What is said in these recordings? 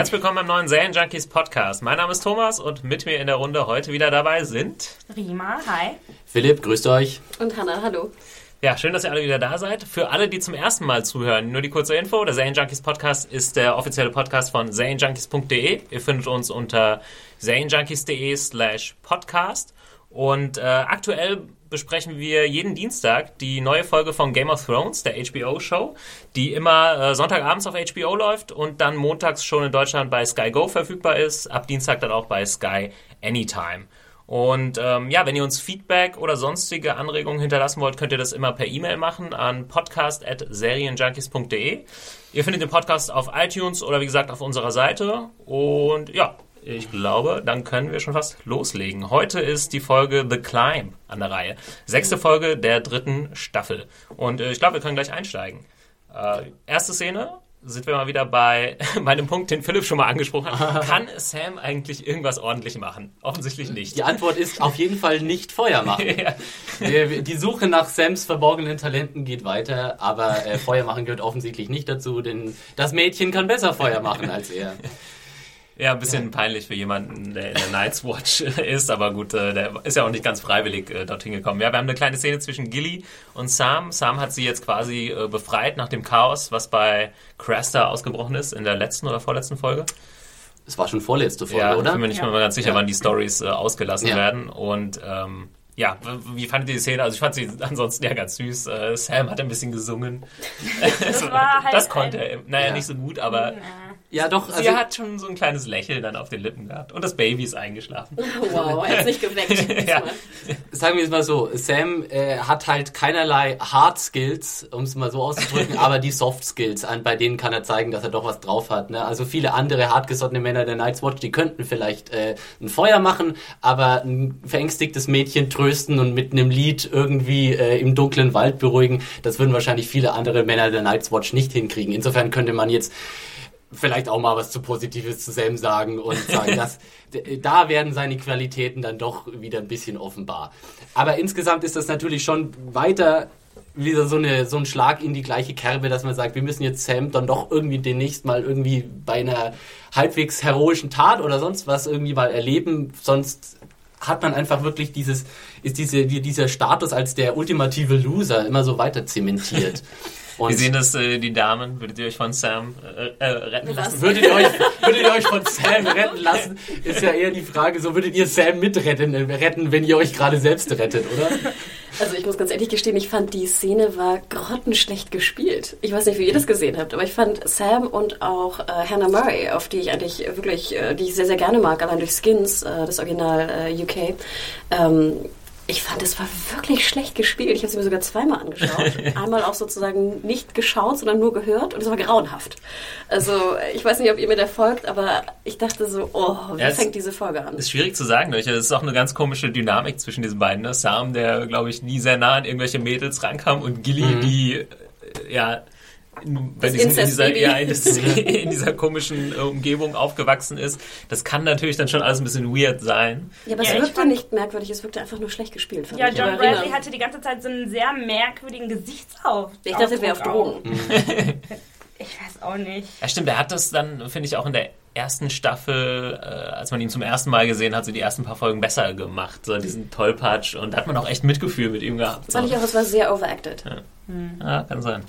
Herzlich willkommen beim neuen Serien Junkies Podcast. Mein Name ist Thomas und mit mir in der Runde heute wieder dabei sind Rima, hi. Philipp, grüßt euch. Und Hannah, hallo. Ja, schön, dass ihr alle wieder da seid. Für alle, die zum ersten Mal zuhören, nur die kurze Info. Der Zane Junkies Podcast ist der offizielle Podcast von zanejunkies.de. Ihr findet uns unter zanejunkies.de slash podcast. Und äh, aktuell besprechen wir jeden Dienstag die neue Folge von Game of Thrones, der HBO-Show, die immer äh, Sonntagabends auf HBO läuft und dann montags schon in Deutschland bei Sky Go verfügbar ist, ab Dienstag dann auch bei Sky Anytime. Und ähm, ja, wenn ihr uns Feedback oder sonstige Anregungen hinterlassen wollt, könnt ihr das immer per E-Mail machen an podcast.serienjunkies.de. Ihr findet den Podcast auf iTunes oder wie gesagt auf unserer Seite. Und ja, ich glaube, dann können wir schon fast loslegen. Heute ist die Folge The Climb an der Reihe. Sechste Folge der dritten Staffel. Und äh, ich glaube, wir können gleich einsteigen. Äh, erste Szene sind wir mal wieder bei, dem Punkt, den Philipp schon mal angesprochen hat. Kann Sam eigentlich irgendwas ordentlich machen? Offensichtlich nicht. Die Antwort ist auf jeden Fall nicht Feuer machen. ja. Die Suche nach Sams verborgenen Talenten geht weiter, aber äh, Feuer machen gehört offensichtlich nicht dazu, denn das Mädchen kann besser Feuer machen als er. Ja, ein bisschen ja. peinlich für jemanden, der in der Night's Watch ist, aber gut, äh, der ist ja auch nicht ganz freiwillig äh, dorthin gekommen. Ja, wir haben eine kleine Szene zwischen Gilly und Sam. Sam hat sie jetzt quasi äh, befreit nach dem Chaos, was bei Cresta ausgebrochen ist in der letzten oder vorletzten Folge. Es war schon vorletzte Folge, ja, oder? Ich bin mir nicht ja. mal ganz sicher, ja. wann die Stories äh, ausgelassen werden. Und ähm, ja, wie fandet ihr die Szene? Also ich fand sie ansonsten ja ganz süß. Äh, Sam hat ein bisschen gesungen. Das, war halt das konnte er. Naja, ja. nicht so gut, aber ja, doch. Sie also hat schon so ein kleines Lächeln dann auf den Lippen gehabt. Und das Baby ist eingeschlafen. Wow, er ist nicht geweckt. ja. Sagen wir es mal so, Sam äh, hat halt keinerlei Hard Skills, um es mal so auszudrücken, aber die Soft Skills, an, bei denen kann er zeigen, dass er doch was drauf hat. Ne? Also viele andere hartgesottene Männer der Night's Watch, die könnten vielleicht äh, ein Feuer machen, aber ein verängstigtes Mädchen trösten und mit einem Lied irgendwie äh, im dunklen Wald beruhigen, das würden wahrscheinlich viele andere Männer der Night's Watch nicht hinkriegen. Insofern könnte man jetzt vielleicht auch mal was zu Positives zu Sam sagen und sagen, dass da werden seine Qualitäten dann doch wieder ein bisschen offenbar. Aber insgesamt ist das natürlich schon weiter wieder so, eine, so ein Schlag in die gleiche Kerbe, dass man sagt, wir müssen jetzt Sam dann doch irgendwie demnächst mal irgendwie bei einer halbwegs heroischen Tat oder sonst was irgendwie mal erleben, sonst hat man einfach wirklich dieses, ist diese, dieser Status als der ultimative Loser immer so weiter zementiert. Und Wie sehen das äh, die Damen? Würdet ihr euch von Sam äh, äh, retten lassen? Würdet ihr, euch, würdet ihr euch von Sam retten lassen? Ist ja eher die Frage, so würdet ihr Sam mitretten, äh, retten, wenn ihr euch gerade selbst rettet, oder? Also ich muss ganz ehrlich gestehen, ich fand die Szene war grottenschlecht gespielt. Ich weiß nicht, wie ihr das gesehen habt, aber ich fand Sam und auch äh, Hannah Murray, auf die ich eigentlich wirklich, äh, die ich sehr, sehr gerne mag, allein durch Skins, äh, das Original äh, UK, ähm, ich fand, es war wirklich schlecht gespielt. Ich habe sie mir sogar zweimal angeschaut. Einmal auch sozusagen nicht geschaut, sondern nur gehört und es war grauenhaft. Also ich weiß nicht, ob ihr mir da folgt, aber ich dachte so, oh, wie ja, fängt diese Folge an? Ist schwierig zu sagen, es ist auch eine ganz komische Dynamik zwischen diesen beiden. Ne? Sam, der, glaube ich, nie sehr nah an irgendwelche Mädels rankam und Gilly, mhm. die äh, ja bei diesem, in, dieser, ja, in, in, dieser komischen äh, Umgebung aufgewachsen ist. Das kann natürlich dann schon alles ein bisschen weird sein. Ja, aber es ja, wirkte nicht merkwürdig, es wirkte einfach nur schlecht gespielt. Ja, John Bradley hatte die ganze Zeit so einen sehr merkwürdigen Gesichtsauf. Ich dachte, er wäre auf Drogen. ich weiß auch nicht. Ja, stimmt, er hat das dann, finde ich, auch in der ersten Staffel, äh, als man ihn zum ersten Mal gesehen hat, so die ersten paar Folgen besser gemacht. So diesen Tollpatsch und da hat man auch echt Mitgefühl mit ihm gehabt. Das fand so. ich auch, es war sehr overacted. Ja, hm. ja kann sein.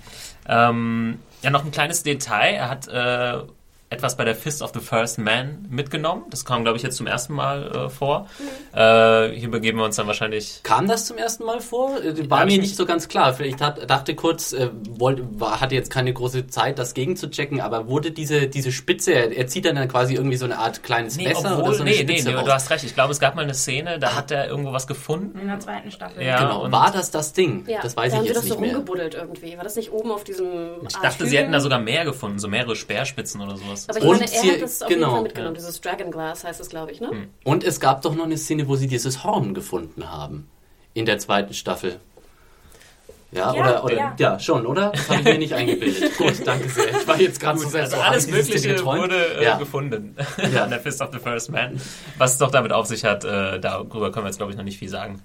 Ähm, ja, noch ein kleines Detail. Er hat äh, etwas bei der Fist of the First Man mitgenommen. Das kam, glaube ich, jetzt zum ersten Mal äh, vor. Äh, hier begeben wir uns dann wahrscheinlich. Kam das zum ersten Mal vor? Äh, War mir nicht- nicht so ganz klar. Ich tat- dachte kurz, äh, wollte, war, hatte jetzt keine große Zeit, das gegen zu checken, aber wurde diese, diese Spitze, er, er zieht dann, dann quasi irgendwie so eine Art kleines Nee, Messer obwohl, oder so eine nee, nee, Spitze nee, raus. du hast recht. Ich glaube, es gab mal eine Szene, da hat er irgendwo was gefunden. In der zweiten Staffel. Ja. Genau, und- war das das Ding? Ja, das weiß da haben ich sie jetzt doch so nicht mehr. rumgebuddelt irgendwie. War das nicht oben auf diesem Ich dachte, sie hätten da sogar mehr gefunden, so mehrere Speerspitzen oder sowas. Aber ich Und meine, er sie- hat das auf jeden genau, Fall mitgenommen. Dieses Dragon Glass heißt es, glaube ich, ne? Und es gab doch noch eine Szene, wo sie dieses Horn gefunden haben. In der zweiten Staffel. Ja, Ja, oder, oder ja. ja. schon, oder? Das habe ich mir nicht eingebildet. Gut, danke sehr. Ich war jetzt gerade so sehr Also so, alles Mögliche wurde äh, ja. gefunden Ja. an der Fist of the First Man. Was es doch damit auf sich hat, äh, darüber können wir jetzt, glaube ich, noch nicht viel sagen.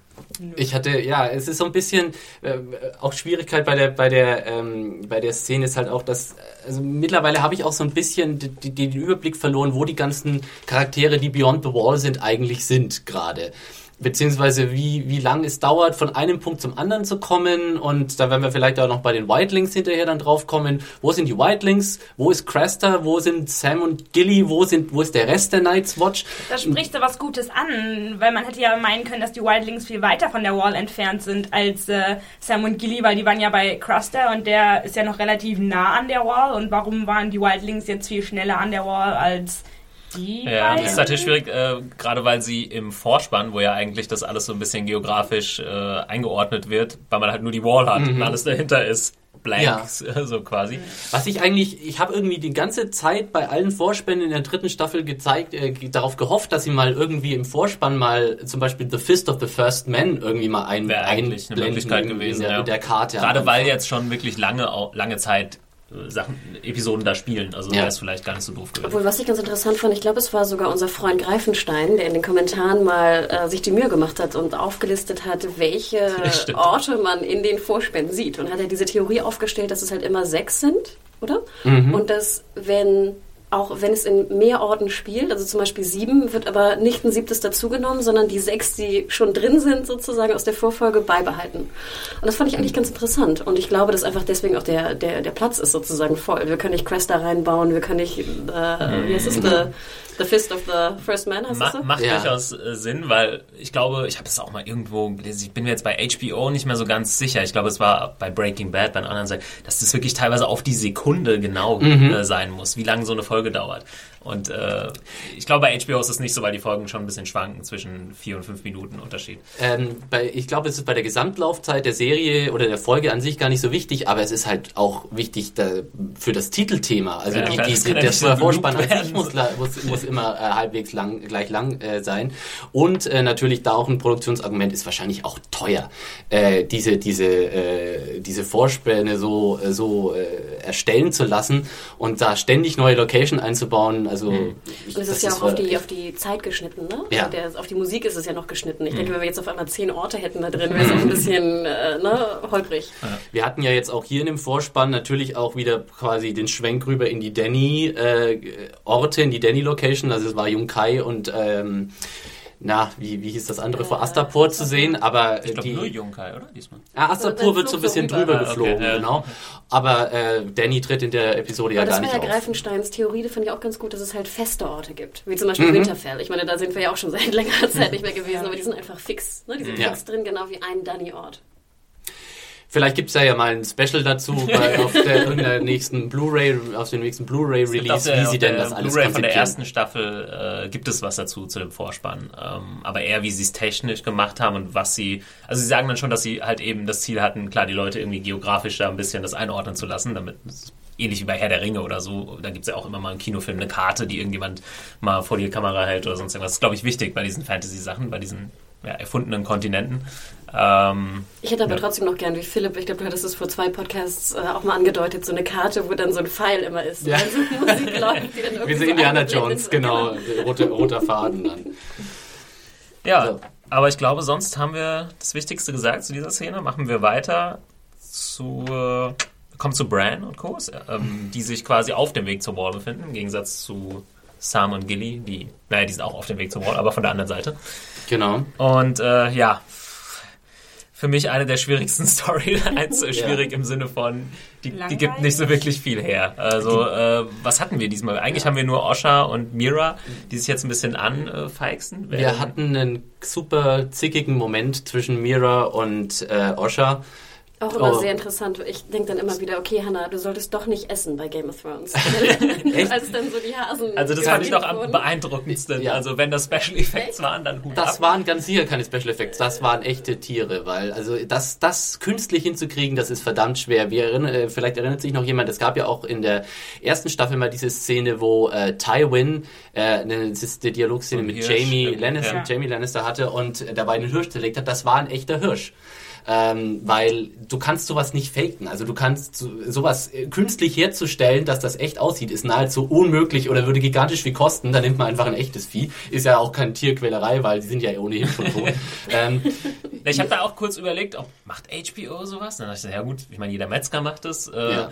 Ich hatte, ja, es ist so ein bisschen äh, auch Schwierigkeit bei der bei der ähm, bei der Szene ist halt auch, dass also mittlerweile habe ich auch so ein bisschen den Überblick verloren, wo die ganzen Charaktere, die Beyond the Wall sind, eigentlich sind gerade. Beziehungsweise wie, wie lang es dauert, von einem Punkt zum anderen zu kommen. Und da werden wir vielleicht auch noch bei den Whitelings hinterher dann drauf kommen. Wo sind die Whitelings? Wo ist Cresta? Wo sind Sam und Gilly? Wo, sind, wo ist der Rest der Night's Watch? Da sprichst du was Gutes an, weil man hätte ja meinen können, dass die Wildlings viel weiter von der Wall entfernt sind als äh, Sam und Gilly, weil die waren ja bei Cruster und der ist ja noch relativ nah an der Wall. Und warum waren die Wildlings jetzt viel schneller an der Wall als die Ja, beiden? das ist natürlich schwierig, äh, gerade weil sie im Vorspann, wo ja eigentlich das alles so ein bisschen geografisch äh, eingeordnet wird, weil man halt nur die Wall hat und alles dahinter ist blank, Ja. so quasi. Was ich eigentlich, ich habe irgendwie die ganze Zeit bei allen Vorspänen in der dritten Staffel gezeigt, äh, darauf gehofft, dass sie mal irgendwie im Vorspann mal zum Beispiel The Fist of the First Man irgendwie mal ein, Wäre eigentlich eine einblenden Möglichkeit in- gewesen. in der, ja. mit der Karte. Gerade weil jetzt schon wirklich lange, lange Zeit Sachen, Episoden da spielen. Also Ja. wäre es vielleicht gar nicht so doof gewesen. Obwohl, was ich ganz interessant fand, ich glaube, es war sogar unser Freund Greifenstein, der in den Kommentaren mal äh, sich die Mühe gemacht hat und aufgelistet hat, welche Stimmt. Orte man in den Vorspänen sieht. Und hat er diese Theorie aufgestellt, dass es halt immer sechs sind, oder? Mhm. Und dass, wenn auch wenn es in mehr Orten spielt, also zum Beispiel sieben, wird aber nicht ein siebtes dazugenommen, sondern die sechs, die schon drin sind, sozusagen aus der Vorfolge beibehalten. Und das fand ich eigentlich ganz interessant. Und ich glaube, dass einfach deswegen auch der, der, der Platz ist sozusagen voll. Wir können nicht Cresta reinbauen, wir können nicht, äh, wie heißt es, the, Fist of the First Man, heißt Ma das so? macht Ja. durchaus äh, Sinn, weil ich glaube, ich habe es auch mal irgendwo gelesen, ich bin mir jetzt bei HBO nicht mehr so ganz sicher. Ich glaube, es war bei Breaking Bad, bei einer anderen Seite, dass das wirklich teilweise auf die Sekunde genau Mhm. äh, sein muss, wie lange so eine Folge dauert. Und äh, ich glaube, bei HBO ist es nicht so, weil die Folgen schon ein bisschen schwanken zwischen vier und fünf Minuten Unterschied. Ähm, bei, ich glaube, es ist bei der Gesamtlaufzeit der Serie oder der Folge an sich gar nicht so wichtig, aber es ist halt auch wichtig da, für das Titelthema. Also Ja, die, klar, die, das ja der Vorspann an sich muss, muss, muss immer äh, halbwegs lang, gleich lang äh, sein. Und äh, natürlich da auch ein Produktionsargument ist wahrscheinlich auch teuer, äh, diese, diese, äh, diese Vorspäne so, so erstellen zu lassen und da ständig neue Location einzubauen. Also ich, Und es das ist ja auch auf die, auf die Zeit geschnitten, ne? Ja. Also der, auf die Musik ist es ja noch geschnitten. Ich denke, wenn wir jetzt auf einmal zehn Orte hätten da drin, wäre es auch ein bisschen äh, ne, holprig. Wir hatten ja jetzt auch hier in dem Vorspann natürlich auch wieder quasi den Schwenk rüber in die Danny-Orte, in die Danny-Location. Also es war Yunkai und ähm, na, wie, wie hieß das andere vor Astapur zu sehen, aber Ich glaube die nur Junkai, oder? Diesmal. Ah, Astapur wird so ein bisschen drüber rüber. geflogen, Okay, ja. genau. Aber äh, Danny tritt in der Episode ja Aber das gar war nicht ja auf. Greifensteins Theorie, die finde ich auch ganz gut, dass es halt feste Orte gibt. Wie zum Mhm. Beispiel Winterfell. Ich meine, da sind wir ja auch schon seit längerer Zeit nicht mehr gewesen, aber die sind einfach fix. Ne? Die sind Ja. fix drin, genau wie ein Dunny-Ort. Vielleicht gibt's ja, ja mal ein Special dazu bei, auf der irgendeiner nächsten Blu-ray, auf dem nächsten Blu-ray-Release, der- wie sie denn der das alles Blu-ray von der ersten Staffel äh, gibt es was dazu zu dem Vorspann. Ähm, aber eher, wie sie es technisch gemacht haben und was sie. Also sie sagen dann schon, dass sie halt eben das Ziel hatten, klar, die Leute irgendwie geografisch da ein bisschen das einordnen zu lassen, damit es ähnlich wie bei Herr der Ringe oder so. Da gibt's ja auch immer mal im Kinofilm eine Karte, die irgendjemand mal vor die Kamera hält oder sonst irgendwas. Das ist, glaube ich, wichtig bei diesen Fantasy-Sachen, bei diesen ja, erfundenen Kontinenten. Ähm, Ich hätte aber trotzdem noch gern, wie Philipp, ich glaube, du hattest es vor zwei Podcasts äh, auch mal angedeutet, so eine Karte, wo dann so ein Pfeil immer ist. Ja. Und so Musik läuft, die dann irgendwie Wie so Indiana Jones, wird. genau, roter, roter Faden dann. Ja, So. aber ich glaube, sonst haben wir das Wichtigste gesagt zu dieser Szene. Machen wir weiter zu. Äh, kommt zu Bran und Co., ähm, die sich quasi auf dem Weg zur Wall befinden, im Gegensatz zu Sam und Gilly, die, naja, die sind auch auf dem Weg zur Wall, aber von der anderen Seite. Genau. Und äh, ja, für mich eine der schwierigsten Storylines. Äh, Schwierig im Sinne von, die, die gibt nicht so wirklich viel her. Also, äh, was hatten wir diesmal? Eigentlich haben wir nur Osha und Mira, die sich jetzt ein bisschen anfeixen. Wir hatten einen super zickigen Moment zwischen Mira und äh, Osha. Auch immer Oh. sehr interessant. Ich denke dann immer wieder, okay, Hannah, du solltest doch nicht essen bei Game of Thrones. Als dann so die Hasen. Also das fand ich doch am beeindruckendsten. Ja. Also wenn das Special Effects waren, dann Hut Das ab. waren ganz sicher keine Special Effects, das waren echte Tiere, weil also das, das künstlich hinzukriegen, das ist verdammt schwer. Wir erinnern, äh, vielleicht erinnert sich noch jemand, es gab ja auch in der ersten Staffel mal diese Szene, wo äh, Tywin äh, eine, das ist die Dialogszene mit Jamie Lannister, ja. Jamie Lannister hatte und äh, dabei einen Hirsch zerlegt hat. Das war ein echter Hirsch. Ähm, weil du kannst sowas nicht faken. Also du kannst so, sowas äh, künstlich herzustellen, dass das echt aussieht, ist nahezu unmöglich oder würde gigantisch viel kosten. Da nimmt man einfach ein echtes Vieh. Ist ja auch keine Tierquälerei, weil die sind ja ohnehin schon tot. ähm, Ich habe da auch kurz überlegt, ob macht HBO sowas? Dann dachte ich, ja gut, ich meine, jeder Metzger macht es. Äh, Ja.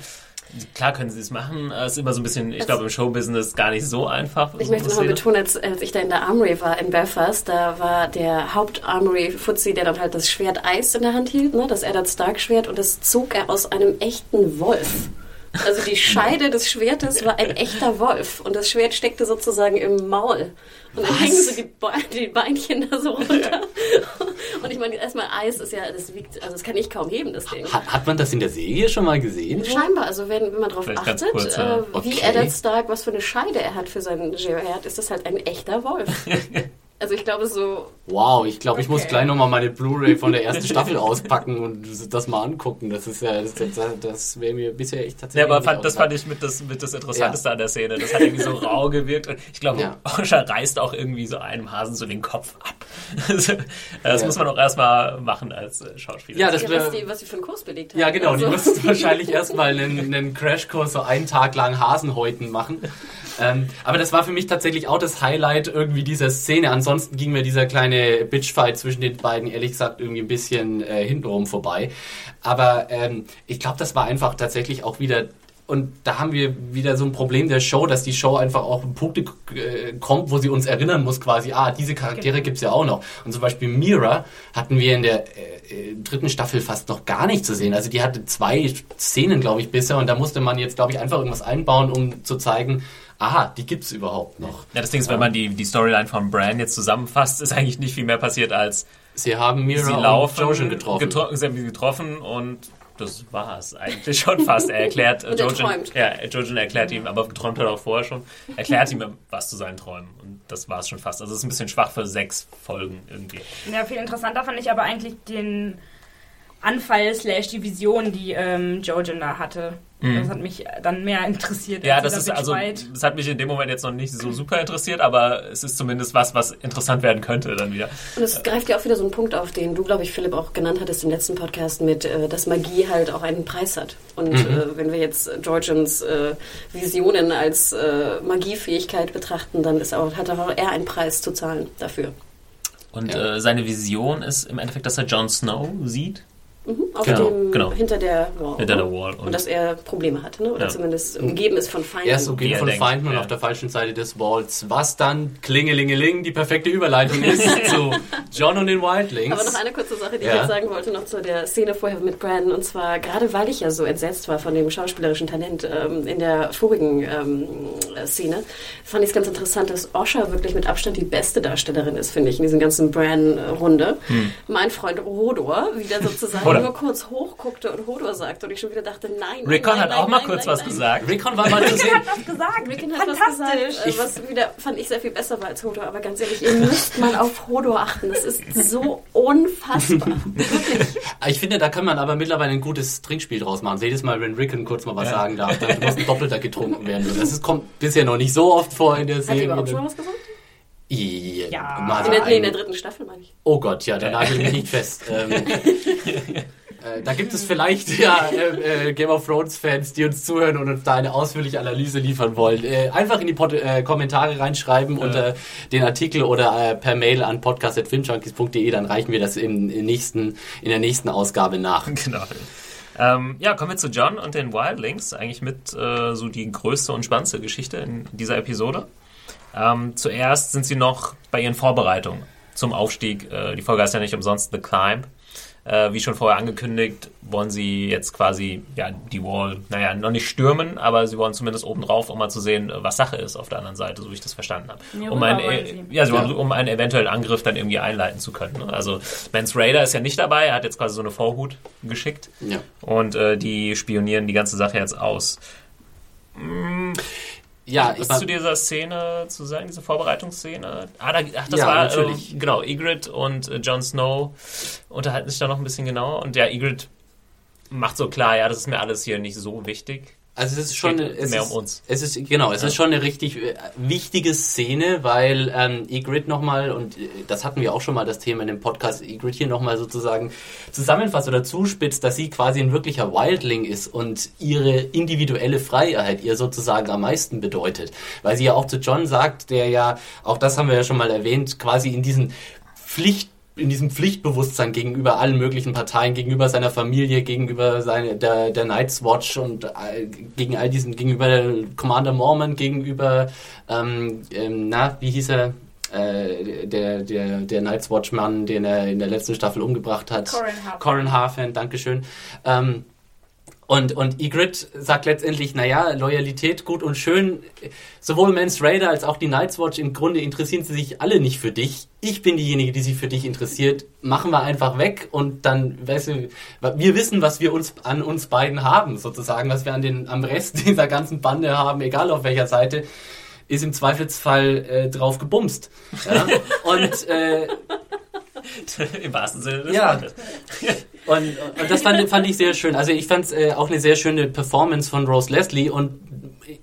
Klar können sie es machen. Es ist immer so ein bisschen, ich glaube, im Showbusiness gar nicht so einfach. Ich möchte nochmal betonen, als, als ich da in der Armory war in Belfast, da war der Haupt-Armory-Fuzzi, der dann halt das Schwert Eis in der Hand hielt, ne, das Eddard Stark-Schwert, und das zog er aus einem echten Wolf. Also die Scheide des Schwertes war ein echter Wolf und das Schwert steckte sozusagen im Maul. Und dann hingen so die, Be die Beinchen da so runter. Und ich meine, erstmal Eis ist ja, das wiegt, also das kann ich kaum heben, das Ding. hat, hat man das in der Serie schon mal gesehen? Scheinbar, also wenn, wenn man darauf achtet, kurz, ja. äh, wie Okay. Eddard Stark, was für eine Scheide er hat für sein Schwert, ist das halt ein echter Wolf. also ich glaube so, Wow, ich glaube, ich muss Okay. gleich nochmal meine Blu-ray von der ersten Staffel auspacken und das mal angucken. Das ist ja, das, das, das wäre mir bisher echt tatsächlich. Ja, aber fand, das fand ich mit das, mit das Interessanteste an der Szene. Das hat irgendwie so rau gewirkt. Und ich glaube, Ja. Osha reißt auch irgendwie so einem Hasen so den Kopf ab. Also, das Ja. muss man auch erstmal machen als äh, Schauspieler. Ja, das ja, was, die, was sie für einen Kurs belegt haben. Ja, genau. Die Also, müssten wahrscheinlich erstmal einen, einen Crashkurs so einen Tag lang Hasenhäuten machen. Ähm, aber das war für mich tatsächlich auch das Highlight irgendwie dieser Szene. Ansonsten ging mir dieser kleine Bitchfight zwischen den beiden ehrlich gesagt irgendwie ein bisschen äh, hintenrum vorbei. Aber ähm, ich glaube, das war einfach tatsächlich auch wieder und da haben wir wieder so ein Problem der Show, dass die Show einfach auch an Punkte äh, kommt, wo sie uns erinnern muss quasi, ah, diese Charaktere gibt's ja auch noch. Und zum Beispiel Mira hatten wir in der äh, äh, dritten Staffel fast noch gar nicht zu sehen. Also die hatte zwei Szenen, glaube ich, bisher und da musste man jetzt, glaube ich, einfach irgendwas einbauen, um zu zeigen, aha, die gibt's überhaupt noch. Ja, das Ding ist, wenn man die, die Storyline von Bran jetzt zusammenfasst, ist eigentlich nicht viel mehr passiert als Sie haben Mira sie und laufen, Jojen getroffen. getro sie haben sie getroffen und das war's eigentlich schon fast. Er erklärt, äh, Und er Jojen, träumt. ja, Jojen erklärt ihm, aber geträumt hat er auch vorher schon, erklärt ihm was zu seinen Träumen und das war's schon fast. Also es ist ein bisschen schwach für sechs Folgen irgendwie. Ja, viel interessanter fand ich aber eigentlich den Anfall slash die Vision, die ähm, Jojen da hatte. Das hat mich dann mehr interessiert. Mhm. Ja, als das ist also, Bitchfight. das hat mich in dem Moment jetzt noch nicht so super interessiert, aber es ist zumindest was, was interessant werden könnte dann wieder. Und es greift ja auch wieder so einen Punkt auf, den du, glaube ich, Philipp, auch genannt hattest im letzten Podcast mit, äh, dass Magie halt auch einen Preis hat. Und Mhm. äh, wenn wir jetzt Georgians äh, Visionen als äh, Magiefähigkeit betrachten, dann ist auch, hat auch er einen Preis zu zahlen dafür. Und Ja. äh, seine Vision ist im Endeffekt, dass er Jon Snow sieht. Mhm, auf Genau, dem, genau. hinter der Wall. Hinter ne? der Wall. Und, dass er Probleme hat, ne? oder Ja. zumindest umgeben ist von Feinden. Er ist umgeben er von denkt, Feinden und ja. auf der falschen Seite des Walls, was dann klingelingeling die perfekte Überleitung ist zu John und den Wildlings. Aber noch eine kurze Sache, die Ja. ich jetzt sagen wollte, noch zu der Szene vorher mit Brandon. Und zwar, gerade weil ich ja so entsetzt war von dem schauspielerischen Talent ähm, in der vorigen ähm, Szene, fand ich es ganz interessant, dass Osha wirklich mit Abstand die beste Darstellerin ist, finde ich, in diesem ganzen Bran-Runde. Mein Freund Hodor wieder sozusagen Hodor. nur kurz hochguckte und Hodor sagte und ich schon wieder dachte, nein. Rickon nein, hat nein, auch mal nein, kurz nein, was nein. gesagt. Rickon war mal zu sehen. was gesagt. Rickon hat was Fantastisch. gesagt, äh, was wieder, fand ich, sehr viel besser war als Hodor. Aber ganz ehrlich, ihr müsst mal auf Hodor achten. Das ist so unfassbar. Ich finde, da kann man aber mittlerweile ein gutes Trinkspiel draus machen. Jedes Mal, wenn Rickon kurz mal was Ja. sagen darf, dann muss ein Doppelter getrunken werden. Das ist, kommt bisher noch nicht so oft vor in der Hat die Serie. überhaupt schon mal was gesagt? Ja, Ja. In der, nee, in der dritten Staffel, meine ich. Oh Gott, ja, da nagel mich nicht fest. Ähm, äh, da gibt es vielleicht ja äh, äh, Game of Thrones Fans, die uns zuhören und uns da eine ausführliche Analyse liefern wollen. Äh, einfach in die Pod äh, Kommentare reinschreiben unter den Artikel oder äh, per Mail an podcast@filmjunkies.de, dann reichen wir das im, im nächsten, in der nächsten Ausgabe nach. Genau. Ähm, ja, kommen wir zu John und den Wildlings. Eigentlich mit äh, so die größte und spannendste Geschichte in dieser Episode. Ähm, zuerst sind sie noch bei ihren Vorbereitungen zum Aufstieg. Äh, die Folge heißt ja nicht umsonst The Climb. Äh, wie schon vorher angekündigt, wollen sie jetzt quasi ja, die Wall, naja, noch nicht stürmen, aber sie wollen zumindest oben drauf, um mal zu sehen, was Sache ist auf der anderen Seite, so wie ich das verstanden habe. Ja, um, einen, äh, sie. ja, sie wollen, um einen eventuellen Angriff dann irgendwie einleiten zu können. ne? Also Mans Raider ist ja nicht dabei, er hat jetzt quasi so eine Vorhut geschickt Ja. und äh, die spionieren die ganze Sache jetzt aus. Ja, aber- zu dieser Szene zu sagen, diese Vorbereitungsszene? Ah, da, ach, das Ja, war natürlich. Ähm, genau Ygritte und äh, Jon Snow unterhalten sich da noch ein bisschen genauer und der Ygritte macht so klar, ja, das ist mir alles hier nicht so wichtig. Also es ist schon Geht es mehr ist, um uns. Es ist genau, es ist schon eine richtig äh, wichtige Szene, weil ähm, Ygritte nochmal und äh, das hatten wir auch schon mal das Thema in dem Podcast Ygritte hier nochmal sozusagen zusammenfasst oder zuspitzt, dass sie quasi ein wirklicher Wildling ist und ihre individuelle Freiheit ihr sozusagen am meisten bedeutet, weil sie ja auch zu John sagt, der ja auch das haben wir ja schon mal erwähnt, quasi in diesen Pflicht in diesem Pflichtbewusstsein gegenüber allen möglichen Parteien, gegenüber seiner Familie, gegenüber seine, der, der Night's Watch und äh, gegen all diesen, gegenüber Commander Mormon, gegenüber, ähm, ähm, na, wie hieß er, äh, der, der, der Night's Watch-Mann, den er in der letzten Staffel umgebracht hat. Corin Harford. Corin Harford, Dankeschön. Ähm, und, und Ygritte sagt letztendlich, naja, Loyalität gut und schön. Sowohl Mans Raider als auch die Night's Watch, im Grunde interessieren sie sich alle nicht für dich. Ich bin diejenige, die sich für dich interessiert. Machen wir einfach weg und dann, weißt du, wir wissen, was wir uns an uns beiden haben, sozusagen, was wir an den, am Rest dieser ganzen Bande haben, egal auf welcher Seite, ist im Zweifelsfall äh, drauf gebumst. Ja? Und äh, Im wahrsten Sinne des Ja. Wortes. Und, und das fand, fand ich sehr schön. Also ich fand es äh, auch eine sehr schöne Performance von Rose Leslie und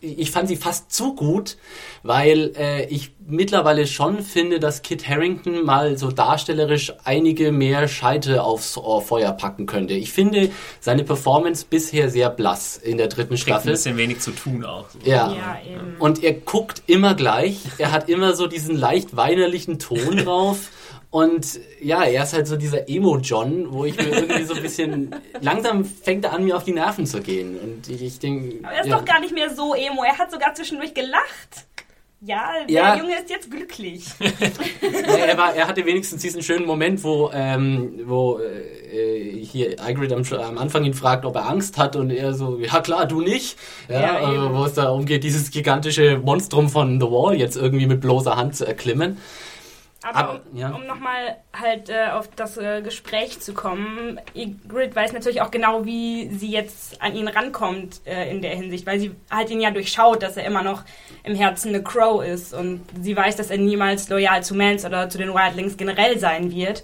ich fand sie fast zu gut, weil äh, ich mittlerweile schon finde, dass Kit Harrington mal so darstellerisch einige mehr Scheite aufs Feuer packen könnte. Ich finde seine Performance bisher sehr blass in der dritten Kriegt ein Staffel. bisschen wenig zu tun auch. Ja. Ja, eben. Und er guckt immer gleich. Er hat immer so diesen leicht weinerlichen Ton drauf. Und ja, er ist halt so dieser Emo-John, wo ich mir irgendwie so ein bisschen. Langsam fängt er an, mir auf die Nerven zu gehen. Und ich, ich denke. Aber er ist ja. doch gar nicht mehr so emo. Er hat sogar zwischendurch gelacht. Ja, der Ja. Junge ist jetzt glücklich. Ja, er, war, er hatte wenigstens diesen schönen Moment, wo, ähm, wo äh, hier Ygritte am, am Anfang ihn fragt, ob er Angst hat und er so, ja klar, du nicht. Ja, Ja, eben. wo es da umgeht, dieses gigantische Monstrum von The Wall jetzt irgendwie mit bloßer Hand zu erklimmen. Aber, Aber, um, ja. um nochmal halt äh, auf das äh, Gespräch zu kommen, Ygritte weiß natürlich auch genau, wie sie jetzt an ihn rankommt äh, in der Hinsicht, weil sie halt ihn ja durchschaut, dass er immer noch im Herzen eine Crow ist und sie weiß, dass er niemals loyal zu Mans oder zu den Wildlings generell sein wird.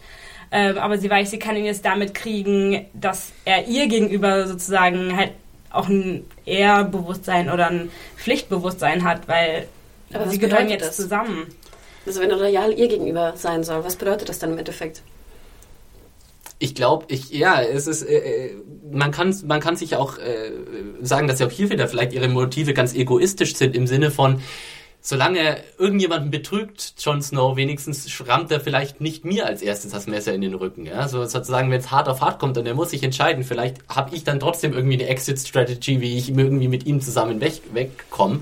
Ähm, aber sie weiß, sie kann ihn jetzt damit kriegen, dass er ihr gegenüber sozusagen halt auch ein Ehrbewusstsein oder ein Pflichtbewusstsein hat, weil Aber sie gehören jetzt das? zusammen. Also wenn er loyal ihr gegenüber sein soll, was bedeutet das dann im Endeffekt? Ich glaube, ich ja, es ist äh, äh, man kann man kann sich auch äh, sagen, dass ja auch hier wieder vielleicht ihre Motive ganz egoistisch sind im Sinne von solange irgendjemanden betrügt, Jon Snow, wenigstens schrammt er vielleicht nicht mir als erstes das Messer in den Rücken. Ja? So sozusagen, wenn es hart auf hart kommt und er muss sich entscheiden, vielleicht habe ich dann trotzdem irgendwie eine Exit-Strategy, wie ich irgendwie mit ihm zusammen weg, wegkomme.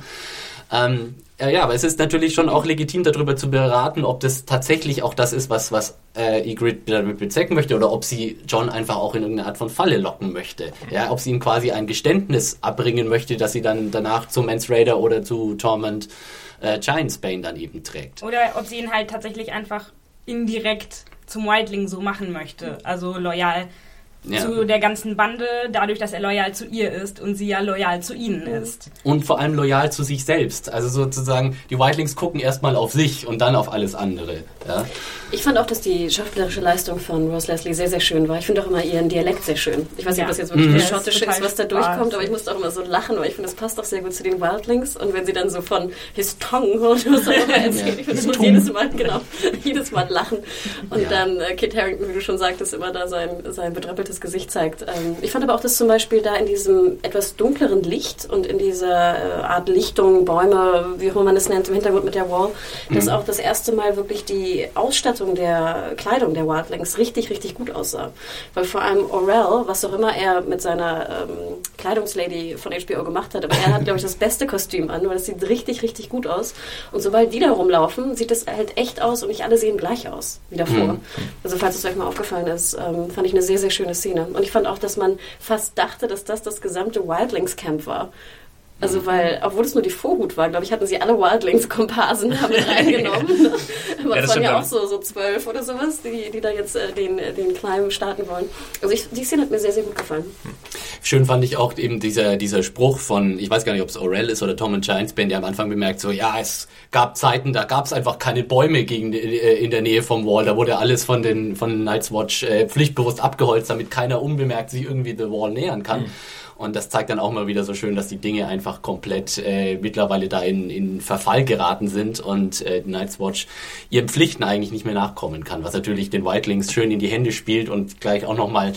Ähm, ja, ja, aber es ist natürlich schon auch legitim, darüber zu beraten, ob das tatsächlich auch das ist, was, was äh, Ygritte damit bezwecken möchte, oder ob sie John einfach auch in irgendeine Art von Falle locken möchte. Ja, ob sie ihm quasi ein Geständnis abbringen möchte, dass sie dann danach zu Mans Raider oder zu Torment äh, Giantsbane dann eben trägt. Oder ob sie ihn halt tatsächlich einfach indirekt zum Wildling so machen möchte. Also loyal Ja. zu der ganzen Bande, dadurch, dass er loyal zu ihr ist und sie ja loyal zu ihnen ist. Und vor allem loyal zu sich selbst. Also sozusagen, die Wildlings gucken erstmal auf sich und dann auf alles andere. Ja? Ich fand auch, dass die schauspielerische Leistung von Rose Leslie sehr, sehr schön war. Ich finde auch immer ihren Dialekt sehr schön. Ich weiß nicht, Ja. ob das jetzt wirklich Mhm. das Das ist Schottische ist, was da durchkommt, aber ich musste auch immer so lachen, weil ich finde, das passt auch sehr gut zu den Wildlings. Und wenn sie dann so von his tongue und was auch immer erzählt, ich muss jedes Mal, genau, jedes Mal lachen. Und Ja. dann äh, Kit Harington, wie du schon sagtest, immer da sein, sein bedrappeltes das Gesicht zeigt. Ähm, ich fand aber auch, dass zum Beispiel da in diesem etwas dunkleren Licht und in dieser äh, Art Lichtung, Bäume, wie auch immer man es nennt, im Hintergrund mit der Wall, dass Mhm. auch das erste Mal wirklich die Ausstattung der Kleidung der Wildlings richtig, richtig gut aussah. Weil vor allem Orel, was auch immer er mit seiner ähm, Kleidungslady von HBO gemacht hat, aber er hat, glaube ich, das beste Kostüm an, weil das sieht richtig, richtig gut aus. Und sobald die da rumlaufen, sieht das halt echt aus und nicht alle sehen gleich aus wie davor. Mhm. Also falls es euch mal aufgefallen ist, ähm, fand ich eine sehr, sehr schöne Szene. Und ich fand auch, dass man fast dachte, dass das das gesamte Wildlings-Camp war. Also weil, obwohl es nur die Vorhut war, glaube ich, hatten sie alle Wildlings-Komparsen damit reingenommen. Aber Ja, es das waren ja auch so, so zwölf oder sowas, die, die da jetzt äh, den, den Climb starten wollen. Also ich, die Szene hat mir sehr, sehr gut gefallen. Schön fand ich auch eben dieser, dieser Spruch von, ich weiß gar nicht, ob es Orel ist oder Tom and Giants Band, der am Anfang bemerkt, so, ja, es gab Zeiten, da gab es einfach keine Bäume gegen, äh, in der Nähe vom Wall. Da wurde alles von den von Night's Watch äh, pflichtbewusst abgeholzt, damit keiner unbemerkt sich irgendwie The Wall nähern kann. Und das zeigt dann auch mal wieder so schön, dass die Dinge einfach komplett äh, mittlerweile da in, in Verfall geraten sind und äh, die Night's Watch ihren Pflichten eigentlich nicht mehr nachkommen kann, was natürlich den Whitelings schön in die Hände spielt und gleich auch nochmal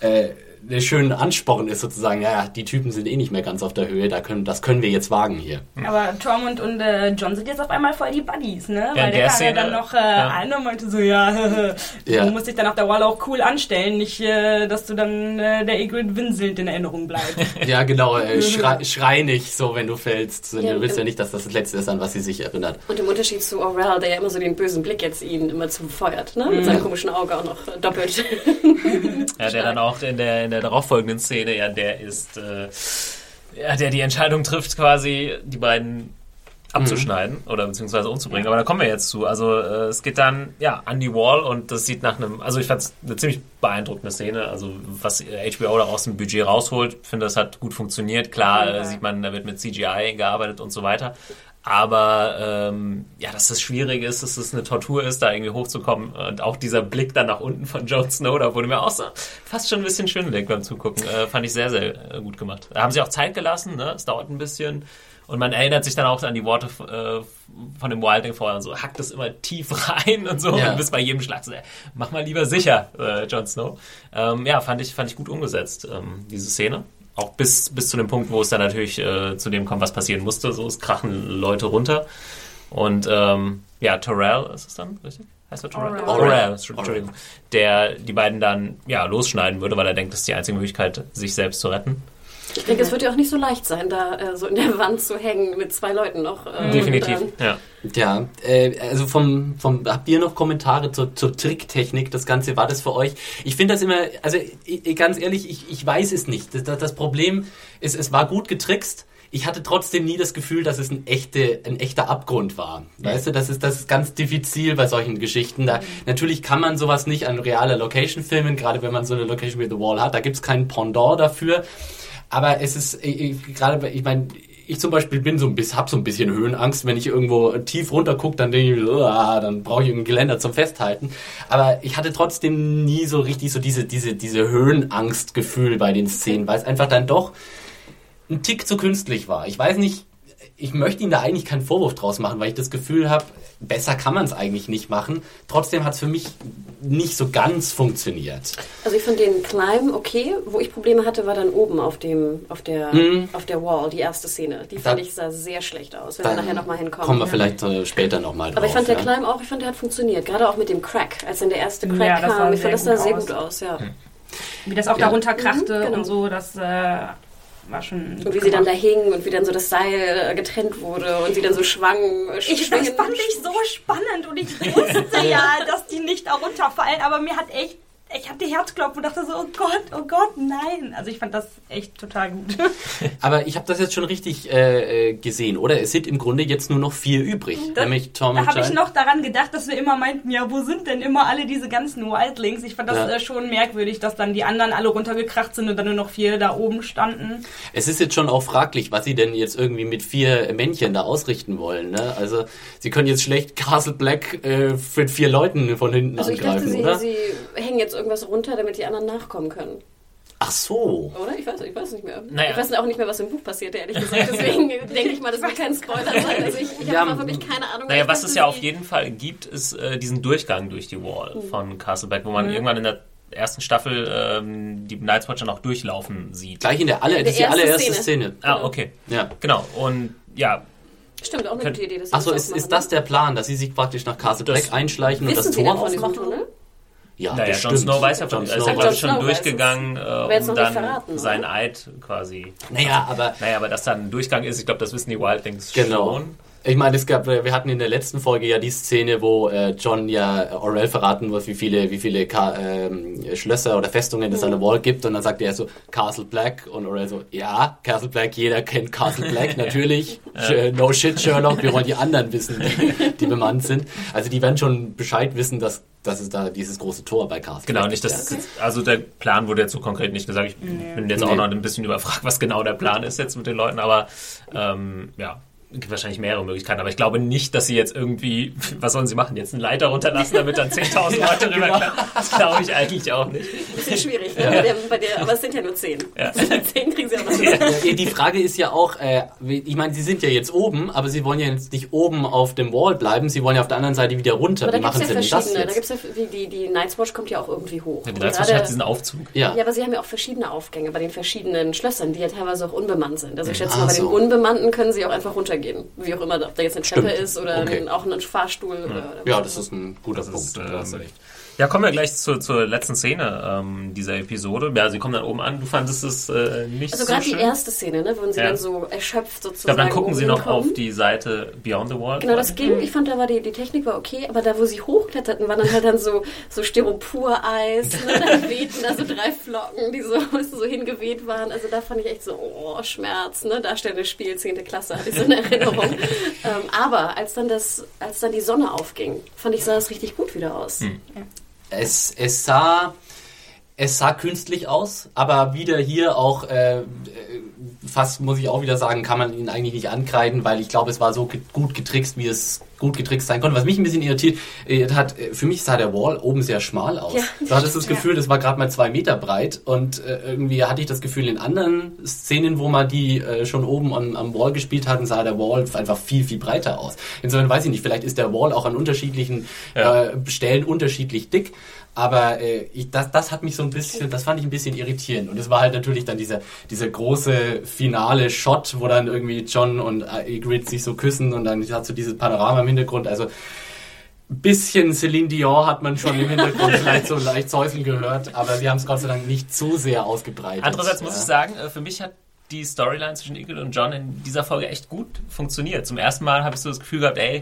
äh, einen schönen Ansporn ist sozusagen, ja, die Typen sind eh nicht mehr ganz auf der Höhe, da können, das können wir jetzt wagen hier. Aber Tormund und äh, John sind jetzt auf einmal voll die Buddies, ne? in Weil der der kam Szene, ja dann noch äh, ja. an und meinte so, ja, Ja. du musst dich dann auf der Wall auch cool anstellen, nicht, äh, dass du dann äh, der Egrid winselnd in Erinnerung bleibst. Ja, genau, äh, schrei, schrei nicht so, wenn du fällst. Ja, du willst ja nicht, dass das das Letzte ist, an was sie sich erinnert. Und im Unterschied zu Orel, der ja immer so den bösen Blick jetzt ihn immer zufeuert, ne? Mit seinem komischen Auge auch noch äh, doppelt. Ja, der dann auch in der, in der darauffolgenden Szene, ja, der ist, äh, ja, der die Entscheidung trifft, quasi die beiden abzuschneiden oder beziehungsweise umzubringen. Aber da kommen wir jetzt zu. Also äh, es geht dann ja an die Wall und das sieht nach einem, also ich fand es eine ziemlich beeindruckende Szene. Also was HBO da aus dem Budget rausholt, finde das hat gut funktioniert. Klar äh, sieht man, da wird mit CGI gearbeitet und so weiter. Aber ähm, ja, dass das schwierig ist, dass es eine Tortur ist, da irgendwie hochzukommen. Und auch dieser Blick dann nach unten von Jon Snow, da wurde mir auch so fast schon ein bisschen schwindelig beim Zugucken. Äh, fand ich sehr, sehr äh, gut gemacht. Da haben sie auch Zeit gelassen, ne? Es dauert ein bisschen. Und man erinnert sich dann auch an die Worte äh, von dem Wilding vorher und so, hackt es immer tief rein und so Ja. und bis bei jedem Schlag so, mach mal lieber sicher, äh, Jon Snow. Ähm, ja, fand ich, fand ich gut umgesetzt, ähm, diese Szene. Auch bis, bis zu dem Punkt, wo es dann natürlich äh, zu dem kommt, was passieren musste. So, es krachen Leute runter. Und ähm, ja, Terrell ist es dann, richtig? Heißt er Terrell? Orel. Entschuldigung. Der die beiden dann ja losschneiden würde, weil er denkt, das ist die einzige Möglichkeit, sich selbst zu retten. Ich denke, es wird ja auch nicht so leicht sein, da äh, so in der Wand zu hängen mit zwei Leuten noch. Äh, Definitiv, ja. Ja, äh, also vom, vom, habt ihr noch Kommentare zur, zur Tricktechnik? Das Ganze war das für euch? Ich finde das immer, also ich, ganz ehrlich, ich, ich weiß es nicht. Das, das, das Problem ist, es war gut getrickst. Ich hatte trotzdem nie das Gefühl, dass es ein, echte, ein echter Abgrund war. Weißt du, das ist, das ist ganz diffizil bei solchen Geschichten. Da, natürlich kann man sowas nicht an realer Location filmen, gerade wenn man so eine Location wie The Wall hat. Da gibt's keinen Pendant dafür. Aber es ist, ich, ich, gerade, ich meine, ich zum Beispiel bin so ein bisschen, hab so ein bisschen Höhenangst, wenn ich irgendwo tief runter gucke, dann denke ich, "Uah", dann brauche ich irgendein Geländer zum Festhalten. Aber ich hatte trotzdem nie so richtig so diese, diese, diese Höhenangstgefühl bei den Szenen, weil es einfach dann doch ein Tick zu künstlich war. Ich weiß nicht, ich möchte ihm da eigentlich keinen Vorwurf draus machen, weil ich das Gefühl habe, besser kann man es eigentlich nicht machen. Trotzdem hat es für mich nicht so ganz funktioniert. Also ich fand den Climb okay. Wo ich Probleme hatte, war dann oben auf dem, auf der, Mhm. auf der Wall, die erste Szene. Die fand Da- ich sah sehr schlecht aus, wenn wir nachher nochmal hinkommen. Kommen wir vielleicht äh, später nochmal drauf. Aber ich fand der ja. Climb auch, ich fand der hat funktioniert. Gerade auch mit dem Crack, als dann der erste Crack Ja, kam. Ich fand das sah sehr gut aus, ja. Wie das auch Ja. da runterkrachte Mhm, genau. und so, das äh, war schon. Und wie sie dann da hingen und wie dann so das Seil äh, getrennt wurde und sie dann so schwang. äh, Ich, das fand ich so spannend und ich wusste ja, dass die nicht da runterfallen, aber mir hat echt, ich hatte Herzklopfen und dachte so, oh Gott, oh Gott, nein. Also ich fand das echt total gut. Aber ich habe das jetzt schon richtig äh, äh, gesehen, oder? Es sind im Grunde jetzt nur noch vier übrig, Das- nämlich Tom Da und habe ich noch daran gedacht, dass wir immer meinten, ja, wo sind denn immer alle diese ganzen Wildlings? Ich fand das Ja. äh, schon merkwürdig, dass dann die anderen alle runtergekracht sind und dann nur noch vier da oben standen. Es ist jetzt schon auch fraglich, was sie denn jetzt irgendwie mit vier Männchen da ausrichten wollen. Ne? Also sie können jetzt schlecht Castle Black äh, mit vier Leuten von hinten Also ich dachte, angreifen, sie, oder? sie hängen jetzt irgendwas runter, damit die anderen nachkommen können. Ach so. Oder? Ich weiß, ich weiß nicht mehr. Naja. Ich weiß auch nicht mehr, was im Buch passiert, ehrlich gesagt. Deswegen denke ich mal, das wird kein Spoiler sein. Also ich, ich Ja, habe wirklich keine Ahnung. Naja, ich was es ja auf jeden Fall gibt, ist äh, diesen Durchgang durch die Wall Mhm. von Castleback, wo man irgendwann in der ersten Staffel ähm, die Night's Watch dann auch durchlaufen sieht. Gleich in der, alle, In das ist die allererste Szene. Szene. Ah, okay. Ja. Genau. Und ja, Stimmt, auch eine gute Idee. Achso, ist, ist das der Plan, dass sie sich praktisch nach Castle Black einschleichen ne? und das Tor denn von diesem aufmachen? Tunnel? Ja, naja, Jon. Snow weiß ja Jon von, er Snow ist ja, weiß glaube ich, Jon schon Snow durchgegangen, äh, um noch nicht dann verraten, oder? seinen Eid quasi. Naja, aber Naja, aber dass da ein Durchgang ist, ich glaube, das wissen die Wildlings Genau. schon. Ich meine, es gab, wir hatten in der letzten Folge ja die Szene, wo äh, John ja Orell verraten muss, wie viele, wie viele Ka ähm, Schlösser oder Festungen es an der Wall gibt. Und dann sagt er so, Castle Black. Und Orell so, ja, Castle Black, jeder kennt Castle Black, natürlich. Sh- No shit, Sherlock, wir wollen die anderen wissen, die, die bemannt sind. Also die werden schon Bescheid wissen, dass, dass es da dieses große Tor bei Castle Genau, nicht gibt. das, also der Plan wurde jetzt so konkret nicht gesagt. Ich bin jetzt auch Nee. noch ein bisschen überfragt, was genau der Plan ist jetzt mit den Leuten, aber ähm, ja, gibt wahrscheinlich mehrere Möglichkeiten. Aber ich glaube nicht, dass sie jetzt irgendwie, was sollen sie machen, jetzt einen Leiter runterlassen, damit dann 10.000 Leute rüberkommen. Das glaube ich eigentlich auch nicht. Bisschen schwierig, ne? bei der, bei der, aber es sind ja nur zehn. Ja. Zehn kriegen sie auch noch. Ja, die Frage ist ja auch, äh, ich meine, sie sind ja jetzt oben, aber sie wollen ja jetzt nicht oben auf dem Wall bleiben, sie wollen ja auf der anderen Seite wieder runter. Aber da Wie gibt es machen ja sie denn das verschiedene. Da gibt's ja, die, die, die Night's Watch kommt ja auch irgendwie hoch. Ja, die gerade- hat diesen Aufzug. Ja. Ja, aber sie haben ja auch verschiedene Aufgänge bei den verschiedenen Schlössern, die ja teilweise auch unbemannt sind. Also ich schätze Ah, mal, bei den so. unbemannten können sie auch einfach runtergehen. Wie auch immer, ob da jetzt eine Treppe Stimmt. ist oder Okay. ein, auch ein Fahrstuhl. Oder, oder Ja, das ist ein guter Das ist, Punkt. da hast du recht. Ja, kommen wir gleich zur, zur letzten Szene ähm, dieser Episode. Ja, sie kommen dann oben an. Du fandest es äh, nicht Also so gerade schön. die erste Szene, ne, wo sie Ja. dann so erschöpft ich sozusagen glaube, dann gucken sie noch hinkommen. auf die Seite Beyond the Wall. Genau, das ging. Ich fand, da war die, die Technik war okay, aber da, wo sie hochkletterten, waren dann halt dann so, so Styropor-Eis, ne? dann wehten da so drei Flocken, die so, so hingeweht waren. Also da fand ich echt so, oh, Schmerz, ne? Darstellendes Spiel, 10. Klasse, hatte ich so eine Erinnerung. ähm, aber als dann das, als dann die Sonne aufging, fand ich, sah das richtig gut wieder aus. Hm. Es, es sah es sah künstlich aus, aber wieder hier auch äh, äh, fast muss ich auch wieder sagen, kann man ihn eigentlich nicht ankreiden, weil ich glaube, es war so ge gut getrickst, wie es gut getrickst sein konnte. Was mich ein bisschen irritiert äh, hat, äh, für mich sah der Wall oben sehr schmal aus. Ja, du hattest das Gefühl, das war gerade mal zwei Meter breit und äh, irgendwie hatte ich das Gefühl, in anderen Szenen, wo man die äh, schon oben am, am Wall gespielt hatten, sah der Wall einfach viel, viel breiter aus. Insofern weiß ich nicht, vielleicht ist der Wall auch an unterschiedlichen Ja. äh, Stellen unterschiedlich dick. Aber äh, ich, das, das hat mich so ein bisschen, das fand ich ein bisschen irritierend. Und es war halt natürlich dann dieser, dieser große finale Shot, wo dann irgendwie John und Ygritte sich so küssen und dann hast du dieses Panorama im Hintergrund. Also bisschen Celine Dion hat man schon im Hintergrund vielleicht so leicht säuseln gehört, aber sie haben es Gott sei Dank nicht zu sehr ausgebreitet. Andererseits muss Ja. ich sagen, äh, für mich hat die Storyline zwischen Eagle und John in dieser Folge echt gut funktioniert. Zum ersten Mal habe ich so das Gefühl gehabt, ey,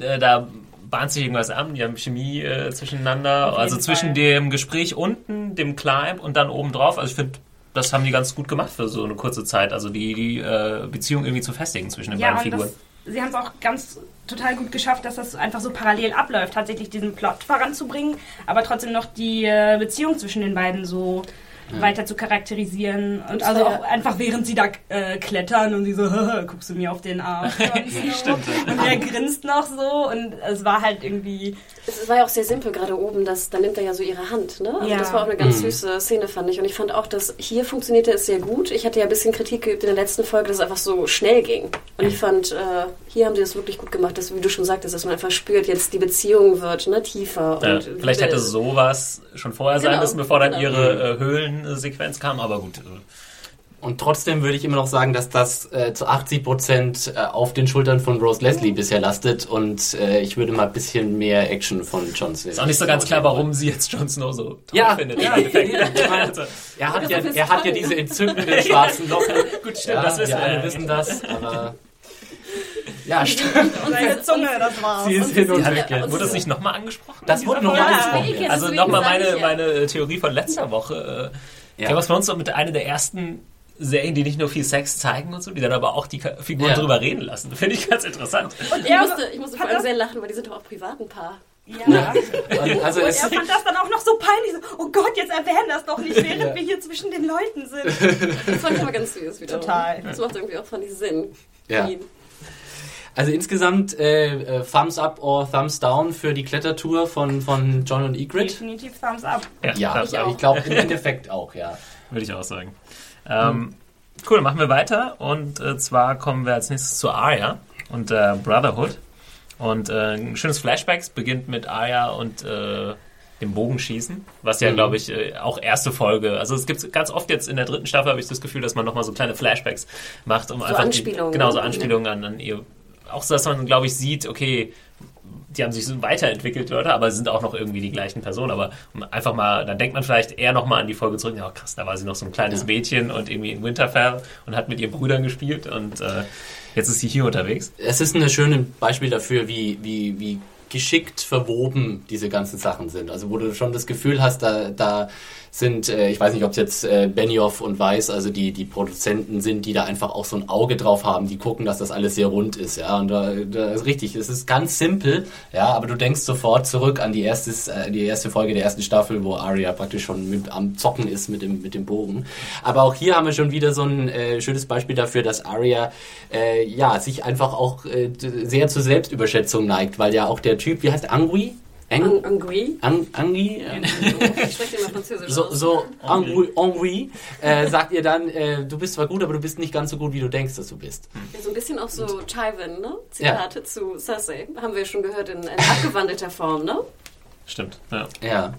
äh, da bahnt sich irgendwas an, die haben Chemie äh, zwischeneinander, also jeden zwischen Fall. dem Gespräch unten, dem Climb und dann oben drauf. Also ich finde, das haben die ganz gut gemacht für so eine kurze Zeit, also die, die äh, Beziehung irgendwie zu festigen zwischen den Ja, beiden Figuren. das, sie haben es auch ganz total gut geschafft, dass das einfach so parallel abläuft, tatsächlich diesen Plot voranzubringen, aber trotzdem noch die äh, Beziehung zwischen den beiden so weiter zu charakterisieren und also ja- auch einfach während sie da äh, klettern und sie so guckst du mir auf den Arsch Jon Snow?" und er grinst noch so und es war halt irgendwie Es war ja auch sehr simpel, gerade oben, das, da nimmt er ja so ihre Hand. Ne? Also Ja. Das war auch eine ganz süße Szene, fand ich. Und ich fand auch, dass hier funktionierte es sehr gut. Ich hatte ja ein bisschen Kritik geübt in der letzten Folge, dass es einfach so schnell ging. Und ich fand, äh, hier haben sie das wirklich gut gemacht, dass, wie du schon sagtest, dass man einfach spürt, jetzt die Beziehung wird ne, tiefer. Ja, und vielleicht hätte sowas schon vorher sein Genau, müssen, bevor dann genau. ihre äh, Höhlensequenz kam, aber gut. Äh, Und trotzdem würde ich immer noch sagen, dass das äh, zu 80 Prozent äh, auf den Schultern von Rose Leslie bisher lastet und äh, ich würde mal ein bisschen mehr Action von John sehen. Ist auch nicht so ganz klar, warum sie jetzt Jon Snow so toll Ja, findet. ja, ja, ich Also, Er hat Ja, das er hat ja diese entzündenden schwarzen Locken. Gut, stimmt, Ja, das wissen wir alle wir. wissen das, aber ja, stimmt. und seine Zunge, das war's. Sie ist hin und weg jetzt. wurde das nicht nochmal angesprochen? Das wurde nochmal angesprochen. Also nochmal ich meine, meine Theorie von letzter Woche. Äh, Ja. Game of Thrones war mit einer der ersten Serien, die nicht nur viel Sex zeigen und so, die dann aber auch die Figuren Ja. drüber reden lassen. Finde ich ganz interessant. Ich Ja, musste, ich musste vor allem sehr lachen, weil die sind doch auch privat ein Paar. Ja. Und also Und es, er fand das dann auch noch so peinlich. So, oh Gott, jetzt erwähnen das doch nicht, während wir hier zwischen den Leuten sind. Das fand ich aber ganz süß wiederum. Total. Das macht irgendwie auch, fand ich, Sinn. Ja. Also insgesamt äh, äh, Thumbs up or Thumbs down für die Klettertour von, von John und Egrid. Definitiv Thumbs up. Ja, das ich, auch. glaube im Endeffekt auch, ja. Würde ich auch sagen. Ähm, Cool, machen wir weiter. Und äh, zwar kommen wir als nächstes zu Arya und äh, Brotherhood. Und äh, ein schönes Flashback. Es beginnt mit Arya und äh, dem Bogenschießen, was ja, Mhm. glaube ich, äh, auch erste Folge. Also es gibt ganz oft jetzt in der dritten Staffel habe ich das Gefühl, dass man nochmal so kleine Flashbacks macht, um einfach Anspielungen. Die, genau so. Anspielungen an, an ihr. Auch so, dass man, glaube ich, sieht, okay, die haben sich so weiterentwickelt, Leute, aber sind auch noch irgendwie die gleichen Personen. Aber einfach mal, dann denkt man vielleicht eher nochmal an die Folge zurück. Ja, krass, da war sie noch so ein kleines Ja. Mädchen und irgendwie in Winterfell und hat mit ihren Brüdern gespielt und äh, jetzt ist sie hier unterwegs. Es ist ein schönes Beispiel dafür, wie, wie, wie geschickt verwoben diese ganzen Sachen sind. Also wo du schon das Gefühl hast, da, da sind, äh, ich weiß nicht, ob es jetzt äh, Benioff und Weiss, also die, die Produzenten sind, die da einfach auch so ein Auge drauf haben, die gucken, dass das alles sehr rund ist, ja, und da, da ist richtig, es ist ganz simpel, ja, aber du denkst sofort zurück an die erste, äh, die erste Folge der ersten Staffel, wo Arya praktisch schon mit, am Zocken ist mit dem, mit dem Bogen. Aber auch hier haben wir schon wieder so ein äh, schönes Beispiel dafür, dass Arya, äh, ja, sich einfach auch äh, sehr zur Selbstüberschätzung neigt, weil ja auch der Typ, wie heißt der, Angui? Ang An Angui. Ang Angi? Äh, Ich spreche immer Französisch so, so Ennui, Ennui äh, sagt ihr dann, äh, du bist zwar gut, aber du bist nicht ganz so gut, wie du denkst, dass du bist. Ja, so ein bisschen auch so Tywin, ne? Zitate zu Cersei. Haben wir schon gehört in, in abgewandelter Form, ne? Stimmt, ja. Ja.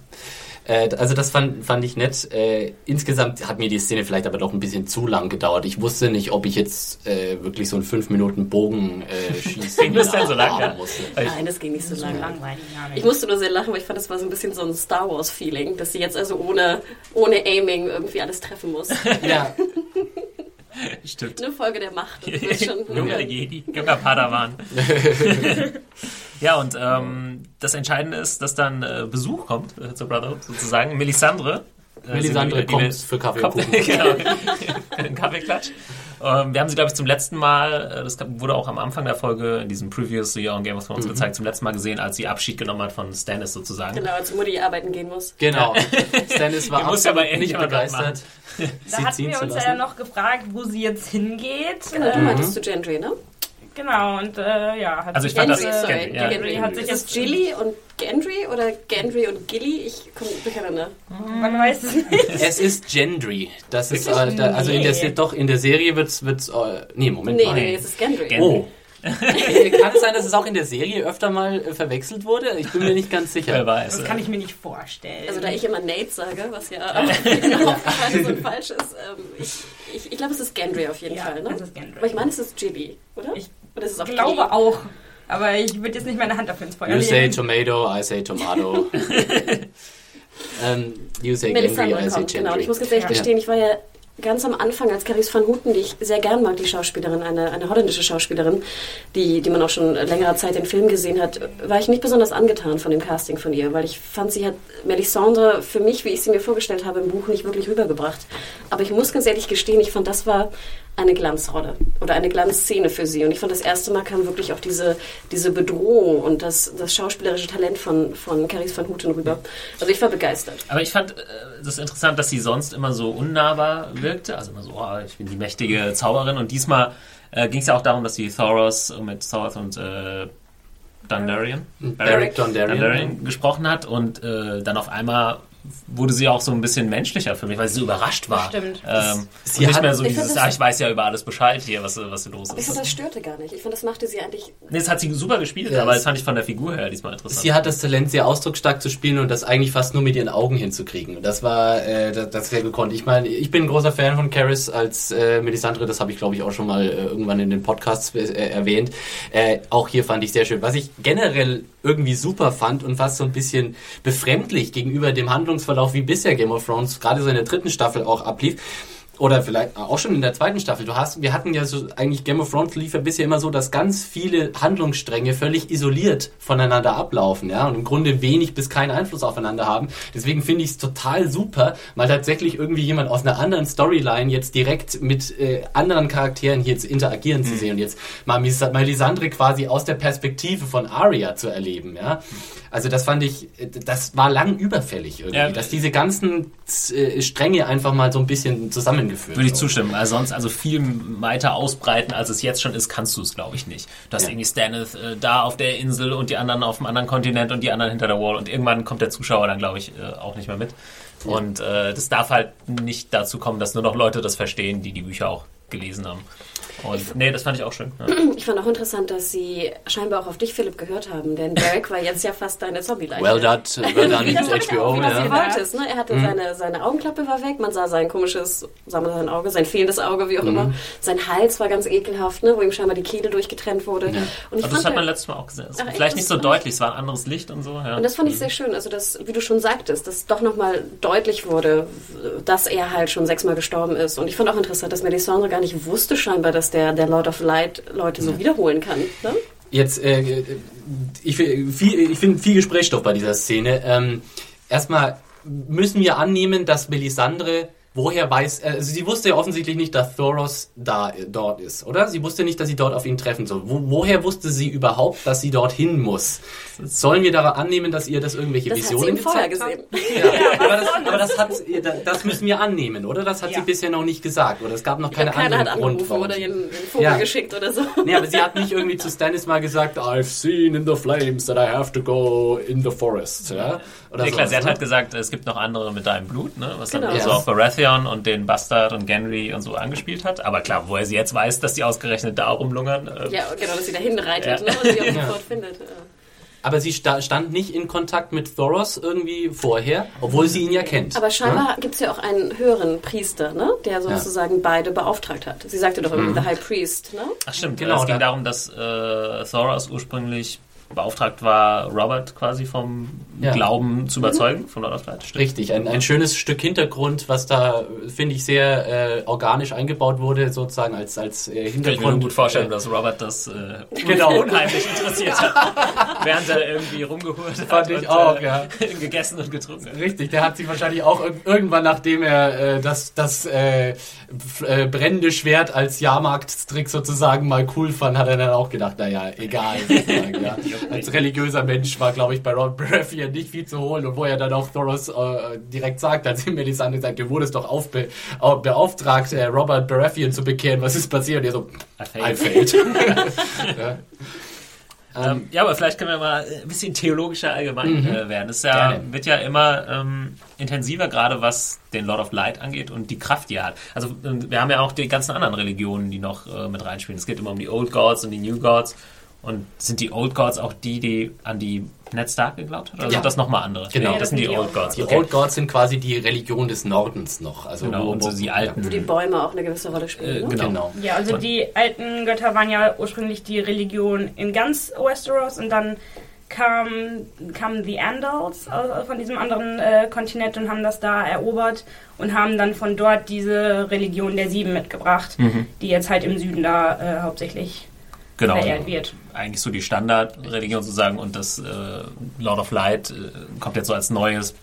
Äh, also das fand, fand ich nett. Äh, insgesamt hat mir die Szene vielleicht aber doch ein bisschen zu lang gedauert. Ich wusste nicht, ob ich jetzt äh, wirklich so einen 5 Minuten Bogen äh, schießen Ging das denn so lang, ja? musste. Nein, das ging nicht so lange. Langweilig. Ich musste nur sehr lachen, weil ich fand, das war so ein bisschen so ein Star Wars-Feeling, dass sie jetzt also ohne, ohne Aiming irgendwie alles treffen muss. Ja, Stimmt. Eine Folge der Macht. Junger Jedi, junger Padawan. ja, und ähm, das Entscheidende ist, dass dann äh, Besuch kommt äh, zur Brotherhood, sozusagen. Melisandre. äh, Melisandre die- kommt für Kaffee und Kommt- Kuchen. genau. Ein Kaffeeklatsch. Ähm, wir haben sie, glaube ich, zum letzten Mal, äh, das wurde auch am Anfang der Folge in diesem Previous Year on Game of Thrones Mhm. gezeigt, zum letzten Mal gesehen, als sie Abschied genommen hat von Stannis sozusagen. Genau, als Mutti arbeiten gehen muss. Genau. Stannis war muss aber nicht begeistert. Da hatten wir uns ja noch gefragt, wo sie jetzt hingeht. Genau, du Äh, meintest zu Gendry, ne? Genau, und äh, ja, hat Also ich sich fand das- jetzt, Gendry, äh, sorry. Ja. Gendry hat sich Ist jetzt es Gilly und Gendry oder Gendry und Gilly? Ich komme durcheinander. Man weiß es nicht. Es ist Gendry. Das ist äh, da, also in der doch in der Serie wird's wird's äh, nee Moment Nee, mal. nee, es ist Gendry. Gendry. Oh. Äh, Kann es sein, dass es auch in der Serie öfter mal äh, verwechselt wurde? Ich bin mir nicht ganz Wer sicher. weiß. Das kann ich mir nicht vorstellen. Also da ich immer Nate sage, was ja auch aufgefallen ist und falsch ist, ähm, ich, ich, ich glaube, es ist Gendry auf jeden Ja, Fall, ne? es ist Gendry. Aber ich meine, es ist Gilly, oder? Ich oder ist es auch ich glaube auch. Aber ich würde jetzt nicht meine Hand dafür ins Feuer You say legen. tomato, I say tomato. ähm, you say Gendry, Melisandre I say kommt, genau. Und ich muss ehrlich Ja. gestehen, ich war ja ganz am Anfang als Carice van Houten, die ich sehr gern mag, die Schauspielerin, eine, eine holländische Schauspielerin, die, die man auch schon längere Zeit in Filmen gesehen hat, war ich nicht besonders angetan von dem Casting von ihr, weil ich fand, sie hat Melisandre für mich, wie ich sie mir vorgestellt habe, im Buch nicht wirklich rübergebracht. Aber ich muss ganz ehrlich gestehen, ich fand, das war eine Glanzrolle oder eine Glanzszene für sie. Und ich fand, das erste Mal kam wirklich auch diese, diese Bedrohung und das, das schauspielerische Talent von, von Carice van Houten rüber. Also ich war begeistert. Aber ich fand äh, das interessant, dass sie sonst immer so unnahbar wirkte. Also immer so, oh, ich bin die mächtige Zauberin. Und diesmal äh, ging es ja auch darum, dass sie Thoros mit Thoros und äh, Dundarian, Beric Dondarrion. gesprochen hat. Und äh, dann auf einmal wurde sie auch so ein bisschen menschlicher für mich, weil sie so überrascht war. Stimmt. Ähm, Sie und nicht hat- mehr so Ich dieses, ah, ich weiß ja über alles Bescheid hier, was, was hier los Aber ich ist. fand, das störte gar nicht. Ich fand, das machte sie eigentlich Nee, das hat sie super gespielt, Ja, aber es- das fand ich von der Figur her diesmal interessant. Sie hat das Talent, sehr ausdrucksstark zu spielen und das eigentlich fast nur mit ihren Augen hinzukriegen. Und das war äh, das, das sehr gekonnt. Ich meine, ich bin ein großer Fan von Karis als äh, Melisandre, das habe ich glaube ich auch schon mal äh, irgendwann in den Podcasts äh, erwähnt. Äh, auch hier fand ich sehr schön. Was ich generell irgendwie super fand und was so ein bisschen befremdlich gegenüber dem Handlungsverlauf wie bisher Game of Thrones, gerade so in der dritten Staffel auch ablief, oder vielleicht auch schon in der zweiten Staffel. Du hast, wir hatten ja so eigentlich Game of Thrones lief ja bisher immer so, dass ganz viele Handlungsstränge völlig isoliert voneinander ablaufen, ja, und im Grunde wenig bis keinen Einfluss aufeinander haben. Deswegen finde ich es total super, mal tatsächlich irgendwie jemand aus einer anderen Storyline jetzt direkt mit äh, anderen Charakteren hier jetzt interagieren zu sehen und jetzt mal Melisandre quasi aus der Perspektive von Arya zu erleben, ja. Also das fand ich, das war lang überfällig irgendwie, Ja. dass diese ganzen äh, Stränge einfach mal so ein bisschen zusammengeführt Würde ich zustimmen. Also sonst, also viel weiter ausbreiten, als es jetzt schon ist, kannst du es, glaube ich, nicht. Du hast Ja. irgendwie Stannis äh, da auf der Insel und die anderen auf dem anderen Kontinent und die anderen hinter der Wall und irgendwann kommt der Zuschauer dann, glaube ich, äh, auch nicht mehr mit. Und äh, das darf halt nicht dazu kommen, dass nur noch Leute das verstehen, die die Bücher auch gelesen haben. Und nee, das fand ich auch schön. Ja. Ich fand auch interessant, dass sie scheinbar auch auf dich, Philipp, gehört haben, denn Derek war jetzt ja fast deine Zombie-Leiche. Well done, well done HBO. genau, wie du Ja. wolltest. Ne? Er hatte Mhm. seine, seine Augenklappe war weg, man sah sein komisches, sah man sein Auge, sein fehlendes Auge, wie auch Mhm. immer. Sein Hals war ganz ekelhaft, ne? wo ihm scheinbar die Kehle durchgetrennt wurde. Und ich Also das hat man ja- letztes Mal auch gesehen. Es- Ach, echt? Vielleicht Das nicht so deutlich, es war ein anderes Licht und so. Ja. Und das fand ich sehr schön, also dass, wie du schon sagtest, dass doch nochmal deutlich wurde, dass er halt schon sechsmal gestorben ist. Und ich fand auch interessant, dass Melisandre gar nicht wusste scheinbar, dass der, der Lord of Light Leute so wiederholen kann. Ne? Jetzt, äh, ich, viel, ich finde viel Gesprächsstoff bei dieser Szene. Ähm, erstmal müssen wir annehmen, dass Melisandre woher weiß, äh, also sie wusste ja offensichtlich nicht, dass Thoros da dort ist, oder? Sie wusste nicht, dass sie dort auf ihn treffen soll. Wo, woher wusste sie überhaupt, dass sie dorthin muss? Sollen wir daran annehmen, dass ihr das irgendwelche Das hat sie Visionen vorher gesehen. Ja, aber, das, aber das, hat, das müssen wir annehmen, oder? Das hat Ja. sie bisher noch nicht gesagt, oder es gab noch keine keiner hat anderen Grund, oder ihren Vogel Ja. geschickt oder so. Nee, aber sie hat nicht irgendwie zu Stannis mal gesagt, I've seen in the flames that I have to go in the forest, ja? Oder Nee, klar, sowas, sie hat ne? halt gesagt, es gibt noch andere mit deinem Blut, ne? was dann Genau. so Ja. auf Baratheon und den Bastard und Gendry und so angespielt hat. Aber klar, woher sie jetzt weiß, dass die ausgerechnet da rumlungern. Äh, Ja, genau, dass sie dahin reitet Ja. ne? und sie auch sofort findet. Ja. Aber sie sta stand nicht in Kontakt mit Thoros irgendwie vorher, obwohl sie ihn ja kennt. Aber ne? scheinbar gibt es ja auch einen höheren Priester, ne? der sozusagen beide beauftragt hat. Sie sagte doch Mhm. irgendwie The High Priest. Ne? Ach stimmt, Genau. Es ging da- darum, dass äh, Thoros ursprünglich beauftragt war, Robert quasi vom Ja. Glauben zu überzeugen, von Lord of Light. Stimmt. Richtig, ein, ein schönes Stück Hintergrund, was da, finde ich, sehr äh, organisch eingebaut wurde, sozusagen als, als äh, Kann ich Hintergrund. mir nur gut vorstellen, Äh, dass Robert das äh, Genau. unheimlich interessiert hat. Während er irgendwie rumgehurt hat Fand ich und auch, äh, ja. gegessen und getrunken hat. Richtig, der hat sich wahrscheinlich auch irg- irgendwann, nachdem er äh, das, das brennende Schwert als Jahrmarktstrick sozusagen mal cool fand, hat er dann auch gedacht, naja, egal. Sozusagen, ja. Als religiöser Mensch war, glaube ich, bei Ron Baratheon nicht viel zu holen und wo er dann auch Thoros äh, direkt sagt, als ihm Melisandre sagt, du wurdest doch aufbe au- beauftragt, äh, Robert Baratheon zu bekehren, was ist passiert? Und er so, I failed. ja. Ähm, ja, aber vielleicht können wir mal ein bisschen theologischer allgemein äh, werden. Es ja, Mhm. Gerne. wird ja immer ähm, intensiver, gerade was den Lord of Light angeht und die Kraft, die er hat. Also ähm, wir haben ja auch die ganzen anderen Religionen, die noch äh, mit reinspielen. Es geht immer um die Old Gods und die New Gods. Und sind die Old Gods auch die, die an die Ned Stark geglaubt hat? Oder Ja. sind das nochmal andere? Genau. Nee, das sind die Old Gods. Die Okay. Old Gods sind quasi die Religion des Nordens noch. Also Genau, wo- und so wo- die alten. Wo die Bäume auch eine gewisse Rolle spielen. Äh, ne? genau. Genau. Ja, also Und- die alten Götter waren ja ursprünglich die Religion in ganz Westeros und dann kamen kamen die Andals äh, von diesem anderen äh, Kontinent und haben das da erobert und haben dann von dort diese Religion der Sieben mitgebracht, die jetzt halt im Süden da äh, hauptsächlich genau. verehrt wird. Eigentlich so die Standardreligion sozusagen und das äh, Lord of Light äh, kommt jetzt so als neues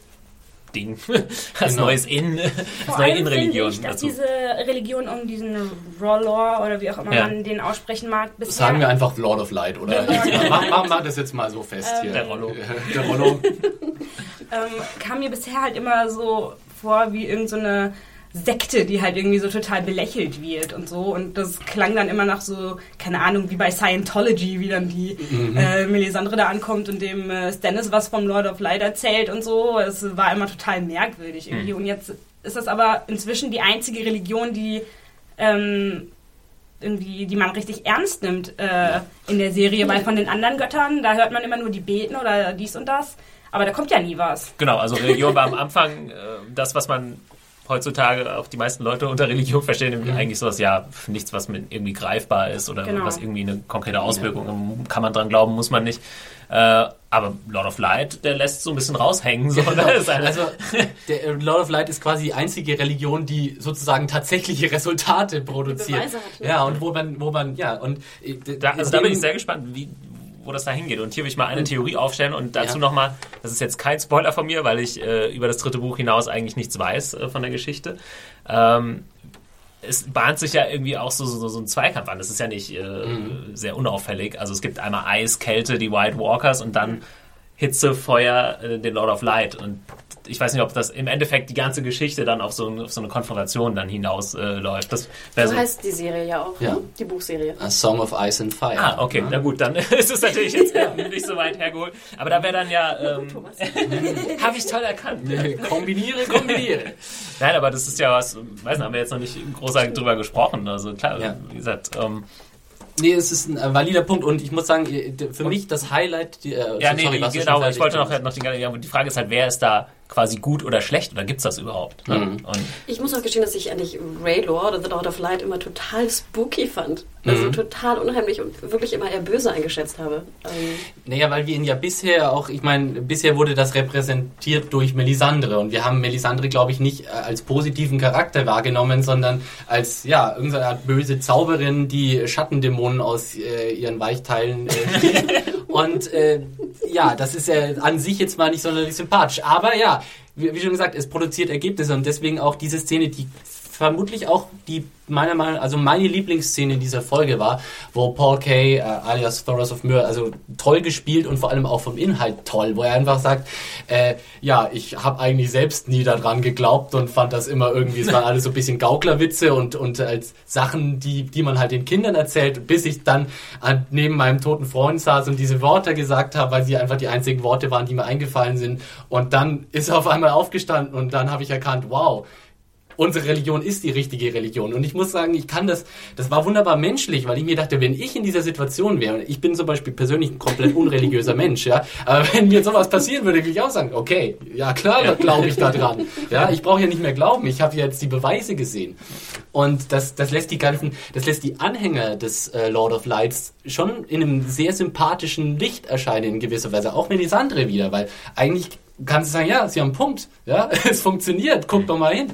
Ding, als Genau. neues In, als Vor neue finde ich, dass dazu. diese Religion um diesen Rollor oder wie auch immer Ja. man den aussprechen mag, bisher Sagen wir einfach Lord of Light, oder? Mach, mach, mach das jetzt mal so fest hier. Der Rollo. Der Rollo. ähm, kam mir bisher halt immer so vor wie irgendeine so Sekte, die halt irgendwie so total belächelt wird und so. Und das klang dann immer nach so, keine Ahnung, wie bei Scientology, wie dann die äh, Melisandre da ankommt und dem äh, Stannis was vom Lord of Light erzählt und so. Es war immer total merkwürdig irgendwie. Und jetzt ist das aber inzwischen die einzige Religion, die ähm, irgendwie, die man richtig ernst nimmt äh, in der Serie, weil von den anderen Göttern, da hört man immer nur die beten oder dies und das, aber da kommt ja nie was. Genau, also Religion war am Anfang äh, das, was man heutzutage auch die meisten Leute unter Religion verstehen, nämlich eigentlich sowas, ja, nichts, was mit irgendwie greifbar ist oder Genau. was irgendwie eine konkrete Auswirkung kann man dran glauben, muss man nicht. Äh, aber Lord of Light, der lässt so ein bisschen raushängen. So, ne? Eine- Also, der äh, Lord of Light ist quasi die einzige Religion, die sozusagen tatsächliche Resultate produziert. Hat, ne? Ja, und wo man, wo man, ja, und äh, Da, also da bin ich sehr gespannt, wie, wo das da hingeht. Und hier will ich mal eine Theorie aufstellen und dazu Ja. nochmal, das ist jetzt kein Spoiler von mir, weil ich äh, über das dritte Buch hinaus eigentlich nichts weiß äh, von der Geschichte. Ähm, es bahnt sich ja irgendwie auch so, so, so ein Zweikampf an. Das ist ja nicht äh, sehr unauffällig. Also es gibt einmal Eis, Kälte, die White Walkers und dann Hitze, Feuer, äh, den Lord of Light. Und ich weiß nicht, ob das im Endeffekt die ganze Geschichte dann auf so, auf so eine Konfrontation dann hinausläuft. Äh, so, so heißt die Serie ja auch, ja. Ne? die Buchserie. A Song of Ice and Fire. Ah, okay, ja. na gut, dann ist es natürlich jetzt nicht so weit hergeholt. Aber da wäre dann ja, ähm, habe ich toll erkannt. kombiniere, kombiniere. Nein, aber das ist ja was, weiß nicht, haben wir jetzt noch nicht großartig drüber gesprochen. Also klar, ja. wie gesagt, ähm, Nee, es ist ein äh, valider Punkt und ich muss sagen, für mich das Highlight. Die, äh, ja, nee, sorry, nee genau, ich wollte noch, noch die, die Frage ist halt, wer ist da quasi gut oder schlecht oder gibt es das überhaupt? Ne? Mhm. ich muss auch gestehen, dass ich eigentlich Raylor oder The Lord of Light immer total spooky fand. Also mhm. total unheimlich und wirklich immer eher böse eingeschätzt habe. Ähm naja, weil wir ihn ja bisher auch, ich meine, bisher wurde das repräsentiert durch Melisandre und wir haben Melisandre, glaube ich, nicht äh, als positiven Charakter wahrgenommen, sondern als, ja, irgendeine Art böse Zauberin, die Schattendämonen aus äh, ihren Weichteilen äh, und äh, ja, das ist ja an sich jetzt mal nicht sonderlich sympathisch. Aber ja, wie, schon gesagt, es produziert Ergebnisse und deswegen auch diese Szene, die vermutlich auch die meiner Meinung also meine Lieblingsszene in dieser Folge war, wo Paul Kay, äh, alias Thoros of Myr, also toll gespielt und vor allem auch vom Inhalt toll, wo er einfach sagt, äh, ja, ich habe eigentlich selbst nie daran geglaubt und fand das immer irgendwie, es waren alles so ein bisschen Gauklerwitze und, und als Sachen, die, die man halt den Kindern erzählt, bis ich dann an, neben meinem toten Freund saß und diese Worte gesagt habe, weil sie einfach die einzigen Worte waren, die mir eingefallen sind. Und dann ist er auf einmal aufgestanden und dann habe ich erkannt, wow, unsere Religion ist die richtige Religion. Und ich muss sagen, ich kann das, das war wunderbar menschlich, weil ich mir dachte, wenn ich in dieser Situation wäre, ich bin zum Beispiel persönlich ein komplett unreligiöser Mensch, ja, aber wenn mir sowas passieren würde, würde ich auch sagen, okay, ja klar, glaube ich da dran. Ja, ich brauche ja nicht mehr glauben, ich habe jetzt die Beweise gesehen. Und das, das lässt die ganzen, das lässt die Anhänger des äh, Lord of Lights schon in einem sehr sympathischen Licht erscheinen in gewisser Weise, auch Melisandre wieder, weil eigentlich kannst du sagen, ja, sie haben einen Punkt, ja, es funktioniert, guck doch mal hin.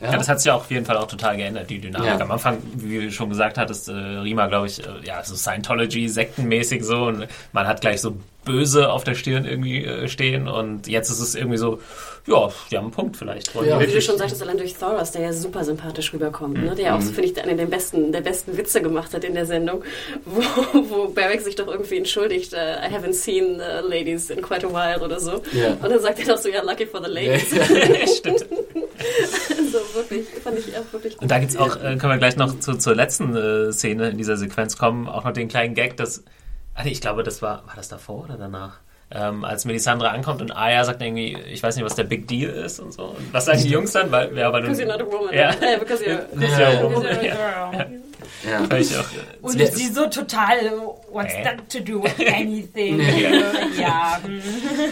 Ja. ja, das hat sich ja auf jeden Fall auch total geändert, die Dynamik. Ja. Am Anfang, wie du schon gesagt hattest, äh, Rima, glaube ich, äh, ja, so Scientology, sektenmäßig so und man hat gleich so böse auf der Stirn irgendwie äh, stehen und jetzt ist es irgendwie so, ja, die haben einen Punkt vielleicht. Ja. Wie du schon sagtest, allein durch Thoros, der ja super sympathisch rüberkommt, mhm. ne? der auch, mhm. finde ich, einen der besten, der besten Witze gemacht hat in der Sendung, wo, wo Barrick sich doch irgendwie entschuldigt, uh, I haven't seen uh, ladies in quite a while oder so. Yeah. Und dann sagt er doch so, ja, lucky for the ladies. Ja, Stimmt. also wirklich, fand ich auch wirklich gut. Und da gibt es auch, äh, können wir gleich noch zu, zur letzten äh, Szene in dieser Sequenz kommen, auch noch den kleinen Gag, dass, ach nee, ich glaube, das war, war das davor oder danach? ähm, als Melisandre ankommt und Aya sagt irgendwie, ich weiß nicht, was der Big Deal ist und so. Und was sagen die Jungs dann? Weil, ja, weil because you're not a woman. Ja. Yeah. because you're, because you're a woman. Girl. Ja. Auch, und sie so total, what's äh. that to do with anything? ja.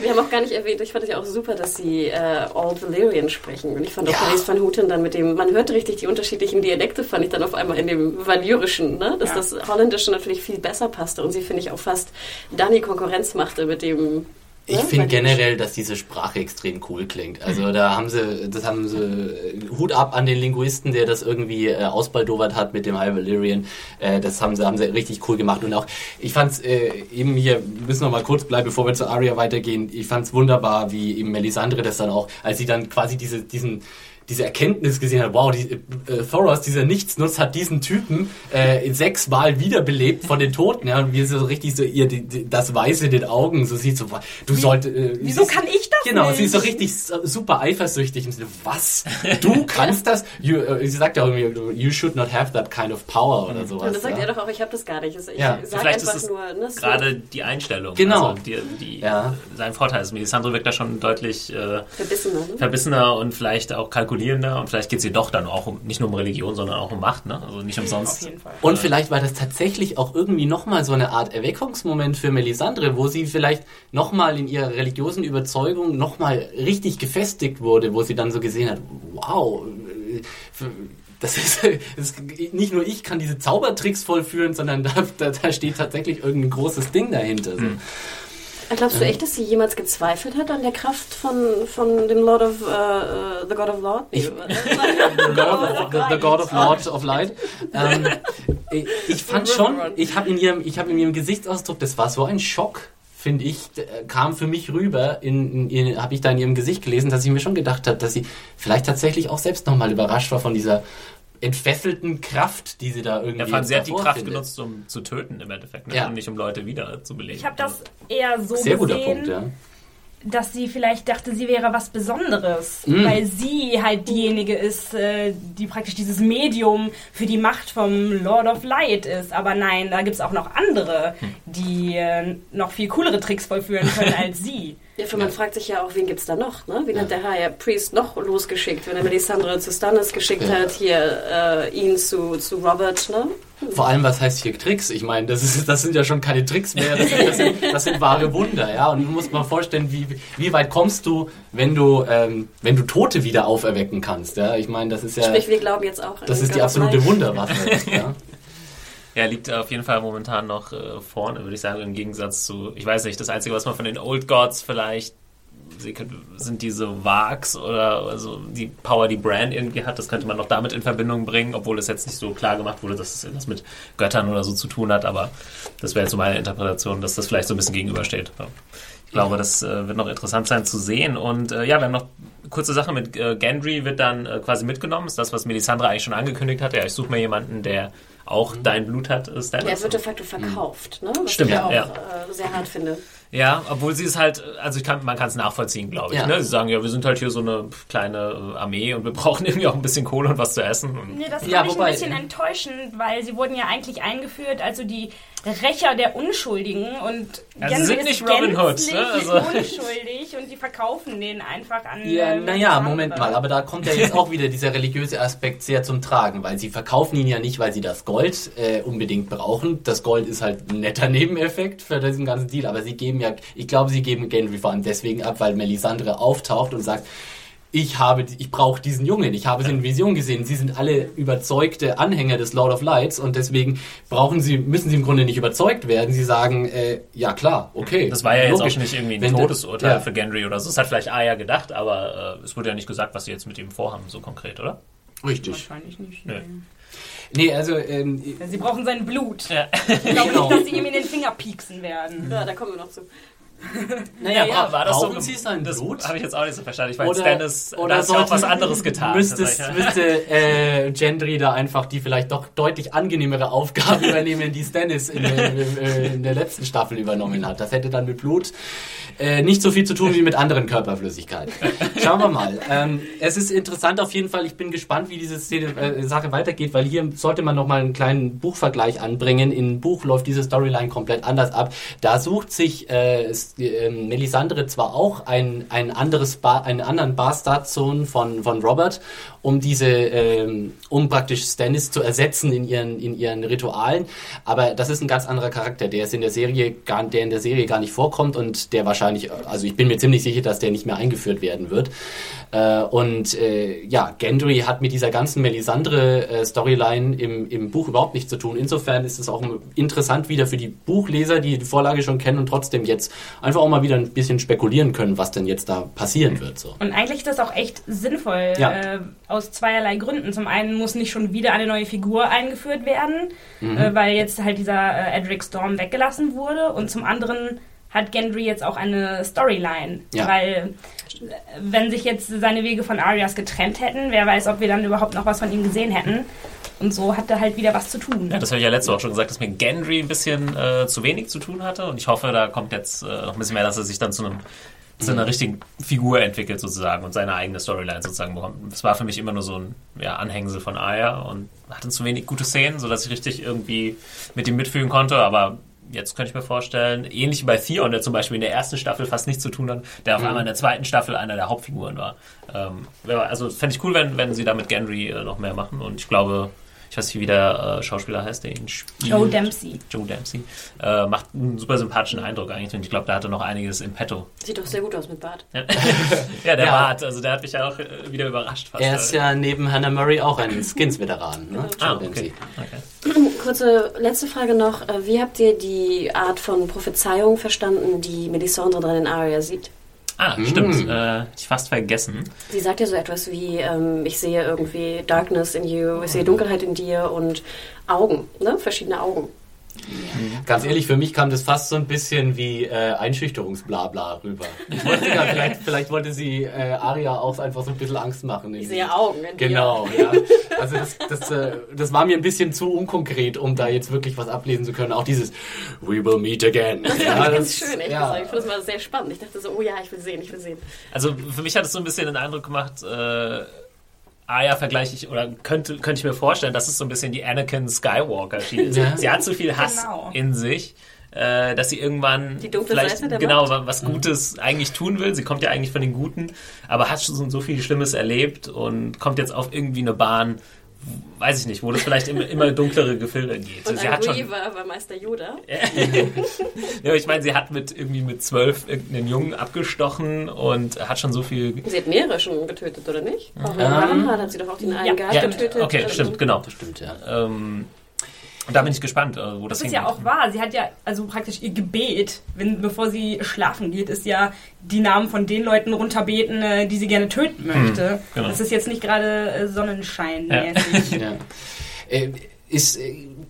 Wir haben auch gar nicht erwähnt, ich fand es ja auch super, dass sie äh, Old Valyrian sprechen. Und ich fand auch ja. Paris van Houten dann mit dem, man hört richtig die unterschiedlichen Dialekte, fand ich dann auf einmal in dem Valyrischen, ne? dass ja. das Holländische natürlich viel besser passte und sie, finde ich, auch fast Dani Konkurrenz machte mit dem ich ja, finde generell, dass diese Sprache extrem cool klingt. Also da haben sie, das haben sie äh, Hut ab an den Linguisten, der das irgendwie äh, ausbaldowert hat mit dem High Valyrian. Äh, das haben sie, haben sie richtig cool gemacht. Und auch, ich fand's äh, eben hier, müssen wir mal kurz bleiben, bevor wir zu Aria weitergehen. Ich fand's wunderbar, wie eben Melisandre das dann auch, als sie dann quasi diese, diesen diese Erkenntnis gesehen hat, wow, die, äh, Thoros, dieser Nichtsnutz, hat diesen Typen äh, sechsmal wiederbelebt von den Toten, ja, und wie so richtig so ihr die, die, das Weiße in den Augen so sieht, so, du solltest... Äh, Wieso kann ich das Genau, nicht? sie ist so richtig super eifersüchtig und so, was? Du kannst das? You, äh, sie sagt ja auch irgendwie, you should not have that kind of power oder sowas. Und das sagt ja. er doch auch, ich habe das gar nicht. Ich ja. sag Vielleicht einfach ist nur... Ne, so gerade die Einstellung. Genau. Also die, die, ja. Sein Vorteil ist, Melisandre wirkt da schon deutlich äh, verbissener, ne? verbissener und vielleicht auch kalkulierender und vielleicht geht es hier doch dann auch um, nicht nur um Religion, sondern auch um Macht, ne? Also nicht umsonst. Auf jeden Fall. Und vielleicht war das tatsächlich auch irgendwie nochmal so eine Art Erweckungsmoment für Melisandre, wo sie vielleicht nochmal in ihrer religiösen Überzeugung nochmal richtig gefestigt wurde, wo sie dann so gesehen hat, wow, das ist, das ist, nicht nur ich kann diese Zaubertricks vollführen, sondern da, da, da steht tatsächlich irgendein großes Ding dahinter. So. Mhm. Glaubst du echt, dass sie jemals gezweifelt hat an der Kraft von, von dem Lord of uh, the God of Lord? Ich, the, God, the, the, God of Lord of Light. Ähm, ich fand schon, ich habe in ihrem, ich habe in ihrem Gesichtsausdruck, das war so ein Schock finde ich, kam für mich rüber, in, in habe ich da in ihrem Gesicht gelesen, dass ich mir schon gedacht habe, dass sie vielleicht tatsächlich auch selbst nochmal überrascht war von dieser entfesselten Kraft, die sie da irgendwie Ja, allem, sie hat die Kraft findet. genutzt, um zu töten im Endeffekt, ne? Ja. und nicht um Leute wieder zu beleben. Ich habe das eher so Sehr guter gesehen, Punkt, ja. dass sie vielleicht dachte, sie wäre was Besonderes, Mm. weil sie halt diejenige ist, äh, die praktisch dieses Medium für die Macht vom Lord of Light ist. Aber nein, da gibt es auch noch andere, Hm. die äh, noch viel coolere Tricks vollführen können als sie. Ja, für man fragt sich ja auch, wen gibt's da noch? Ne? Wen hat der High Priest noch losgeschickt, wenn er Melisandre zu Stannis geschickt Ja. hat, hier äh, ihn zu, zu Robert, ne? Vor allem, was heißt hier Tricks? Ich meine, das, ist, das sind ja schon keine Tricks mehr, das sind, das sind, das sind wahre Wunder, ja. Und du musst mal vorstellen, wie, wie weit kommst du, wenn du, ähm, wenn du Tote wieder auferwecken kannst, ja. Ich meine, das ist ja, Sprich, wir glauben jetzt auch das ist die absolute. Wunderwaffe, ja. Ja, liegt auf jeden Fall momentan noch äh, vorne, würde ich sagen, im Gegensatz zu, ich weiß nicht, das Einzige, was man von den Old Gods vielleicht können- sind diese Vags oder also die Power, die Bran irgendwie hat, das könnte man noch damit in Verbindung bringen, obwohl es jetzt nicht so klar gemacht wurde, dass es irgendwas mit Göttern oder so zu tun hat, aber das wäre jetzt so meine Interpretation, dass das vielleicht so ein bisschen gegenübersteht. Ich glaube, das äh, wird noch interessant sein zu sehen. Und äh, ja, wir haben noch kurze Sache mit äh, Gendry wird dann äh, quasi mitgenommen. Ist das, was Melisandre eigentlich schon angekündigt hat. Ja, ich suche mir jemanden, der auch dein Blut hat, äh, Stannis. Der wird de facto verkauft, ne? Was Stimmt, ich ja auch ja. Äh, sehr hart finde. Ja, obwohl sie es halt, also ich kann, man kann es nachvollziehen, glaube ich. Ja. Ne? Sie sagen, ja, wir sind halt hier so eine kleine äh, Armee und wir brauchen irgendwie auch ein bisschen Kohle und was zu essen. Und Nee, das fand Ja, ich ein bisschen enttäuschend, weil sie wurden ja eigentlich eingeführt, also die Rächer der Unschuldigen und Ja, sie Gendry sind ist nicht Robin Hood, ne? Also- unschuldig und die verkaufen den einfach an Ja, äh, naja, andere. Moment mal, aber da kommt ja jetzt auch wieder dieser religiöse Aspekt sehr zum Tragen, weil sie verkaufen ihn ja nicht, weil sie das Gold äh, unbedingt brauchen. Das Gold ist halt ein netter Nebeneffekt für diesen ganzen Deal, aber sie geben ja, ich glaube, sie geben Gendry vor allem deswegen ab, weil Melisandre auftaucht und sagt, ich habe, ich brauche diesen Jungen, ich habe sie in Vision gesehen. Sie sind alle überzeugte Anhänger des Lord of Lights und deswegen brauchen sie, müssen sie im Grunde nicht überzeugt werden. Sie sagen, äh, ja klar, okay. das war ja jetzt logisch. auch nicht irgendwie ein Wenn der- Todesurteil ja. für Gendry oder so. Das hat vielleicht Aya gedacht, aber äh, es wurde ja nicht gesagt, was sie jetzt mit ihm vorhaben, so konkret, oder? Richtig. Wahrscheinlich nicht. Nö. Nee, also ähm, Sie brauchen sein Blut. Ja. Ich glaube Genau. nicht, dass sie ihm in den Finger pieksen werden. Ja, da kommen wir noch zu. Naja, Ja, war das so? brauchen Sie sein Das Blut? habe ich jetzt auch nicht so verstanden. Ich meine, Stannis, oder hast du auch was anderes getan. Müsste, Das sag ich ja. müsste äh, Gendry da einfach die vielleicht doch deutlich angenehmere Aufgabe übernehmen, die Stannis in, der- äh, in der letzten Staffel übernommen hat. Das hätte dann mit Blut äh, nicht so viel zu tun wie mit anderen Körperflüssigkeiten. Schauen wir mal. Ähm, es ist interessant auf jeden Fall. Ich bin gespannt, wie diese Szene, äh, Sache weitergeht, weil hier sollte man noch mal einen kleinen Buchvergleich anbringen. Im Buch läuft diese Storyline komplett anders ab. Da sucht sich äh, Äh, Melisandre zwar auch ein, ein anderes ba einen anderen Bastardsohn von, von Robert, um diese, ähm, um praktisch Stannis zu ersetzen in ihren, in ihren Ritualen, aber das ist ein ganz anderer Charakter, der ist in der Serie gar, der in der Serie gar nicht vorkommt und der wahrscheinlich, also ich bin mir ziemlich sicher, dass der nicht mehr eingeführt werden wird. Äh, und äh, ja, Gendry hat mit dieser ganzen Melisandre-Storyline im, im Buch überhaupt nichts zu tun. Insofern ist es auch interessant wieder für die Buchleser, die die Vorlage schon kennen und trotzdem jetzt einfach auch mal wieder ein bisschen spekulieren können, was denn jetzt da passieren wird. So. Und eigentlich ist das auch echt sinnvoll, Ja. äh, aus zweierlei Gründen. Zum einen muss nicht schon wieder eine neue Figur eingeführt werden, Mhm. äh, weil jetzt halt dieser äh, Edric Storm weggelassen wurde. Und zum anderen hat Gendry jetzt auch eine Storyline, Ja. weil wenn sich jetzt seine Wege von Arias getrennt hätten, wer weiß, ob wir dann überhaupt noch was von ihm gesehen hätten. Und so hat er halt wieder was zu tun. Ja, das habe ich ja letzte Woche schon gesagt, dass mir Gendry ein bisschen äh, zu wenig zu tun hatte. Und ich hoffe, da kommt jetzt äh, noch ein bisschen mehr, dass er sich dann zu einem zu einer richtigen Figur entwickelt sozusagen und seine eigene Storyline sozusagen bekommt. Es war für mich immer nur so ein ja, Anhängsel von Aya und hatte zu wenig gute Szenen, sodass ich richtig irgendwie mit ihm mitfühlen konnte, aber jetzt könnte ich mir vorstellen, ähnlich wie bei Theon, der zum Beispiel in der ersten Staffel fast nichts zu tun hat, der auf einmal in der zweiten Staffel einer der Hauptfiguren war. Ähm, also fände ich cool, wenn, wenn sie da mit Gendry äh, noch mehr machen und ich glaube, ich weiß nicht, wie der äh, Schauspieler heißt, der ihn spielt. Joe Dempsey. Joe Dempsey. Äh, macht einen super sympathischen Eindruck eigentlich und ich glaube, der hatte noch einiges im Petto. Sieht doch sehr gut aus mit Bart. Ja, der Ja. Bart, also der hat mich ja auch äh, wieder überrascht fast. Er ist ja neben Hannah Murray auch ein Skins-Veteran. Ne? ah, Joe Dempsey. okay. okay. Kurze letzte Frage noch. Äh, Wie habt ihr die Art von Prophezeiung verstanden, die Melisandre dran in Arya sieht? Ah, stimmt. Äh, ich fast vergessen. Sie sagt ja so etwas wie, ähm, ich sehe irgendwie Darkness in you, ich sehe Dunkelheit in dir und Augen, ne? verschiedene Augen. Ganz ehrlich, für mich kam das fast so ein bisschen wie äh, Einschüchterungsblabla rüber. Ich wollte ja, vielleicht, vielleicht wollte sie äh, Aria auch einfach so ein bisschen Angst machen. Ich sehe Augen. In genau, ja. Also das, das, äh, das war mir ein bisschen zu unkonkret, um da jetzt wirklich was ablesen zu können. Auch dieses We will meet again. Das ja, war ganz schön, echt ja. Ich fand das mal sehr spannend. Ich dachte so, oh ja, ich will sehen, ich will sehen. Also für mich hat es so ein bisschen den Eindruck gemacht, äh, Ah ja, vergleiche ich oder könnte, könnte ich mir vorstellen, das ist so ein bisschen die Anakin Skywalker Schiene. Ja. Sie hat so viel Hass genau. in sich, äh, dass sie irgendwann vielleicht genau Macht. was Gutes eigentlich tun will. Sie kommt ja eigentlich von den Guten, aber hat schon so viel Schlimmes erlebt und kommt jetzt auf irgendwie eine Bahn, weiß ich nicht, wo das vielleicht immer, immer dunklere Gefilde geht. Und sie hat schon, war, war Meister Yoda. ja, ich meine, sie hat mit irgendwie mit zwölf irgendeinen Jungen abgestochen und hat schon so viel. Sie hat mehrere schon getötet, oder nicht? Auch in ähm, hat sie doch auch den einen ja. ja, getötet. Okay, stimmt, genau. Das stimmt, ja. Ähm, und da bin ich gespannt, äh, wo das, das ist ja auch wahr. Sie hat ja, also praktisch ihr Gebet, wenn, bevor sie schlafen geht, ist ja die Namen von den Leuten runterbeten, äh, die sie gerne töten hm, möchte. Hm, genau. Das ist jetzt nicht gerade äh, Sonnenschein. Ja. ja. Äh, ist,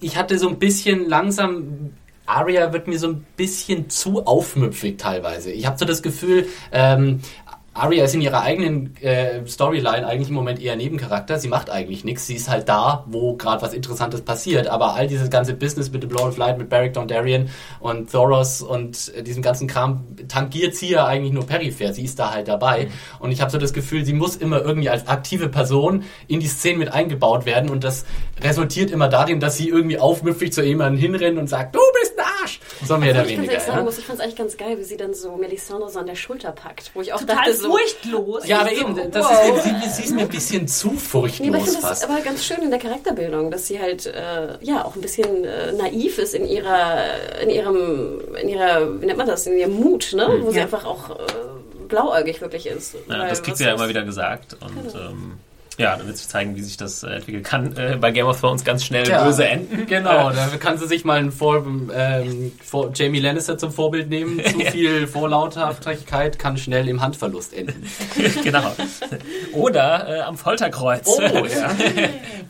ich hatte so ein bisschen langsam Aria wird mir so ein bisschen zu aufmüpfig teilweise. Ich habe so das Gefühl, ähm, Arya ist in ihrer eigenen äh, Storyline eigentlich im Moment eher Nebencharakter. Sie macht eigentlich nichts. Sie ist halt da, wo gerade was Interessantes passiert. Aber all dieses ganze Business mit The Blood of Light, mit Beric Dondarrion und Thoros und äh, diesem ganzen Kram tangiert sie ja eigentlich nur peripher. Sie ist da halt dabei. Mhm. Und ich habe so das Gefühl, sie muss immer irgendwie als aktive Person in die Szene mit eingebaut werden. Und das resultiert immer darin, dass sie irgendwie aufmüpfig zu jemandem hinrennt und sagt, du bist Arsch. So mehr oder weniger. Ich, sagen, ja? ich fand es eigentlich ganz geil, wie sie dann so Melisandre so an der Schulter packt. Wo ich auch Total dachte, so, furchtlos. Ja, aber eben, das wow. ist eben, sie, sie, ist mir ein bisschen zu furchtlos nee, aber ich finde das aber ganz schön in der Charakterbildung, dass sie halt äh, ja auch ein bisschen äh, naiv ist in ihrer in ihrem in ihrer wie nennt man das in ihrem Mut, ne, hm. wo sie einfach auch äh, blauäugig wirklich ist. Ja, das kriegt sie ja immer wieder gesagt und genau. ähm, ja, dann wird sich zeigen, wie sich das äh, entwickeln kann. Äh, bei Game of Thrones ganz schnell ja, böse enden. Genau, da kann sie sich mal ein Vor, ähm, Vor Jamie Lannister zum Vorbild nehmen. Zu viel Vorlauthaftigkeit kann schnell im Handverlust enden. genau. Oder äh, am Folterkreuz. Oh, ja.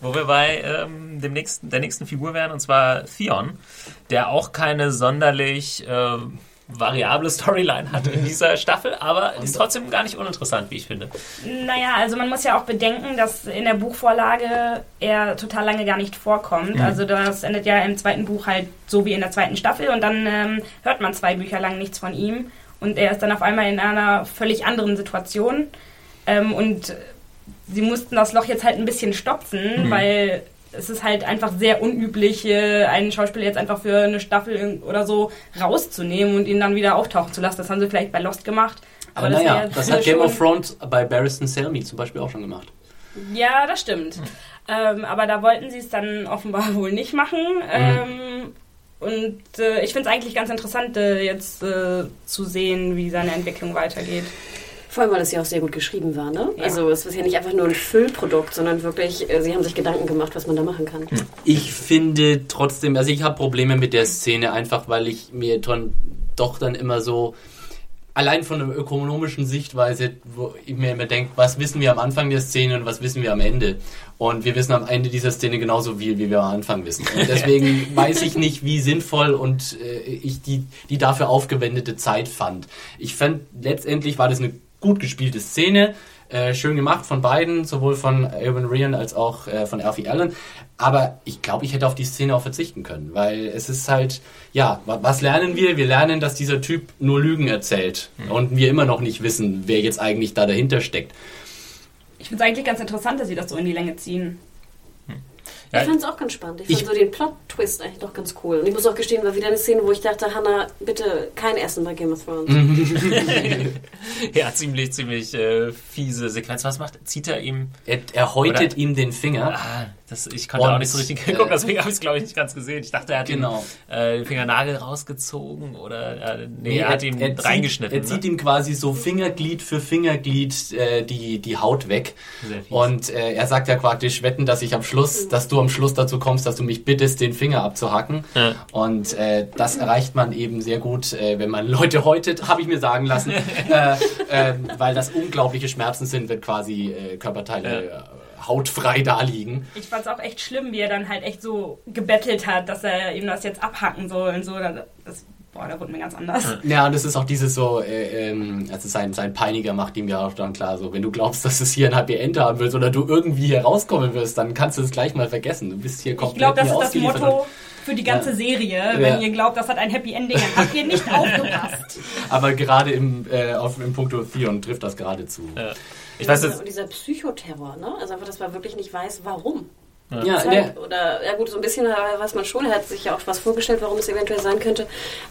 Wo wir bei ähm, dem nächsten, der nächsten Figur wären, und zwar Theon, der auch keine sonderlich äh, variable Storyline hat in dieser Staffel, aber ist trotzdem gar nicht uninteressant, wie ich finde. Naja, also man muss ja auch bedenken, dass in der Buchvorlage er total lange gar nicht vorkommt. Mhm. Also das endet ja im zweiten Buch halt so wie in der zweiten Staffel und dann ähm, hört man zwei Bücher lang nichts von ihm und er ist dann auf einmal in einer völlig anderen Situation ähm, und sie mussten das Loch jetzt halt ein bisschen stopfen, mhm. weil es ist halt einfach sehr unüblich, einen Schauspieler jetzt einfach für eine Staffel oder so rauszunehmen und ihn dann wieder auftauchen zu lassen. Das haben sie vielleicht bei Lost gemacht. Aber, das, naja, das hat Game of Thrones bei Barristan Selmy zum Beispiel auch schon gemacht. Ja, das stimmt. Hm. Ähm, aber da wollten sie es dann offenbar wohl nicht machen. Mhm. Ähm, und äh, ich finde es eigentlich ganz interessant, äh, jetzt äh, zu sehen, wie seine Entwicklung weitergeht. Vor allem, weil es ja auch sehr gut geschrieben war, ne? Ja. Also es ist ja nicht einfach nur ein Füllprodukt, sondern wirklich, äh, sie haben sich Gedanken gemacht, was man da machen kann. Ich finde trotzdem, also ich habe Probleme mit der Szene, einfach weil ich mir dann doch dann immer so allein von einer ökonomischen Sichtweise, wo ich mir immer denke, was wissen wir am Anfang der Szene und was wissen wir am Ende? Und wir wissen am Ende dieser Szene genauso viel, wie wir am Anfang wissen. Und deswegen weiß ich nicht, wie sinnvoll und äh, ich die, die dafür aufgewendete Zeit fand. Ich fand, letztendlich war das eine gut gespielte Szene. Äh, schön gemacht von beiden, sowohl von Ewan Ryan als auch äh, von Alfie Allen. Aber ich glaube, ich hätte auf die Szene auch verzichten können, weil es ist halt, ja, was lernen wir? Wir lernen, dass dieser Typ nur Lügen erzählt mhm. und wir immer noch nicht wissen, wer jetzt eigentlich da dahinter steckt. Ich finde es eigentlich ganz interessant, dass sie das so in die Länge ziehen. Ja, ich fand es auch ganz spannend. Ich, ich fand so den Plot-Twist eigentlich doch ganz cool. Und ich muss auch gestehen, war wieder eine Szene, wo ich dachte, Hannah, bitte kein Essen bei Game of Thrones. ja, ziemlich, ziemlich äh, fiese Sequenz. Was macht? Zieht er ihm... Er, er häutet oder? ihm den Finger. Ah, das, ich konnte und, auch nicht so richtig gucken, deswegen habe ich es, glaube ich, nicht ganz gesehen. Ich dachte, er hat genau. ihm, äh, den Fingernagel rausgezogen oder... Äh, nee, nee, er hat ihn er reingeschnitten. er zieht ne? ihm quasi so Fingerglied für Fingerglied äh, die, die Haut weg. Und äh, er sagt ja praktisch, wetten, dass ich am Schluss, dass du am Schluss dazu kommst, dass du mich bittest, den Finger abzuhacken. Ja. Und äh, das erreicht man eben sehr gut, äh, wenn man Leute häutet, habe ich mir sagen lassen, äh, äh, weil das unglaubliche Schmerzen sind, wenn quasi äh, Körperteile ja. Hautfrei da liegen. Ich fand es auch echt schlimm, wie er dann halt echt so gebettelt hat, dass er ihm das jetzt abhacken soll und so. Das, boah, da wurde mir ganz anders. Ja, und es ist auch dieses so, äh, ähm, also sein, sein Peiniger macht ihm ja auch dann klar, so, wenn du glaubst, dass es hier ein Happy End haben willst oder du irgendwie hier rauskommen wirst, dann kannst du es gleich mal vergessen. Du bist hier komplett Ich glaube, das ist das Motto für die ganze Ja. Serie. Wenn Ja. ihr glaubt, das hat ein Happy Ending, dann habt ihr nicht aufgepasst. Aber gerade im, äh, auf, im Punkto Theon trifft das gerade zu. Ja. Ich weiß Und jetzt, dieser Psychoterror, ne? Also einfach, dass man wirklich nicht weiß, warum. Ja, Zeit, der, oder ja gut, so ein bisschen äh, weiß man schon, er hat sich ja auch was vorgestellt, warum es eventuell sein könnte.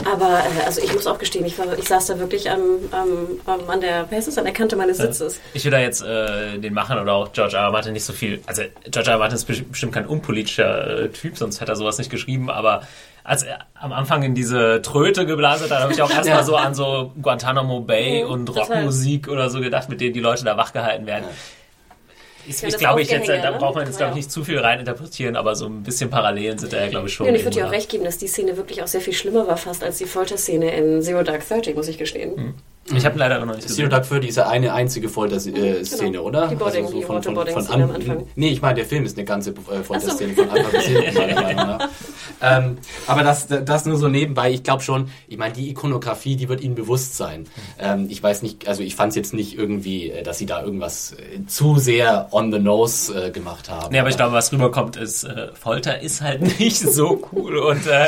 Aber äh, also ich muss auch gestehen, ich, war, ich saß da wirklich am, am, am, an der, wer ist an der Kante meines Sitzes. ich will da jetzt äh, den Machern oder auch George R. R. Martin nicht so viel. Also, George R. R. Martin ist besti- bestimmt kein unpolitischer äh, Typ, sonst hätte er sowas nicht geschrieben, aber als er am Anfang in diese Tröte geblasen hat, habe ich auch erstmal Ja. so an so Guantanamo Bay Mhm, und total. Rockmusik oder so gedacht, mit denen die Leute da wachgehalten werden. Ich, Ja, ich das glaube, ich jetzt, da braucht man jetzt, glaube ich, nicht zu viel reininterpretieren, aber so ein bisschen Parallelen sind da ja, glaube ich, schon. Ja, und ich würde dir auch recht geben, dass die Szene wirklich auch sehr viel schlimmer war fast als die Folterszene in Zero Dark Thirty, muss ich gestehen. da. Ich habe leider noch nicht Zero. Dark Thirty ist ja eine einzige Folterszene, Genau. oder? Also Die Boarding- die Waterboarding-Szene am Anfang. Nee, ich meine, der Film ist eine ganze äh, Folterszene von Anfang bis hinten, meiner Meinung nach. Ähm, aber das, das nur so nebenbei. Ich glaube schon, ich meine, die Ikonografie, die wird ihnen bewusst sein. Ähm, ich weiß nicht, also ich fand es jetzt nicht irgendwie, äh, dass sie da irgendwas äh, zu sehr on the nose äh, gemacht haben. Nee, aber ich glaube, was rüberkommt, ist, äh, Folter ist halt nicht so cool und äh,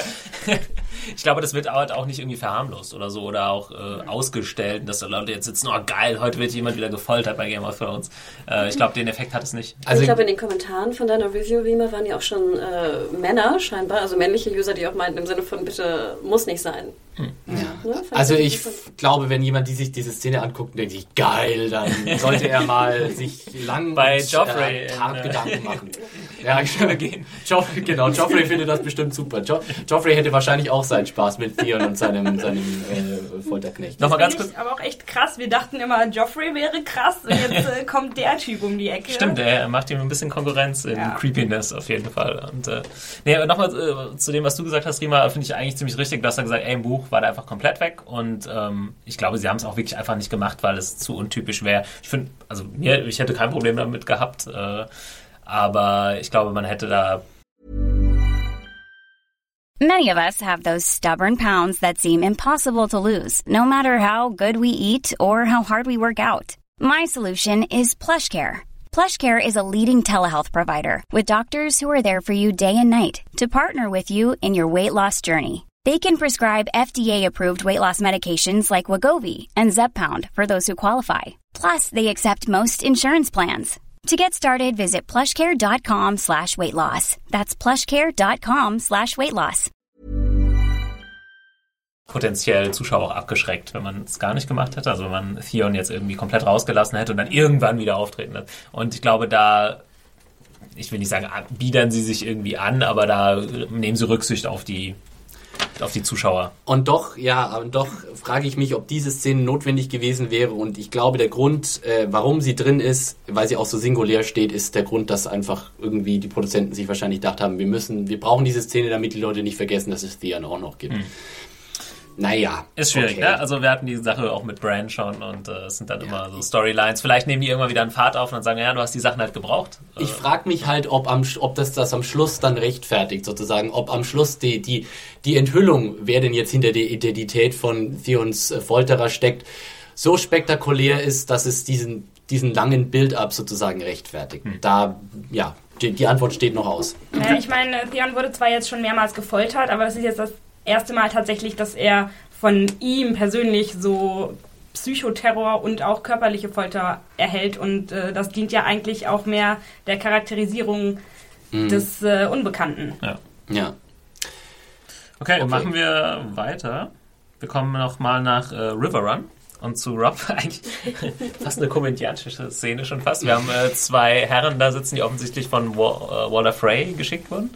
ich glaube, das wird halt auch nicht irgendwie verharmlost oder so oder auch äh, ausgestellt, dass da Leute jetzt sitzen, oh geil, heute wird jemand wieder gefoltert bei Game of Thrones. Äh, ich glaube, den Effekt hat es nicht. Also ich glaube, in den Kommentaren von deiner Review, Rima, waren ja auch schon äh, Männer scheinbar, also männliche User, die auch meinten im Sinne von bitte muss nicht sein. Ne? Fand Also ich glaube, wenn jemand die sich diese Szene anguckt und denkt sich, geil, dann sollte er mal sich lang Bei Joffrey äh, äh, Gedanken machen. Ja, gehen. Joffrey, genau, Joffrey findet das bestimmt super. Jo Joffrey hätte wahrscheinlich auch seinen Spaß mit Theon und seinem, seinem äh, Folterknecht. Nochmal ganz Finde kurz. ich aber auch echt krass. Wir dachten immer, Joffrey wäre krass und jetzt äh, kommt der Typ um die Ecke. Stimmt, er macht ihm ein bisschen Konkurrenz in Ja. Creepiness auf jeden Fall. Und äh, nee, aber nochmal äh, zu dem, was du gesagt hast, Rima, finde ich eigentlich ziemlich richtig. Du hast ja gesagt, ey, im Buch war der einfach komplett weg und ähm, ich glaube, sie haben es auch wirklich einfach nicht gemacht, weil es zu untypisch wäre. Ich finde, also mir, ich hätte kein Problem damit gehabt, äh, aber ich glaube, man hätte da Many of us have those stubborn pounds that seem impossible to lose, no matter how good we eat or how hard we work out. My solution is PlushCare. PlushCare is a leading telehealth provider with doctors who are there for you day and night to partner with you in your weight loss journey. They can prescribe FDA-approved weight loss medications like Wagovi and Zepbound for those who qualify. Plus, they accept most insurance plans. To get started, visit plushcare.com slash weight loss. That's plushcare.com slash weight loss. potenziell Zuschauer auch abgeschreckt, wenn man es gar nicht gemacht hätte. Also wenn man Theon jetzt irgendwie komplett rausgelassen hätte und dann irgendwann wieder auftreten lässt. Und ich glaube, da, ich will nicht sagen, biedern sie sich irgendwie an, aber da nehmen sie Rücksicht auf die, auf die Zuschauer. Und doch, ja, und doch frage ich mich, ob diese Szene notwendig gewesen wäre. Und ich glaube, der Grund, äh, warum sie drin ist, weil sie auch so singulär steht, ist der Grund, dass einfach irgendwie die Produzenten sich wahrscheinlich gedacht haben, wir müssen, wir brauchen diese Szene, damit die Leute nicht vergessen, dass es Theon auch noch gibt. Naja. Ist schwierig, okay. ne? Also wir hatten die Sache auch mit Bran schon und äh, es sind dann immer so Storylines. Vielleicht nehmen die irgendwann wieder einen Fahrt auf und dann sagen, ja, du hast die Sachen halt gebraucht. Äh, Ich frage mich halt, ob, am, ob das das am Schluss dann rechtfertigt, sozusagen, ob am Schluss die, die, die Enthüllung, wer denn jetzt hinter der Identität von Theons äh, Folterer steckt, so spektakulär ist, dass es diesen, diesen langen Build-up sozusagen rechtfertigt. Da, ja, die, die Antwort steht noch aus. Ja, ich meine, Theon wurde zwar jetzt schon mehrmals gefoltert, aber das ist jetzt das erste Mal tatsächlich, dass er von ihm persönlich so Psychoterror und auch körperliche Folter erhält. Und äh, das dient ja eigentlich auch mehr der Charakterisierung des äh, Unbekannten. Ja. Okay, Okay. machen wir weiter. Wir kommen noch mal nach äh, River Run und zu Rob. Eigentlich fast eine komödiantische Szene schon fast. Wir haben äh, zwei Herren da sitzen, die offensichtlich von Wa äh, Waller Frey geschickt wurden.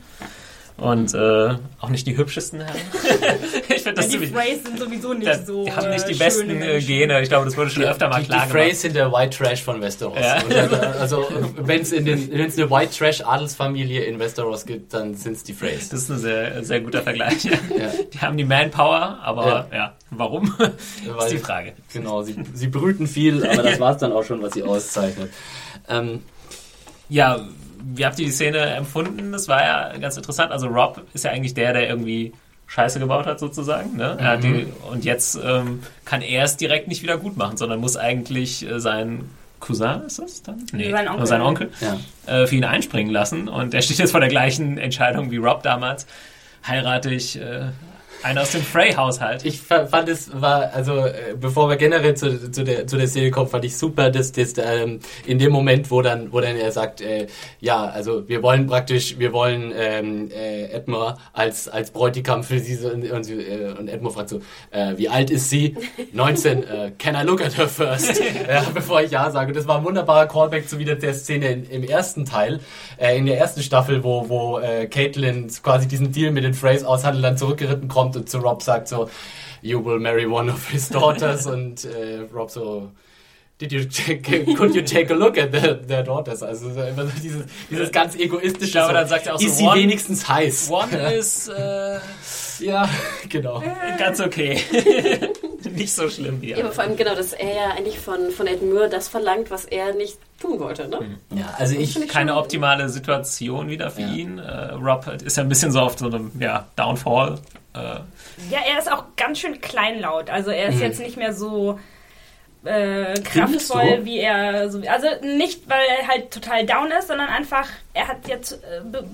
Und äh, auch nicht die hübschesten Herren. ich finde das Ja, die. Freys sind sowieso nicht Das, so. die haben nicht die äh, besten schöne äh, Menschen. Gene. Ich glaube, das wurde schon öfter mal die, die klar Phrase gemacht. sind der White Trash von Westeros. Ja. Äh, also, wenn es eine White Trash Adelsfamilie in Westeros gibt, dann sind es die Phrase. Das ist ein sehr, sehr guter Vergleich. Ja. Die haben die Manpower, aber ja, Ja. warum? Weil- ist die Frage. Genau, sie, sie brüten viel, aber das war es dann auch schon, was sie auszeichnet. Ähm, Ja, wie habt ihr die Szene empfunden? Das war ja ganz interessant. Also Rob ist ja eigentlich der, der irgendwie Scheiße gebaut hat sozusagen. Ne? Er hat die, und jetzt ähm, kann er es direkt nicht wieder gut machen, sondern muss eigentlich äh, sein Cousin, ist das dann? Nee, Sein Onkel. oder sein Onkel Ja. äh, für ihn einspringen lassen. Und er steht jetzt vor der gleichen Entscheidung wie Rob damals. Heirate ich äh, einen aus dem Frey-Haushalt. Ich fa- fand es war, also äh, bevor wir generell zu, zu, der, zu der Szene kommen, fand ich super, dass das ähm, in dem Moment, wo dann, wo dann er sagt, äh, ja, also wir wollen praktisch, wir wollen ähm, äh, Edmure als, als Bräutigam für sie und, und, sie, äh, und Edmure fragt so, äh, wie alt ist sie? 19, äh, can I look at her first? ja, bevor ich ja sage. Das war ein wunderbarer Callback zu wieder der Szene in, im ersten Teil, äh, in der ersten Staffel, wo, wo äh, Caitlin quasi diesen Deal mit den Freys aushandelt, dann zurückgeritten kommt und zu Rob sagt so, you will marry one of his daughters und äh, Rob so, did you take, could you take a look at their, their daughters? Also so immer so dieses, dieses ganz egoistische, Ich glaube, so, dann sagt er auch so, ist sie one- wenigstens heiß? One ist äh, Ja, genau. ganz okay. nicht so schlimm wie Ja, aber vor allem genau, dass er ja eigentlich von, von Ed Moore das verlangt, was er nicht tun wollte, ne? Ja, also ich, keine optimale Situation wieder für Ja. ihn. Äh, Rob ist ja ein bisschen so auf so einem ja, Downfall. Äh, Ja, er ist auch ganz schön kleinlaut. Also er ist jetzt nicht mehr so äh, kraftvoll, wie er so. Also nicht, weil er halt total down ist, sondern einfach, er hat jetzt, äh,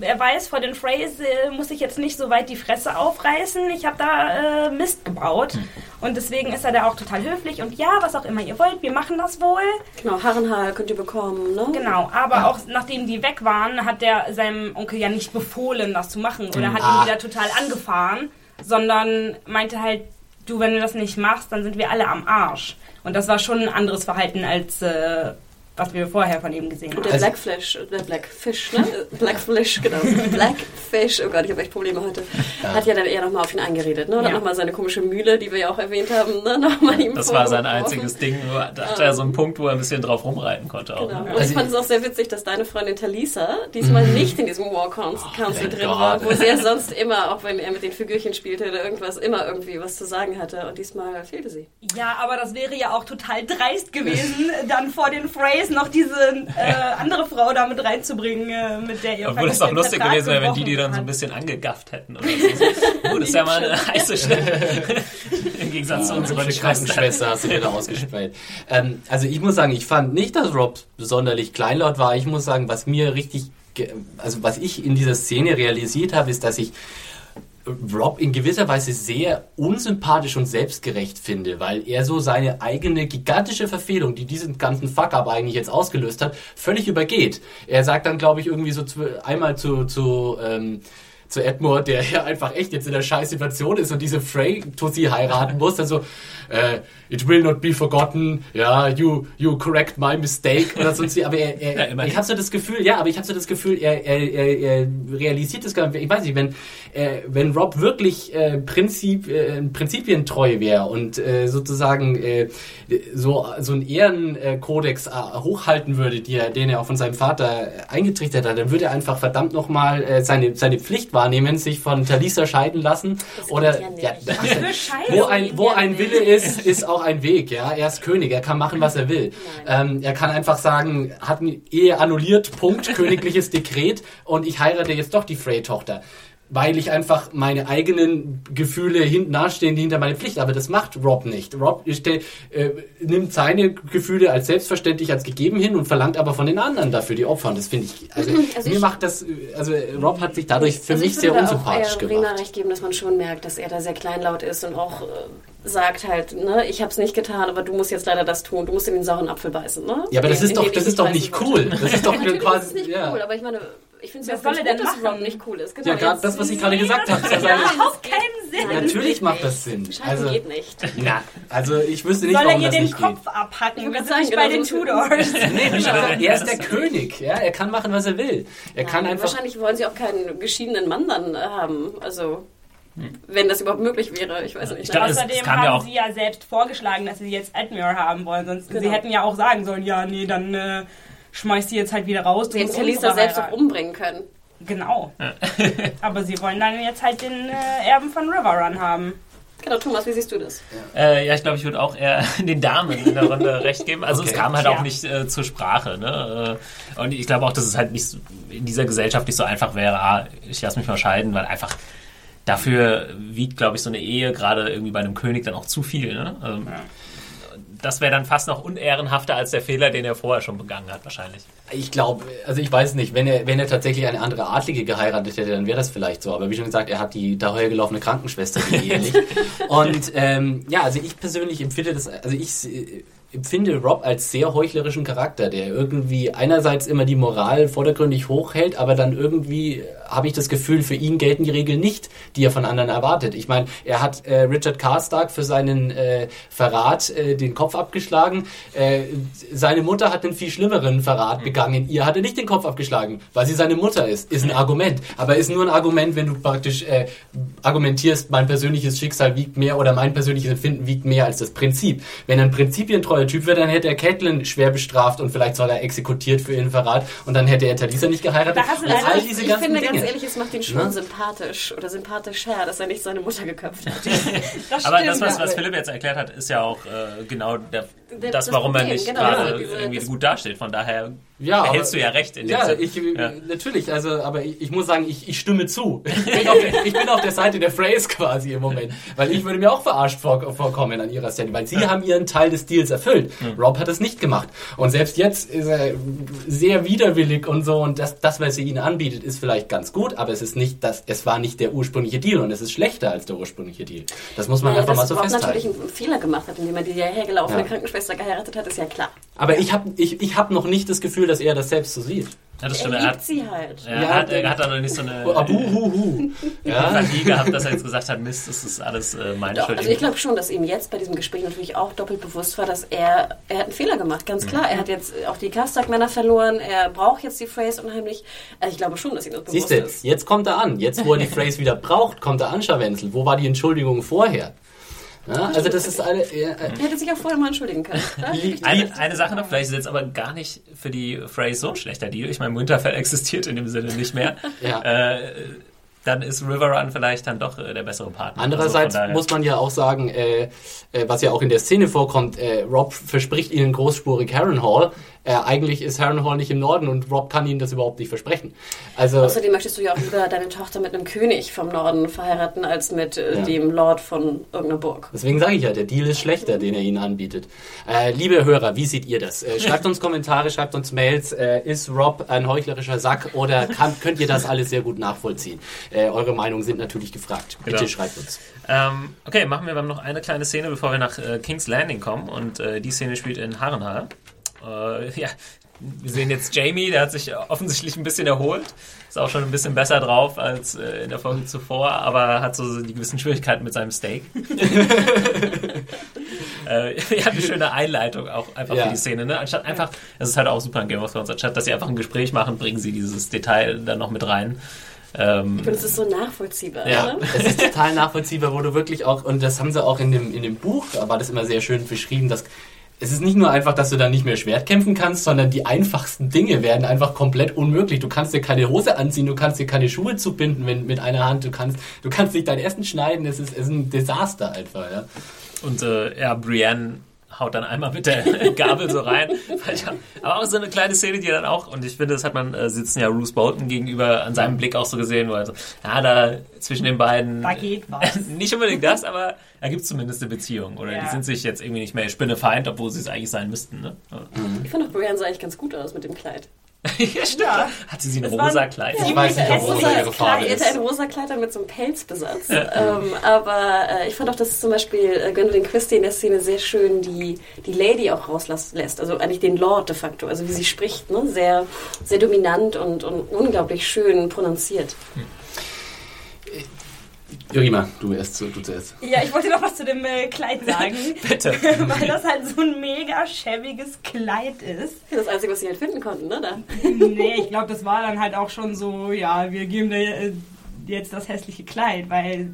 er weiß, vor den Phrase äh, muss ich jetzt nicht so weit die Fresse aufreißen. Ich habe da äh, Mist gebaut. Und deswegen ist er da auch total höflich und ja, was auch immer ihr wollt, wir machen das wohl. Genau, Harrenhaar könnt ihr bekommen, ne? Genau, aber auch nachdem die weg waren, hat der seinem Onkel ja nicht befohlen, das zu machen oder hat Ah. ihn wieder total angefahren, sondern meinte halt, du, wenn du das nicht machst, dann sind wir alle am Arsch. Und das war schon ein anderes Verhalten als äh, was wir vorher von ihm gesehen Und haben. der Also- Blackfish, der Blackfish, ne? Blackfish, genau. Blackfish, oh Gott, ich habe echt Probleme heute. Hat ja dann eher nochmal auf ihn eingeredet, ne? Und Ja. nochmal seine komische Mühle, die wir ja auch erwähnt haben, ne? Nochmal ihm das war sein einziges Ding. Nur Da hatte er so einen Punkt, wo er ein bisschen drauf rumreiten konnte. Auch, Genau. ne? Und Also ich fand es auch sehr witzig, dass deine Freundin Talisa diesmal nicht in diesem War Council Council thank drin God. war, wo sie ja sonst immer, auch wenn er mit den Figürchen spielte oder irgendwas, immer irgendwie was zu sagen hatte. Und diesmal fehlte sie. Ja, aber das wäre ja auch total dreist gewesen, dann vor den Phrase noch diese äh, andere Frau da mit reinzubringen, äh, mit der ihr Obwohl es auch den lustig Vertrag gewesen wäre, wenn die die dann so ein bisschen angegafft hätten. Oder so. Uh, das ist ja mal eine heiße Stelle. Im Gegensatz zu unserer unsere Schwester. Krankenschwester hast du wieder ausgespäht. ähm, also ich muss sagen, ich fand nicht, dass Rob sonderlich kleinlaut war. Ich muss sagen, was mir richtig, also was ich in dieser Szene realisiert habe, ist, dass ich Rob in gewisser Weise sehr unsympathisch und selbstgerecht finde, weil er so seine eigene gigantische Verfehlung, die diesen ganzen Fuck-up eigentlich jetzt ausgelöst hat, völlig übergeht. Er sagt dann, glaube ich, irgendwie so zw- einmal zu, zu ähm, zu Edmure, der ja einfach echt jetzt in der scheiß Situation ist und diese Frey Tussi heiraten muss, also äh, it will not be forgotten, ja, you, you correct my mistake oder sonst wie, aber er, er Ja, ich habe so das Gefühl, ja, aber ich habe so das Gefühl, er, er, er, er realisiert das gar nicht, ich weiß nicht, wenn, äh, wenn Rob wirklich äh, Prinzip, äh, prinzipientreu wäre und äh, sozusagen äh, so, so einen Ehrenkodex äh, hochhalten würde, die er, den er auch von seinem Vater äh, eingetrichtert hat, dann würde er einfach verdammt nochmal äh, seine, seine Pflicht wahrnehmen, sich von Talisa scheiden lassen. Das oder ja ja, wo ein, wo ein. Wille ist, ist auch ein Weg, ja. Er ist König, er kann machen, was er will. Ähm, er kann einfach sagen, hat eine Ehe annulliert, Punkt, königliches Dekret und ich heirate jetzt doch die Frey-Tochter. Weil ich einfach meine eigenen Gefühle hinten nachstehen, die hinter meine Pflicht. Aber das macht Rob nicht. Rob stell, äh, nimmt seine Gefühle als selbstverständlich, als gegeben hin und verlangt aber von den anderen dafür die Opfer. Und das finde ich, also, Also mir ich- macht das, also Rob hat sich dadurch für Also mich ich sehr würde unsympathisch auch eher Rena gemacht. recht geben, dass man schon merkt, dass er da sehr kleinlaut ist und auch äh, sagt halt, ne, ich habe es nicht getan, aber du musst jetzt leider das tun. Du musst in den sauren Apfel beißen, ne? Ja, aber das In- ist doch, das ich ist doch nicht cool. Das ist doch quasi, ist nicht ja. cool, aber ich meine, ich finde es ja soll er gut, dass? Rob nicht cool ist. Genau, Ja, gerade das, was ich gerade gesagt habe. Das Ja, macht überhaupt keinen Sinn. Natürlich macht das Sinn. Scheiden Also, geht nicht. na, also ich wüsste nicht, Soll er warum ihr das den nicht Kopf abhacken? Wir sind nicht bei genau, den Tudors. Nee, aber er ist der König. Ja, er kann machen, was er will. Er kann Nein, einfach. Wahrscheinlich wollen sie auch keinen geschiedenen Mann dann äh, haben. Also, wenn das überhaupt möglich wäre. Ich weiß nicht. Ich glaub, Außerdem haben ja auch- sie ja selbst vorgeschlagen, dass sie jetzt Admir haben wollen. Sonst sie Genau. hätten ja auch sagen sollen, ja, nee, dann äh, schmeiß sie jetzt halt wieder raus. Du Talisa unsere selbst auch umbringen können. Genau. Aber sie wollen dann jetzt halt den äh, Erben von Riverrun haben. Genau, Thomas, wie siehst du das? Äh, ja, ich glaube, ich würde auch eher den Damen in der Runde recht geben. Also Okay. es kam halt Ja. auch nicht äh, zur Sprache. Ne? Äh, und ich glaube auch, dass es halt nicht so, in dieser Gesellschaft nicht so einfach wäre, ah, ich lasse mich mal scheiden, weil einfach dafür wiegt, glaube ich, so eine Ehe gerade irgendwie bei einem König dann auch zu viel. Ne? Also, Das wäre dann fast noch unehrenhafter als der Fehler, den er vorher schon begangen hat, wahrscheinlich. Ich glaube, also ich weiß nicht, wenn er, wenn er tatsächlich eine andere Adlige geheiratet hätte, dann wäre das vielleicht so. Aber wie schon gesagt, er hat die dahergelaufene Krankenschwester die ehelich. Und ähm, ja, also ich persönlich empfinde das, also ich empfinde Rob als sehr heuchlerischen Charakter, der irgendwie einerseits immer die Moral vordergründig hochhält, aber dann irgendwie habe ich das Gefühl, für ihn gelten die Regeln nicht, die er von anderen erwartet. Ich meine, er hat äh, Richard Karstark für seinen äh, Verrat äh, den Kopf abgeschlagen. Äh, seine Mutter hat einen viel schlimmeren Verrat begangen. Ihr hat er nicht den Kopf abgeschlagen, weil sie seine Mutter ist. Ist ein Argument. Aber ist nur ein Argument, wenn du praktisch äh, argumentierst, mein persönliches Schicksal wiegt mehr oder mein persönliches Empfinden wiegt mehr als das Prinzip. Wenn ein prinzipientreuer Typ wäre, dann hätte er Catelyn schwer bestraft und vielleicht soll er exekutiert für ihren Verrat und dann hätte er Talisa nicht geheiratet. Da hast du leider- all diese ich finde Dinge. ganz ehrlich, es macht ihn schon Ne? sympathisch oder sympathischer, dass er nicht seine Mutter geköpft hat. Das Aber das, was, was Philipp jetzt erklärt hat, ist ja auch äh, genau der, Der- das, das warum er Problem, nicht genau, gerade diese- irgendwie gut dasteht. Von daher Ja, behältst aber- du ja recht in dem Ja, Sinne. ich, Ja. natürlich, also, aber ich, ich muss sagen, ich, ich stimme zu. Ich bin, auf der, ich bin auf der Seite der Phrase quasi im Moment. Weil ich würde mir auch verarscht vor, vorkommen an ihrer Stelle, weil sie haben ihren Teil des Deals erfüllt. Rob hat es nicht gemacht. Und selbst jetzt ist er sehr widerwillig und so und das, das, was sie ihnen anbietet, ist vielleicht ganz gut, aber es ist nicht das, es war nicht der ursprüngliche Deal und es ist schlechter als der ursprüngliche Deal. Das muss man Naja, einfach mal dass so Rob festhalten. natürlich einen Fehler gemacht hat, indem er die hergelaufene Ja. Krankenschwester geheiratet hat, ist ja klar. Aber ich habe ich, ich hab noch nicht das Gefühl, dass er das selbst so sieht. Ja, das Er stimmt. Er liebt hat, sie halt. er Ja, hat, er hat da noch nicht so eine Oh, abu, hu, hu. Ja. Fantasie gehabt, dass er jetzt gesagt hat, Mist, das ist alles äh, meine Doch, Schuld. also ich glaube schon, dass ihm jetzt bei diesem Gespräch natürlich auch doppelt bewusst war, dass er, er hat einen Fehler gemacht, ganz klar. Er hat jetzt auch die Kastak-Männer verloren, er braucht jetzt die Phrase unheimlich. Also ich glaube schon, dass ihm das bewusst Siehst du, ist. jetzt kommt er an. Jetzt, wo er die Phrase wieder braucht, kommt er an, Scharwenzel. Wo war die Entschuldigung vorher? Ja, also das ist alle... Ja, äh, Er hätte sich auch vorher mal entschuldigen können. Eine, eine Sache noch, vielleicht ist jetzt aber gar nicht für die Phrase so ein schlechter Deal. Ich meine, Winterfell existiert in dem Sinne nicht mehr. Ja. Äh, dann ist Riverrun vielleicht dann doch äh, der bessere Partner. Andererseits Also von daher- muss man ja auch sagen, äh, äh, was ja auch in der Szene vorkommt, äh, Rob verspricht ihnen großspurig Harrenhal. Äh, eigentlich ist Harrenhal nicht im Norden und Rob kann ihnen das überhaupt nicht versprechen. Also Außerdem möchtest du ja auch lieber deine Tochter mit einem König vom Norden verheiraten, als mit äh, Ja. dem Lord von irgendeiner Burg. Deswegen sage ich ja, der Deal ist schlechter, den er ihnen anbietet. Äh, liebe Hörer, wie seht ihr das? Äh, schreibt uns Kommentare, schreibt uns Mails. Äh, ist Rob ein heuchlerischer Sack oder kann, könnt ihr das alles sehr gut nachvollziehen? Äh, eure Meinungen sind natürlich gefragt. Bitte Genau. schreibt uns. Ähm, okay, machen wir, wir haben noch eine kleine Szene, bevor wir nach äh, King's Landing kommen. Und äh, die Szene spielt in Harrenhal. Äh, ja, wir sehen jetzt Jamie, der hat sich offensichtlich ein bisschen erholt. Ist auch schon ein bisschen besser drauf als äh, in der Folge zuvor, aber hat so die gewissen Schwierigkeiten mit seinem Steak. äh, ja, eine schöne Einleitung auch einfach Ja. für die Szene. Ne? Anstatt einfach, das ist halt auch super in Game of Thrones, anstatt dass sie einfach ein Gespräch machen, bringen sie dieses Detail dann noch mit rein. Ähm, Ich finde, es ist so nachvollziehbar. Ja. Ne? Es ist total nachvollziehbar, wo du wirklich auch, und das haben sie auch in dem, in dem Buch, da war das immer sehr schön beschrieben, dass es ist nicht nur einfach, dass du dann nicht mehr Schwert kämpfen kannst, sondern die einfachsten Dinge werden einfach komplett unmöglich. Du kannst dir keine Hose anziehen, du kannst dir keine Schuhe zubinden wenn, mit einer Hand, du kannst, du kannst nicht dein Essen schneiden, es ist, es ist ein Desaster einfach, ja. Und äh, ja, Brienne haut dann einmal mit der Gabel so rein. Aber auch so eine kleine Szene, die dann auch, und ich finde, das hat man, äh, sitzen ja Bruce Bolton gegenüber an seinem Blick auch so gesehen, wo er so, ja, da zwischen den beiden. Da geht was. nicht unbedingt das, aber da gibt es zumindest eine Beziehung. Oder Ja. die sind sich jetzt irgendwie nicht mehr Spinnefeind, obwohl sie es eigentlich sein müssten. Ne? Ich fand auch Brienne sah eigentlich ganz gut aus mit dem Kleid. ja, stimmt. Ja. Hatte sie ein Es rosa Kleid? Ich weiß nicht, ob rosa ihre Farbe Kleid, ist. ein rosa Kleid mit so einem Pelzbesatz. Ähm, aber äh, ich fand auch, dass zum Beispiel äh, Gwendolyn Christie in der Szene sehr schön die, die Lady auch rauslässt. Also eigentlich den Lord de facto. Also wie sie spricht. Ne? Sehr, sehr dominant und, und unglaublich schön prononziert. Irima, du erst, zu- du zuerst. Ja, ich wollte noch was zu dem äh, Kleid sagen. Bitte. weil das halt so ein mega schäbiges Kleid ist. Das Einzige, was sie halt finden konnten, ne? Da. Nee, ich glaube, das war dann halt auch schon so, ja, wir geben der, äh, jetzt das hässliche Kleid, weil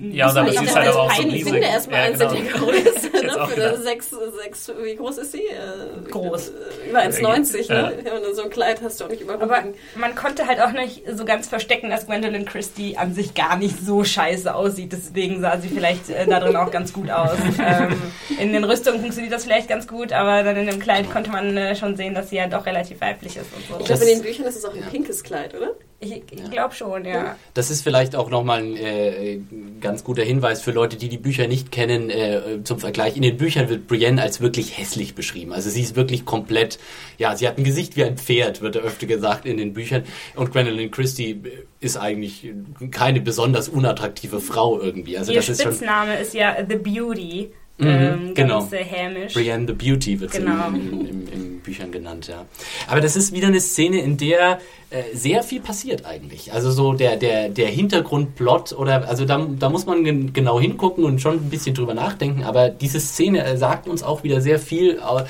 Ja, aber Ich sie ist halt aber auch so ich riesig. finde erstmal Ja, eins genau. der größte. Ich hätt's Ne? Für sechs, sechs, wie groß ist sie? Äh, Groß. äh, Über 1,90, Ja. ne? Ja, und so ein Kleid hast du auch nicht überall Aber man konnte halt auch nicht so ganz verstecken, dass Gwendolyn Christie an sich gar nicht so scheiße aussieht. Deswegen sah sie vielleicht äh, da drin auch ganz gut aus. ähm, in den Rüstungen funktioniert das vielleicht ganz gut, aber dann in dem Kleid konnte man äh, schon sehen, dass sie ja doch relativ weiblich ist und Ich so. glaube, Das- in den Büchern ist es auch ein pinkes Kleid, oder? Ich, ich glaube schon, ja. Das ist vielleicht auch nochmal ein äh, ganz guter Hinweis für Leute, die die Bücher nicht kennen, äh, zum Vergleich. In den Büchern wird Brienne als wirklich hässlich beschrieben. Also sie ist wirklich komplett, ja, sie hat ein Gesicht wie ein Pferd, wird öfter gesagt in den Büchern. Und Gwendolyn Christie ist eigentlich keine besonders unattraktive Frau irgendwie. Also Ihr das ist schon Spitzname ist ja The Beauty. Mhm, ähm, genau. Hämisch. Brienne the Beauty wird Genau. in, in, in, Büchern genannt, ja. Aber das ist wieder eine Szene, in der äh, sehr viel passiert eigentlich. Also so der, der, der Hintergrundplot oder also da, da muss man gen genau hingucken und schon ein bisschen drüber nachdenken, aber diese Szene äh, sagt uns auch wieder sehr viel, au-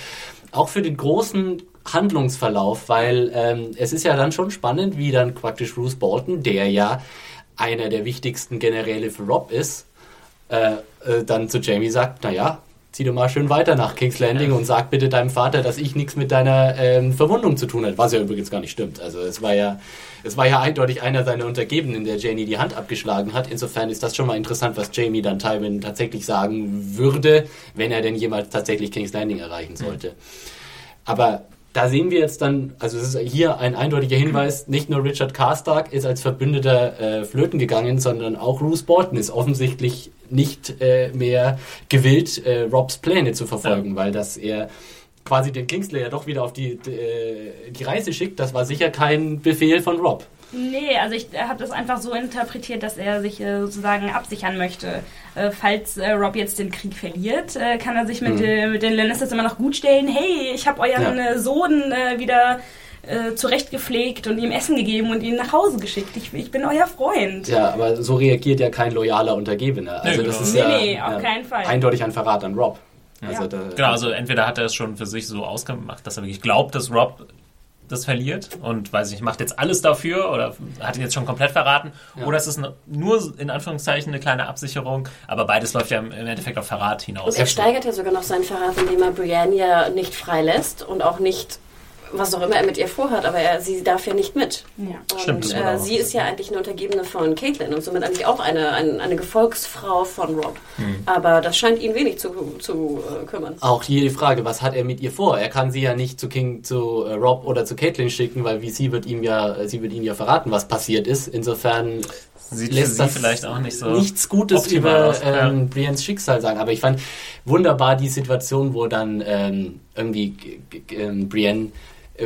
auch für den großen Handlungsverlauf, weil ähm, es ist ja dann schon spannend, wie dann praktisch Bruce Bolton, der ja einer der wichtigsten Generäle für Rob ist, äh, äh, dann zu Jamie sagt, naja, zieh du mal schön weiter nach King's Landing und sag bitte deinem Vater, dass ich nichts mit deiner ähm, Verwundung zu tun hat, was ja übrigens gar nicht stimmt. Also es war ja, es war ja eindeutig einer seiner Untergebenen, der Janie die Hand abgeschlagen hat. Insofern ist das schon mal interessant, was Jamie dann Tywin tatsächlich sagen würde, wenn er denn jemals tatsächlich King's Landing erreichen sollte. Aber da sehen wir jetzt dann, also es ist hier ein eindeutiger Hinweis, nicht nur Richard Karstark ist als Verbündeter äh, flöten gegangen, sondern auch Bruce Bolton ist offensichtlich nicht äh, mehr gewillt, äh, Robs Pläne zu verfolgen, weil dass er quasi den Kingslayer doch wieder auf die, äh, die Reise schickt, das war sicher kein Befehl von Rob. Nee, also ich habe das einfach so interpretiert, dass er sich äh, sozusagen absichern möchte. Äh, falls äh, Rob jetzt den Krieg verliert, äh, kann er sich mit, äh, mit den Lannisters immer noch gut stellen. Hey, ich habe euren Mhm. Ja. äh, Sohn äh, wieder äh, zurechtgepflegt und ihm Essen gegeben und ihn nach Hause geschickt. Ich, ich bin euer Freund. Ja, aber so reagiert ja kein loyaler Untergebener. Also Nee, das ist Nee, ja, nee, auf ja, keinen Fall. eindeutig ein Verrat an Rob. Also Ja. da, Genau, also entweder hat er es schon für sich so ausgemacht, dass er wirklich glaubt, dass Rob das verliert und weiß ich, macht jetzt alles dafür oder hat ihn jetzt schon komplett verraten Ja. oder es ist eine, nur in Anführungszeichen eine kleine Absicherung, aber beides läuft ja im im Endeffekt auf Verrat hinaus. Und er steigert ja sogar noch seinen Verrat, indem er Brienne ja nicht freilässt und auch nicht, was auch immer er mit ihr vorhat, aber er, sie darf ja nicht mit. Ja. Und Stimmt, äh, sie ist ja eigentlich eine Untergebene von Caitlin und somit eigentlich auch eine, eine, eine Gefolgsfrau von Rob. Hm. Aber das scheint ihn wenig zu, zu äh, kümmern. Auch hier die Frage, was hat er mit ihr vor? Er kann sie ja nicht zu King, zu äh, Rob oder zu Caitlin schicken, weil wie sie wird ihm ja, äh, sie wird ihm ja verraten, was passiert ist. Insofern Sieht für lässt sie das vielleicht auch nicht so nichts Gutes über aus, ja. ähm, Briennes Schicksal sagen. Aber ich fand wunderbar die Situation, wo dann ähm, irgendwie ähm, Brienne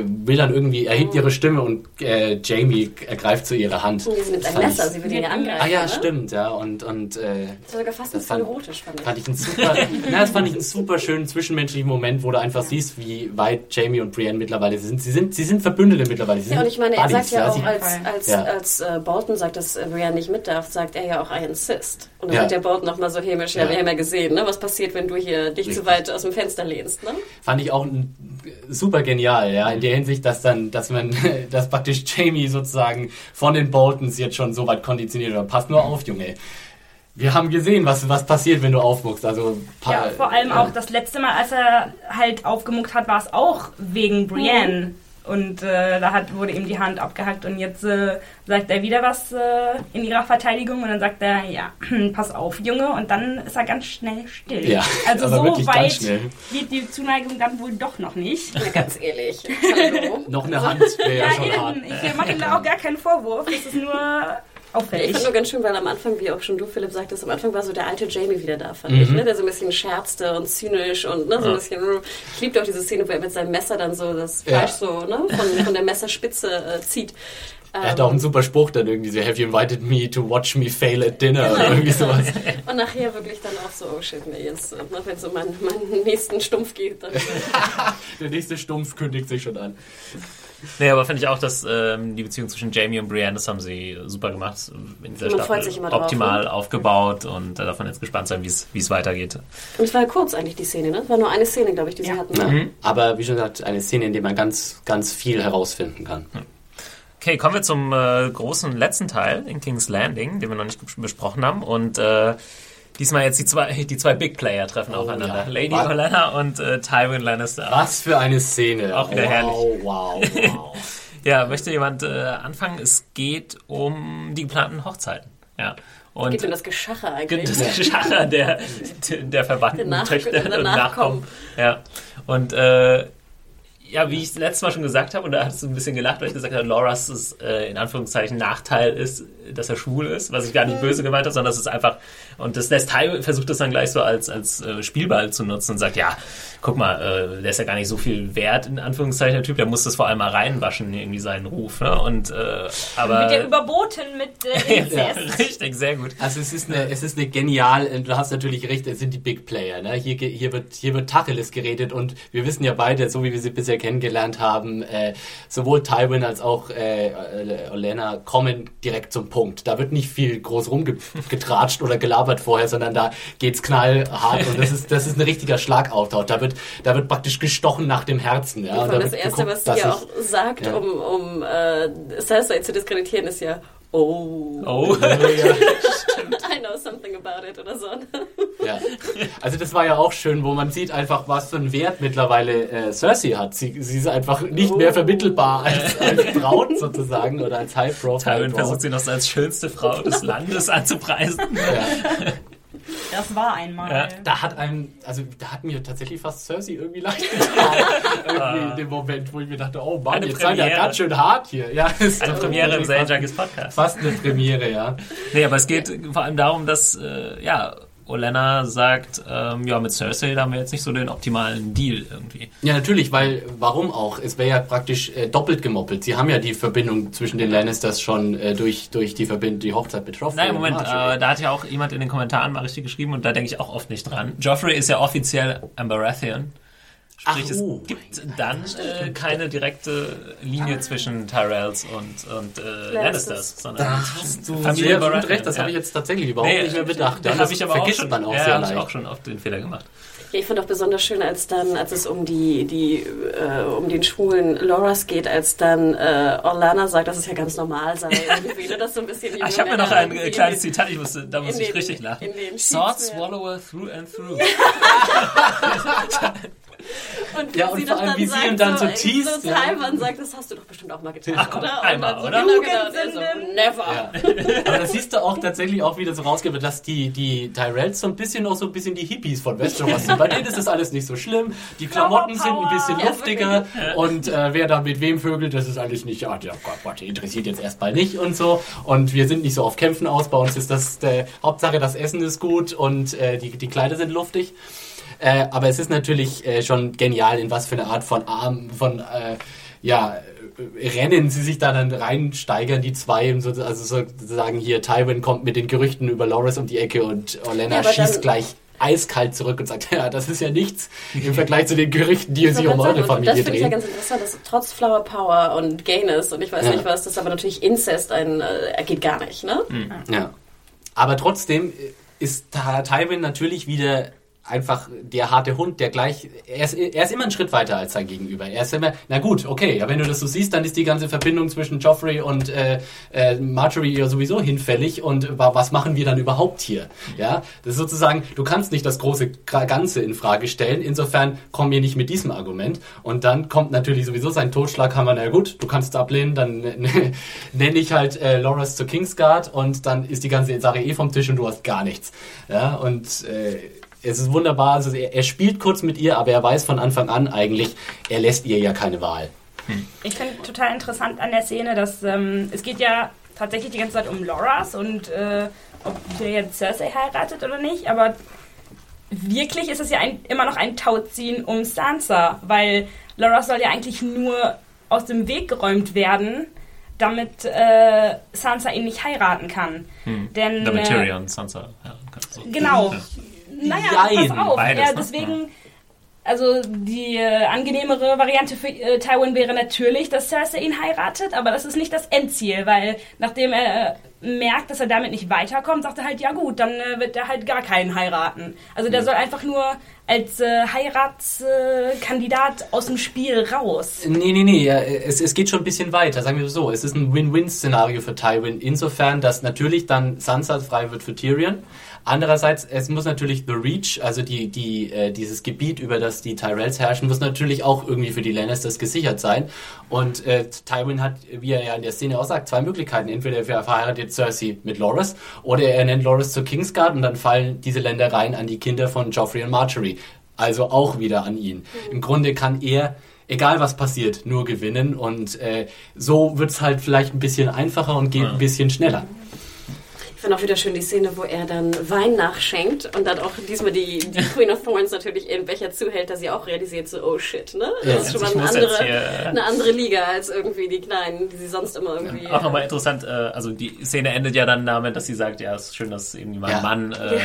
will dann irgendwie, erhebt ihre Stimme und äh, Jamie ergreift zu ihrer Hand. Sie nimmt ein Messer, sie will ihn ja angreifen. Ah ja, ne? stimmt, ja. Und, und äh, Das war sogar fast ein Das bisschen fand- erotisch, fand ich. fand ich einen super, na, das fand ich einen super schönen zwischenmenschlichen Moment, wo du einfach siehst, wie weit Jamie und Brienne mittlerweile sind. Sie sind, sie sind Verbündete mittlerweile. Sie Ja, und ich meine, er Buddies, sagt ja auch, sie- als, als, Ja. als äh, Bolton sagt, dass Brienne nicht mit darf, sagt er ja auch, I insist. Und dann Ja. sagt der Bolton nochmal so hämisch, ja, Ja. wir haben ja gesehen, ne, was passiert, wenn du hier dich Richtig. zu weit aus dem Fenster lehnst. Ne? fand ich auch ein, super genial, ja, in der Hinsicht, dass dann, dass man, dass praktisch Jamie sozusagen von den Boltons jetzt schon so weit konditioniert wird. Pass nur auf, Junge. Wir haben gesehen, was, was passiert, wenn du aufmuckst. Also, Ja, vor allem ja. auch das letzte Mal, als er halt aufgemuckt hat, war es auch wegen Brienne. Und äh, da hat, wurde ihm die Hand abgehackt und jetzt äh, sagt er wieder was äh, in ihrer Verteidigung und dann sagt er, ja, pass auf, Junge, und dann ist er ganz schnell still. Ja, also aber so wirklich ganz weit schnell. geht die Zuneigung dann wohl doch noch nicht. Na, ganz ehrlich. Hallo. Noch eine Hand wäre ja, Ja, schon hart. eben. Ich mache ihm da auch gar keinen Vorwurf. Es ist nur Ich auffällig. fand nur ganz schön, weil am Anfang, wie auch schon du, Philipp, sagtest, am Anfang war so der alte Jamie wieder da, fand Mhm. ich, ne? der so ein bisschen scherzte und zynisch und ne, so ein bisschen. Ich liebte auch diese Szene, wo er mit seinem Messer dann so das Ja. Fleisch so ne, von, von der Messerspitze äh, zieht. Er hat auch einen super Spruch dann irgendwie so, have you invited me to watch me fail at dinner oder irgendwie sowas. Und nachher wirklich dann auch so, oh shit, nee, jetzt, äh, wenn es um meinen, meinen nächsten Stumpf geht, dann. Der nächste Stumpf kündigt sich schon an. Nee, aber finde ich auch, dass ähm, die Beziehung zwischen Jamie und Brienne, das haben sie super gemacht. In dieser Man freut Staffel sich immer drauf, optimal ne? aufgebaut und äh, davon jetzt gespannt sein, wie es wie es weitergeht. Und es war ja kurz eigentlich die Szene, ne? Es war nur eine Szene, glaube ich, die sie Ja. hatten. Ne? Aber wie schon gesagt, eine Szene, in der man ganz, ganz viel herausfinden kann. Okay, kommen wir zum äh, großen letzten Teil in King's Landing, den wir noch nicht besprochen haben. Und äh, diesmal jetzt die zwei, die zwei Big Player treffen Oh, aufeinander. ja. Lady Was? Olenna und äh, Tywin Lannister. Was für eine Szene. Auch wieder wow, herrlich. Wow, wow. Ja, möchte jemand äh, anfangen? Es geht um die geplanten Hochzeiten. Ja. Und Geht um das Geschache eigentlich. das Geschacher der, der verwandten Der Töchter und Nachkommen. Nachkommen. Ja. Und äh, ja, wie ich es letztes Mal schon gesagt habe, und da hast du ein bisschen gelacht, weil ich gesagt habe, Loras äh, in Anführungszeichen Nachteil ist, dass er schwul ist, was ich gar nicht böse gemeint habe, sondern das ist einfach, und das lässt Ty versucht das dann gleich so als, als äh, Spielball zu nutzen und sagt, ja, guck mal, äh, der ist ja gar nicht so viel wert, in Anführungszeichen, der Typ, der muss das vor allem mal reinwaschen, irgendwie seinen Ruf, ne? Und, äh, aber. Wird ja überboten mit äh, ja, Inzest. richtig, sehr gut. Also es ist eine, es ist eine genial, äh, du hast natürlich recht, es sind die Big Player, ne? Hier, hier wird, hier wird Tacheles geredet und wir wissen ja beide, so wie wir sie bisher kennengelernt haben, äh, sowohl Tywin als auch äh, äh, Olenna kommen direkt zum Punkt. Da wird nicht viel groß rumgetratscht oder gelabert vorher, sondern da geht's knallhart und das ist, das ist ein richtiger Schlagauftausch. Da wird, da wird praktisch gestochen nach dem Herzen, ja? Und da das Erste, geguckt, was sie ja auch sagt, Ja. um, um äh, Cersei zu diskreditieren, ist ja, oh, Oh. I know something about it oder so. Ja. Also das war ja auch schön, wo man sieht einfach, was für einen Wert mittlerweile äh, Cersei hat. Sie, sie ist einfach nicht mehr vermittelbar als, als Braut sozusagen oder als High Profile Tywin versucht sie noch so als schönste Frau des Landes anzupreisen. Ja. Das war einmal. Ja. Da hat einem, also da hat mir tatsächlich fast Cersei irgendwie leid getan. irgendwie in dem Moment, wo ich mir dachte, oh Mann, Eine jetzt seid ihr ganz schön hart hier. Ja, Eine Premiere im fast, Junkies Podcast. fast eine Premiere, ja. Nee, aber es geht vor allem darum, dass, äh, ja, Olenna sagt, ähm, ja, mit Cersei, da haben wir jetzt nicht so den optimalen Deal irgendwie. Ja, natürlich, weil, warum auch? Es wäre ja praktisch äh, doppelt gemoppelt. Sie haben ja die Verbindung zwischen den Lannisters schon äh, durch, durch die, Verbind die Hochzeit mit Joffrey. Nein, Moment, Marjorie. äh, da hat ja auch jemand in den Kommentaren mal richtig geschrieben und da denke ich auch oft nicht dran. Joffrey ist ja offiziell Baratheon. Sprich, Ach, oh, es gibt dann äh, keine direkte Linie zwischen Tyrells und, und äh, Lannisters, sondern da hast du Familie sehr gut Baratheon, recht, das ja. habe ich jetzt tatsächlich überhaupt Nee, nicht mehr bedacht. Da das habe ich aber auch vergisst schon, man auch ja, sehr leicht. auch schon oft den Fehler gemacht. Ja, ich fand auch besonders schön, als dann, als es um die, die äh, um den schwulen Loras geht, als dann äh, Orlana sagt, dass es ja ganz normal sei. Ne, das so ein bisschen Ah, ich habe mir noch ein äh, in kleines den- Zitat, ich musste, da musste in ich den- richtig lachen. Sword ja. swallower through and through. Und Ja, wie und sie vor allem, wie sie ihm dann so so teast, So ja. Tywin sagt, das hast du doch bestimmt auch mal getan, Ach, guck, oder? einmal, und so, oder? Genau, genau. Und er so, never. Aber das siehst du auch tatsächlich auch wieder so rausgeht, dass die, die Tyrells so ein bisschen auch so ein bisschen die Hippies von Westeros sind. Bei denen ist das alles nicht so schlimm. Die Klamotten sind ein bisschen Ja, luftiger und äh, wer da mit wem vögelt, das ist alles nicht, ja, der Gott, Gott, interessiert jetzt erstmal nicht und so. Und wir sind nicht so auf Kämpfen aus. Bei uns ist das äh, Hauptsache, das Essen ist gut und äh, die, die Kleider sind luftig. Äh, aber es ist natürlich äh, schon genial, in was für eine Art von Arm, von äh, ja, äh, Rennen sie sich da dann reinsteigern, die zwei, und so, also sozusagen hier, Tywin kommt mit den Gerüchten über Loris um die Ecke und Olenna Ja, schießt gleich eiskalt zurück und sagt, ja, das ist ja nichts im Vergleich zu den Gerüchten, die Ich sich um eure sagen, und das Familie finde ich ja drehen. ganz interessant, dass trotz Flower Power und Gayness und ich weiß Ja. nicht was, das aber natürlich Incest ein, äh, geht gar nicht, ne? Ja. Aber trotzdem ist Tywin natürlich wieder einfach der harte Hund, der gleich, er ist, er ist immer einen Schritt weiter als sein Gegenüber. Er ist immer, na gut, okay, ja, wenn du das so siehst, dann ist die ganze Verbindung zwischen Joffrey und äh, äh, Marjorie ja sowieso hinfällig und wa- was machen wir dann überhaupt hier? Ja, das ist sozusagen, du kannst nicht das große Ganze in Frage stellen, insofern komm mir nicht mit diesem Argument und dann kommt natürlich sowieso sein Totschlaghammer, na gut, du kannst ablehnen, dann nenne ich halt äh, Loras zur Kingsguard und dann ist die ganze Sache eh vom Tisch und du hast gar nichts. Ja, und äh, es ist wunderbar, also er, er spielt kurz mit ihr, aber er weiß von Anfang an eigentlich, er lässt ihr ja keine Wahl. Ich finde total interessant an der Szene, dass ähm, es geht ja tatsächlich die ganze Zeit um Loras und äh, ob der jetzt Cersei heiratet oder nicht, aber wirklich ist es ja ein, immer noch ein Tauziehen um Sansa, weil Loras soll ja eigentlich nur aus dem Weg geräumt werden, damit äh, Sansa ihn nicht heiraten kann. Denn, Damit äh, Tyrion, Sansa. Ja, so. Genau. Ja. Naja, Jein, pass auf. beides, ja, deswegen, also die äh, angenehmere Variante für äh, Tywin wäre natürlich, dass Cersei ihn heiratet, aber das ist nicht das Endziel, weil nachdem er äh, merkt, dass er damit nicht weiterkommt, sagt er halt, ja gut, dann äh, wird er halt gar keinen heiraten. Also der soll einfach nur als äh, Heiratskandidat aus dem Spiel raus. Nee, nee, nee, es, es geht schon ein bisschen weiter, sagen wir so. Es ist ein Win-Win-Szenario für Tywin, insofern, dass natürlich dann Sansa frei wird für Tyrion. Andererseits, es muss natürlich The Reach, also die, die, äh, dieses Gebiet, über das die Tyrells herrschen, muss natürlich auch irgendwie für die Lannisters gesichert sein. Und äh, Tywin hat, wie er ja in der Szene auch sagt, zwei Möglichkeiten. Entweder er verheiratet Cersei mit Loras oder er nennt Loras zur Kingsguard und dann fallen diese Ländereien an die Kinder von Joffrey und Marjorie. Also auch wieder an ihn. Im Grunde kann er egal was passiert, nur gewinnen. Und äh, so wird's halt vielleicht ein bisschen einfacher und geht ein bisschen schneller. Fand auch wieder schön die Szene, wo er dann Wein nachschenkt und dann auch diesmal die, die Queen of Thorns natürlich ihren Becher zuhält, dass sie auch realisiert, so, oh shit, ne? Das Ja. ist schon mal eine andere, hier- eine andere Liga als irgendwie die Kleinen, die sie sonst immer irgendwie. Auch nochmal interessant, äh, also die Szene endet ja dann damit, dass sie sagt, ja, es ist schön, dass irgendwie mein Ja. Mann. Äh,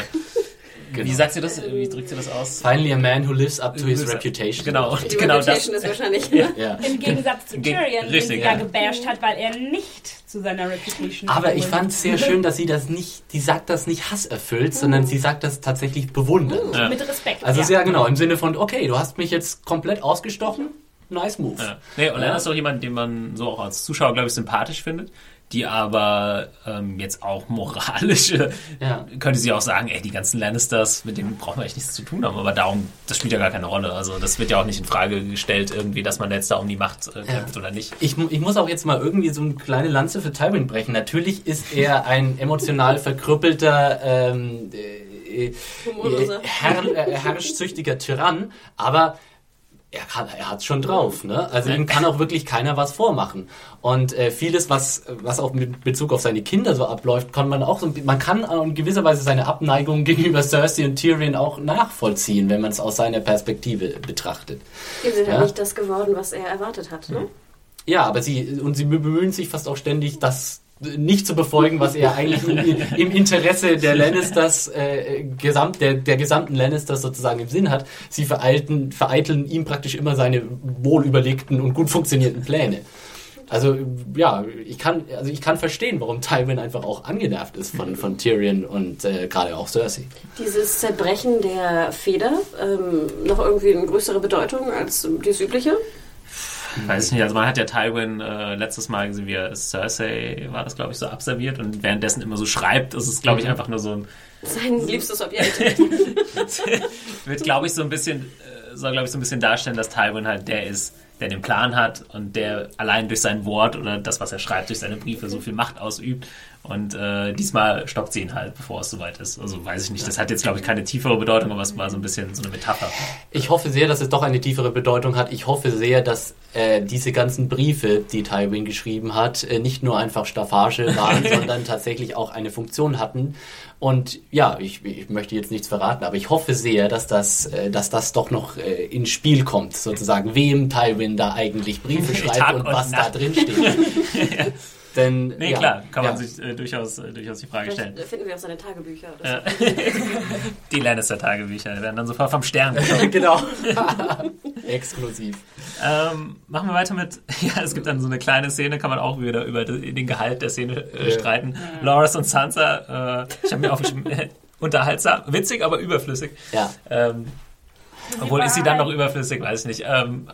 Genau. Wie sagt sie das? Wie drückt sie das aus? Finally a man who lives up to his reputation. Genau, die genau das. Reputation ist wahrscheinlich. Ja. Im Gegensatz zu Ge- Tyrion, den richtig, sie ja ja. gebasht hat, weil er nicht zu seiner Reputation Aber ich fand es sehr schön, dass sie das nicht, die sagt das nicht hasserfüllt, sondern sie sagt das tatsächlich bewundernd. Ja. Mit Respekt. Also ja. sehr genau, im Sinne von, okay, du hast mich jetzt komplett ausgestochen, nice move. Ja. Nee, und Ja. dann ist auch jemand, den man so auch als Zuschauer, glaube ich, sympathisch findet, die aber ähm, jetzt auch moralische, Ja. könnte sie auch sagen, ey, die ganzen Lannisters, mit denen brauchen wir echt nichts zu tun haben, aber darum, das spielt ja gar keine Rolle. Also das wird ja auch nicht in Frage gestellt, irgendwie, dass man jetzt da um die Macht äh, kämpft oder nicht. Ich, ich muss auch jetzt mal irgendwie so eine kleine Lanze für Tywin brechen. Natürlich ist er ein emotional verkrüppelter, ähm, äh, äh, äh, herrschsüchtiger Tyrann, aber er, kann, er hat's schon drauf. Ne? Also ihm kann auch wirklich keiner was vormachen. Und äh, vieles, was, was auch mit Bezug auf seine Kinder so abläuft, kann man auch so, man kann in gewisser Weise seine Abneigung gegenüber Cersei und Tyrion auch nachvollziehen, wenn man es aus seiner Perspektive betrachtet. Die sind Ja. ja nicht das geworden, was er erwartet hat, ne? Ja, aber sie und sie bemühen sich fast auch ständig, das nicht zu befolgen, was er eigentlich im, im Interesse der Lannisters, äh, gesamt, der, der gesamten Lannisters sozusagen im Sinn hat. Sie vereiteln, vereiteln ihm praktisch immer seine wohlüberlegten und gut funktionierenden Pläne. Also ja, ich kann, also ich kann verstehen, warum Tywin einfach auch angenervt ist von, von Tyrion und äh, gerade auch Cersei. Dieses Zerbrechen der Feder, ähm, noch irgendwie eine größere Bedeutung als das übliche? Weiß ich nicht, also man hat ja Tywin äh, letztes Mal gesehen, wie er Cersei, war das glaube ich, so abserviert und währenddessen immer so schreibt, ist es glaube ich einfach nur so ein Sein liebstes Objekt. wird, glaube ich, so ein bisschen, äh, soll, glaube ich, so ein bisschen darstellen, dass Tywin halt der ist, der den Plan hat und der allein durch sein Wort oder das, was er schreibt, durch seine Briefe so viel Macht ausübt. Und äh, diesmal stoppt sie ihn halt, bevor es soweit ist. Also weiß ich nicht. Das hat jetzt, glaube ich, keine tiefere Bedeutung, aber es war so ein bisschen so eine Metapher. Ich hoffe sehr, dass es doch eine tiefere Bedeutung hat. Ich hoffe sehr, dass äh, diese ganzen Briefe, die Tywin geschrieben hat, äh, nicht nur einfach Staffage waren, sondern tatsächlich auch eine Funktion hatten. Und ja, ich, ich möchte jetzt nichts verraten, aber ich hoffe sehr, dass das, äh, dass das doch noch äh, ins Spiel kommt, sozusagen, wem Tywin da eigentlich Briefe schreibt Tag und und was Nacht. da drin steht. Denn, Nee, ja, klar, kann man ja. sich äh, durchaus, äh, durchaus die Frage stellen. Vielleicht finden wir auch seine Tagebücher. Oder Ja. so. Die Lannister-Tagebücher werden dann sofort vom Stern. genau. Exklusiv. Ähm, machen wir weiter mit, ja, es gibt dann so eine kleine Szene, kann man auch wieder über de- den Gehalt der Szene äh, Ja. streiten. Loras und Sansa, äh, ich habe mir aufgeschrieben, äh, unterhaltsam, witzig, aber überflüssig. Ja. Ähm, obwohl ist sie dann halt- noch überflüssig, weiß ich nicht. Ähm,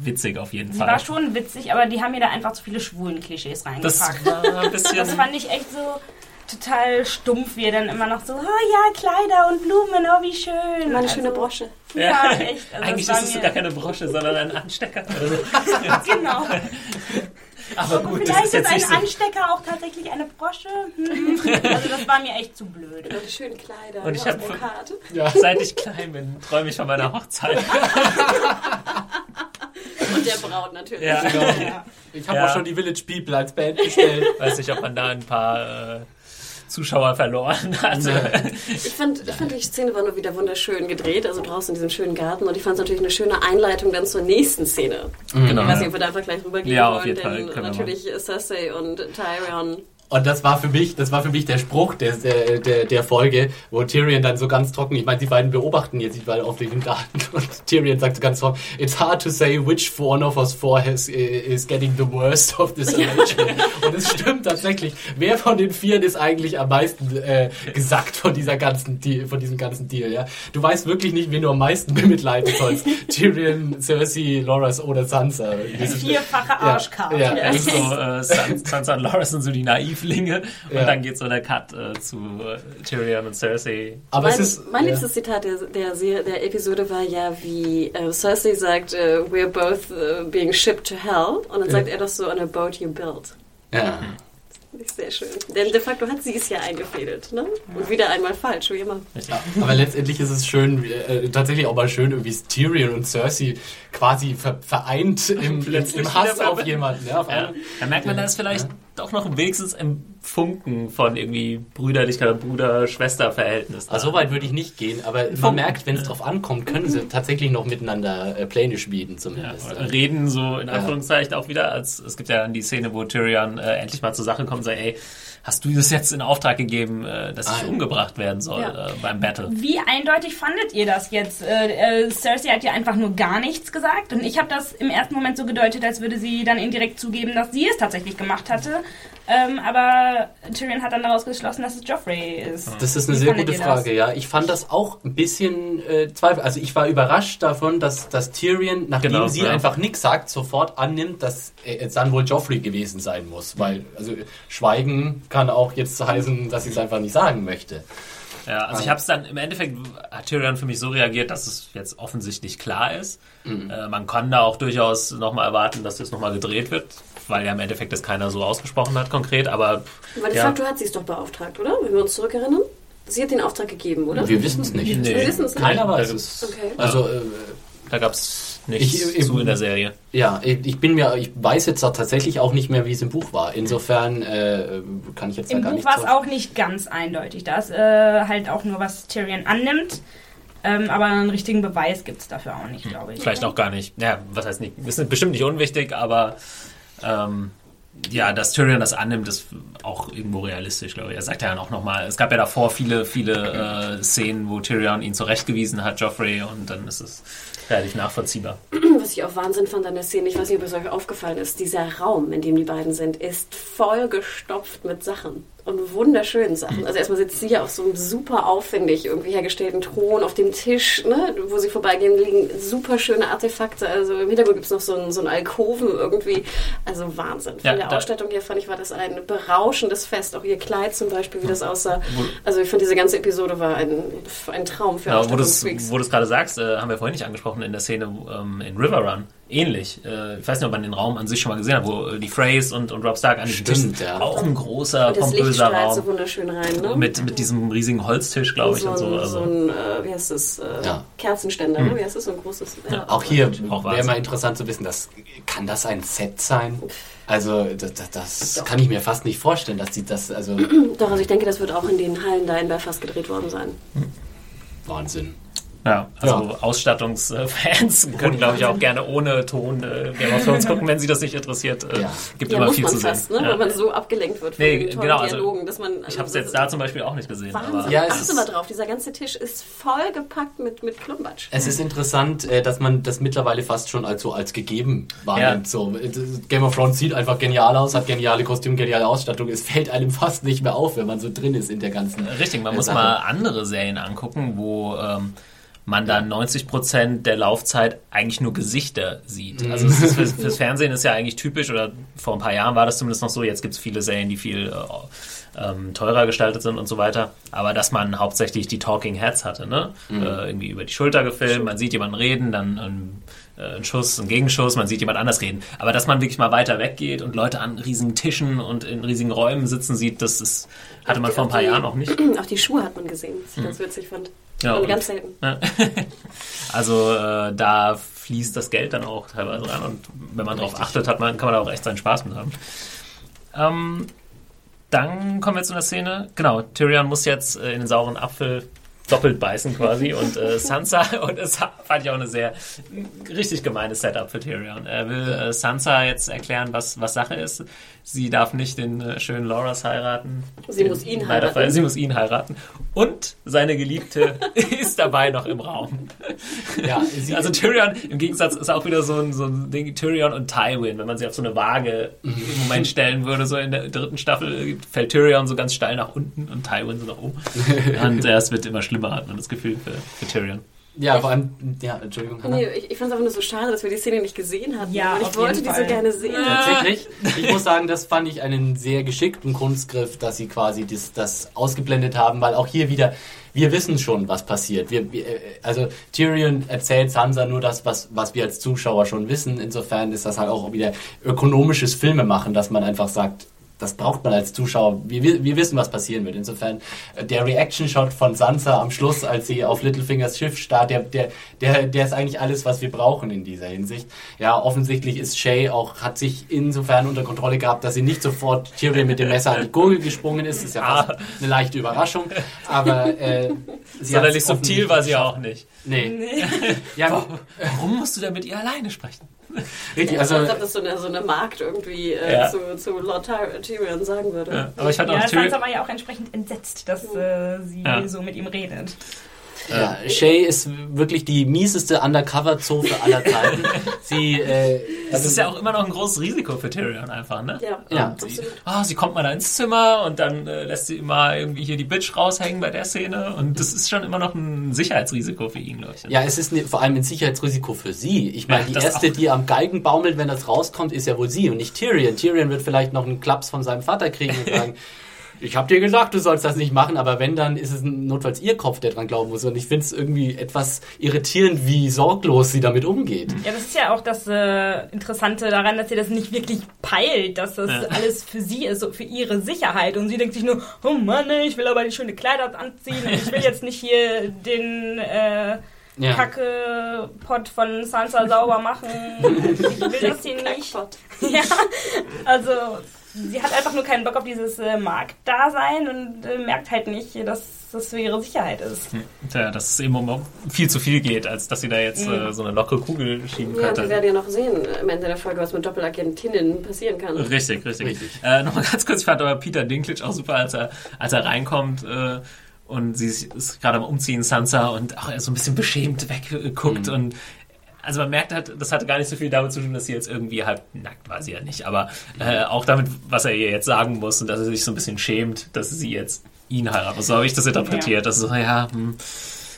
witzig auf jeden Sie Fall. war schon witzig, aber die haben mir da einfach zu viele schwulen Klischees das reingepackt. bisschen. Das fand ich echt so total stumpf, wie er dann immer noch so, oh ja, Kleider und Blumen, oh wie schön. Meine Also, schöne Brosche. Ja, echt. Also Eigentlich das ist es gar keine Brosche, sondern ein Anstecker. Genau. aber gut, das Vielleicht ist ist jetzt ein nicht so. Anstecker auch tatsächlich eine Brosche. Hm. Also das war mir echt zu blöd. Und die schönen Kleider. Und ich aus hab- Brokat. Seit ich klein bin, träume ich von meiner Hochzeit. Und der Braut natürlich. Ja, Ja. Ich habe Ja. auch schon die Village People als Band bestellt. weiß nicht, ob man da ein paar äh, Zuschauer verloren hat. Ich fand, ich fand, die Szene war nur wieder wunderschön gedreht, also draußen in diesem schönen Garten. Und ich fand es natürlich eine schöne Einleitung dann zur nächsten Szene. Genau. Ich weiß nicht, ob wir da einfach gleich rübergehen Ja, auf wollen, jeden Fall, denn wir natürlich Cersei und Tyrion Und das war für mich, das war für mich der Spruch der, der, der, der Folge, wo Tyrion dann so ganz trocken, ich meine, die beiden beobachten jetzt die beiden auf den Garten und Tyrion sagt so ganz trocken, it's hard to say which one of us four has, is getting the worst of this arrangement. und es stimmt tatsächlich. Wer von den Vieren ist eigentlich am meisten äh, gesackt von dieser ganzen Deal, von diesem ganzen Deal, ja? Du weißt wirklich nicht, wen du am meisten bemitleiden sollst. Tyrion, Cersei, Loras oder Sansa. Vierfache Arschkarte. Ja, Ja, ist so, äh, San- Sansa und Loras sind so die Naivlinge und Ja. dann geht so der Cut äh, zu äh, Tyrion und Cersei. Aber Mein, es ist. mein ja. liebstes Zitat der, der, Serie- der Episode war ja, wie äh, Cersei sagt, äh, we're both äh, being shipped to hell. Und dann sagt er das so on a boat you built. Ja. Finde ich sehr schön. Denn de facto hat sie es ja eingefädelt. Ne? Und wieder einmal falsch, wie immer. Richtig. Aber letztendlich ist es schön, äh, tatsächlich auch mal schön, wie Tyrion und Cersei quasi ver vereint im, im, Hass auf jemanden. Ja, auf Ja. Da merkt man, da ist vielleicht doch noch wenigstens ein Funken von irgendwie Brüderlichkeit, Bruder-Schwester-Verhältnis. Also so weit würde ich nicht gehen, aber man Funken. merkt, wenn es drauf ankommt, können sie tatsächlich noch miteinander äh, Pläne schmieden Ja, zumindest. oder reden so in Anführungszeichen auch wieder, als es gibt ja dann die Szene, wo Tyrion äh, endlich mal zur Sache kommt und sagt, ey, hast du das jetzt in Auftrag gegeben, äh, dass ich Ah, umgebracht werden soll Ja. äh, beim Battle? Wie eindeutig fandet ihr das jetzt? Äh, Cersei hat ja einfach nur gar nichts gesagt und ich habe das im ersten Moment so gedeutet, als würde sie dann indirekt zugeben, dass sie es tatsächlich gemacht hatte. Ähm, aber Tyrion hat dann daraus geschlossen, dass es Joffrey ist. Das ist eine Wie sehr gute ihr das? Frage, ja. Ich fand das auch ein bisschen äh, Zweifel. Also ich war überrascht davon, dass, dass Tyrion, nachdem Genau, sie ja. einfach nichts sagt, sofort annimmt, dass äh, es dann wohl Joffrey gewesen sein muss. Weil, also Schweigen kann auch jetzt heißen, dass sie es einfach nicht sagen möchte. Ja, also ich habe es dann im Endeffekt hat Tyrion für mich so reagiert, dass es jetzt offensichtlich klar ist. Äh, man kann da auch durchaus nochmal erwarten, dass das nochmal gedreht wird, weil ja im Endeffekt das keiner so ausgesprochen hat konkret, aber Aber de ja. facto hat sie es doch beauftragt, oder? Wenn wir uns zurückerinnern. Sie hat den Auftrag gegeben, oder? Wir wissen es nicht. Nee. Wir wissen es nicht. Keiner weiß es. Okay. Also, äh, da gab es nichts Ich- ich- zu in der Serie. ja, ich ich bin mir, ich weiß jetzt auch tatsächlich auch nicht mehr, wie es im Buch war. Insofern äh, kann ich jetzt da Im gar Buch nicht war es auch nicht ganz eindeutig. Da ist äh, halt auch nur, was Tyrion annimmt. Ähm, aber einen richtigen Beweis gibt es dafür auch nicht, glaube ich. Vielleicht auch gar nicht. Ja, was heißt nicht? Ist bestimmt nicht unwichtig, aber ähm, ja, dass Tyrion das annimmt, ist auch irgendwo realistisch, glaube ich. Er sagt ja dann auch nochmal, es gab ja davor viele, viele äh, Szenen, wo Tyrion ihn zurechtgewiesen hat, Joffrey, und dann ist es relativ nachvollziehbar. Was ich auch Wahnsinn fand an der Szene, ich weiß nicht, ob es euch aufgefallen ist, dieser Raum, in dem die beiden sind, ist voll gestopft mit Sachen. Und wunderschönen Sachen. Also erstmal sitzt sie ja auf so einem super aufwendig irgendwie hergestellten Thron auf dem Tisch, ne, wo sie vorbeigehen, liegen super schöne Artefakte. Also im Hintergrund gibt es noch so einen, so einen Alkoven irgendwie. Also Wahnsinn. Von Ja, der Ausstattung her fand ich, war das ein berauschendes Fest. Auch ihr Kleid zum Beispiel, wie das aussah. Also ich fand, diese ganze Episode war ein, ein Traum für Genau, wo du du's gerade sagst, äh, haben wir vorhin nicht angesprochen in der Szene ähm, in River Run. Ähnlich. Äh, ich weiß nicht, ob man den Raum an sich schon mal gesehen hat, wo äh, die Freys und, und Rob Stark an diesem Tisch Stimmt, sind. ja. Auch ein großer, Und das Licht pompöser so Raum. wunderschön rein, ne? Mit, mit diesem riesigen Holztisch, glaube ich, so und so. ein, Also, so ein äh, wie heißt das, äh, Ja. Kerzenständer, ne? wie heißt das, so ein großes, ja. Auch hier wäre mal interessant zu wissen, das, kann das ein Set sein? Also das, das, das kann ich mir fast nicht vorstellen, dass die das, also Doch, also ich denke, das wird auch in den Hallen da in Belfast gedreht worden sein. Wahnsinn. Ja, also Ja. Ausstattungsfans können, glaube ich, auch gerne ohne Ton äh, Game of Thrones gucken, wenn sie das nicht interessiert. Äh, Ja. Gibt Ja, immer muss viel man zu fast, sehen. ne? Ja. weil man so abgelenkt wird von Nee, den genau, also Dialogen, dass man... Ich habe es jetzt da zum Beispiel auch nicht gesehen. Wahnsinn. Aber Ja, es Achte ist- mal drauf, dieser ganze Tisch ist vollgepackt mit, mit Klumbatsch. Es ist interessant, äh, dass man das mittlerweile fast schon als so als gegeben wahrnimmt. Ja. So, äh, Game of Thrones sieht einfach genial aus, hat geniale Kostüme, geniale Ausstattung. Es fällt einem fast nicht mehr auf, wenn man so drin ist in der ganzen. Richtig, man äh, muss Sache. mal andere Serien angucken, wo ähm, man dann 90% der Laufzeit eigentlich nur Gesichter sieht. Also es ist, fürs, fürs Fernsehen ist ja eigentlich typisch, oder vor ein paar Jahren war das zumindest noch so, jetzt gibt es viele Serien, die viel äh, ähm, teurer gestaltet sind und so weiter, aber dass man hauptsächlich die Talking Heads hatte, ne? Äh, irgendwie über die Schulter gefilmt, man sieht jemanden reden, dann ein, äh, ein Schuss, ein Gegenschuss, man sieht jemand anders reden. Aber dass man wirklich mal weiter weggeht und Leute an riesigen Tischen und in riesigen Räumen sitzen sieht, das ist, hatte man Auch die- vor ein paar auch die- Jahren noch nicht. Auch die Schuhe hat man gesehen, was ich ganz witzig fand. Ja, Und und- ganz selten. Ja. Also äh, da fließt das Geld dann auch teilweise ran und wenn man darauf achtet, hat man, kann man da auch echt seinen Spaß mit haben. Ähm, dann kommen wir zu einer Szene. Genau, Tyrion muss jetzt äh, in den sauren Apfel doppelt beißen quasi und äh, Sansa und das fand ich auch eine sehr richtig gemeine Setup für Tyrion. Er will äh, Sansa jetzt erklären, was, was Sache ist. Sie darf nicht den äh, schönen Loras heiraten. Sie Den- muss ihn leider heiraten. Fall- Sie muss ihn heiraten. Und seine Geliebte ist dabei noch im Raum. Ja, sie, Also Tyrion, im Gegensatz, ist auch wieder so ein, so ein Ding, Tyrion und Tywin, wenn man sie auf so eine Waage im Moment stellen würde, so in der dritten Staffel, fällt Tyrion so ganz steil nach unten und Tywin so nach oben. Und äh, es wird immer schlimmer, hat man das Gefühl, für, für Tyrion. Ja, vor allem, ja, Entschuldigung, Hannah. Nee, ich, ich fand es einfach nur so schade, dass wir die Szene nicht gesehen hatten. Ja, und ich wollte die so gerne sehen. Tatsächlich. Ich muss sagen, das fand ich einen sehr geschickten Kunstgriff, dass sie quasi das, das ausgeblendet haben, weil auch hier wieder, wir wissen schon, was passiert. Wir, wir, äh, also Tyrion erzählt Sansa nur das, was, was wir als Zuschauer schon wissen. Insofern ist das halt auch wieder ökonomisches Filmemachen, dass man einfach sagt, das braucht man als Zuschauer. Wir, wir wissen, was passieren wird. Insofern, äh, der Reaction-Shot von Sansa am Schluss, als sie auf Littlefingers Schiff starrt, der, der, der, der ist eigentlich alles, was wir brauchen in dieser Hinsicht. Ja, offensichtlich ist Shay auch, hat sich insofern unter Kontrolle gehabt, dass sie nicht sofort Tyrion mit dem Messer an die Gurgel gesprungen ist. Das ist ja fast eine leichte Überraschung. Aber äh, sie Sonderlich subtil war sie auch nicht. Nee. Ja, Warum musst du denn mit ihr alleine sprechen? richtig. Also, als ob das so eine, so eine Magd irgendwie äh, Ja. zu, zu Lord Tyr- Tyrion sagen würde. Ja, aber ich fand Ja, auch Tyrion, war ja auch entsprechend entsetzt, dass äh, sie Ja. so mit ihm redet. Ja, Shay ist wirklich die mieseste Undercover-Zofe aller Zeiten. Sie, äh, das ist ja auch immer noch ein großes Risiko für Tyrion einfach, ne? Ja, Ja. Sie, ah, sie kommt mal da ins Zimmer und dann äh, lässt sie immer irgendwie hier die Bitch raushängen bei der Szene und das ist schon immer noch ein Sicherheitsrisiko für ihn, glaube ich. ja, es ist ne, vor allem ein Sicherheitsrisiko für sie. Ich meine, Ja, die erste, auch. die am Galgen baumelt, wenn das rauskommt, ist ja wohl sie und nicht Tyrion. Tyrion wird vielleicht noch einen Klaps von seinem Vater kriegen und sagen, ich hab dir gesagt, du sollst das nicht machen, aber wenn, dann ist es notfalls ihr Kopf, der dran glauben muss. Und ich finde es irgendwie etwas irritierend, wie sorglos sie damit umgeht. Ja, das ist ja auch das äh, Interessante daran, dass sie das nicht wirklich peilt, dass das Ja. alles für sie ist, so für ihre Sicherheit. Und sie denkt sich nur, oh Mann, ich will aber die schöne Kleider anziehen und ich will jetzt nicht hier den äh, Ja. Kacke-Pot von Sansa sauber machen. Ich will das hier nicht. Ja, also sie hat einfach nur keinen Bock auf dieses äh, Marktdasein und äh, merkt halt nicht, dass das für ihre Sicherheit ist. Tja, dass es eben um viel zu viel geht, als dass sie da jetzt äh, so eine lockere Kugel schieben Ja, wir könnte. werden ja noch sehen äh, am Ende der Folge, was mit Doppelagentinnen passieren kann. Richtig, richtig. Richtig. Äh, Nochmal ganz kurz, ich fand aber Peter Dinklage auch super, als er, als er reinkommt äh, und sie ist- ist gerade am Umziehen, Sansa, und auch er so ein bisschen beschämt wegguckt Mhm. und also man merkt halt, das hatte gar nicht so viel damit zu tun, dass sie jetzt irgendwie halb nackt war sie ja nicht, aber äh, auch damit, was er ihr jetzt sagen muss und dass er sich so ein bisschen schämt, dass sie jetzt ihn heiratet. So habe ich das interpretiert. Das ist so, ja, hm.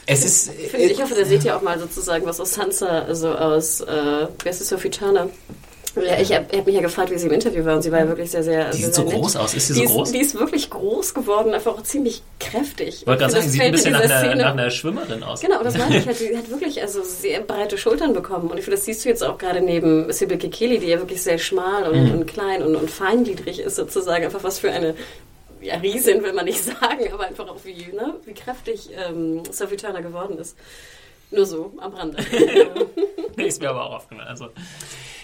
Es ist, Ich, finde, ich hoffe, da seht ihr auch mal sozusagen was aus Sansa, also aus, äh, wer ist das, Sophie Turner? Ja, ich habe hab mich ja gefragt, wie sie im Interview war und sie war ja wirklich sehr, sehr, Die sehr, sieht so sehr nett. groß aus. Ist sie Die so ist, groß? die ist wirklich groß geworden, einfach auch ziemlich kräftig. Ich wollte gerade sagen, das sieht ein bisschen nach einer, nach einer Schwimmerin aus. Genau, das meine ich. Halt, die hat wirklich also sehr breite Schultern bekommen. Und ich finde, das siehst du jetzt auch gerade neben Sybil Kikeli, die ja wirklich sehr schmal und, und klein und, und feingliedrig ist sozusagen. Einfach was für eine ja, Riesin will man nicht sagen, aber einfach auch wie, ne, wie kräftig ähm, Sophie Turner geworden ist. Nur so, am Rande. Nee, ist mir aber auch aufgefallen. Also,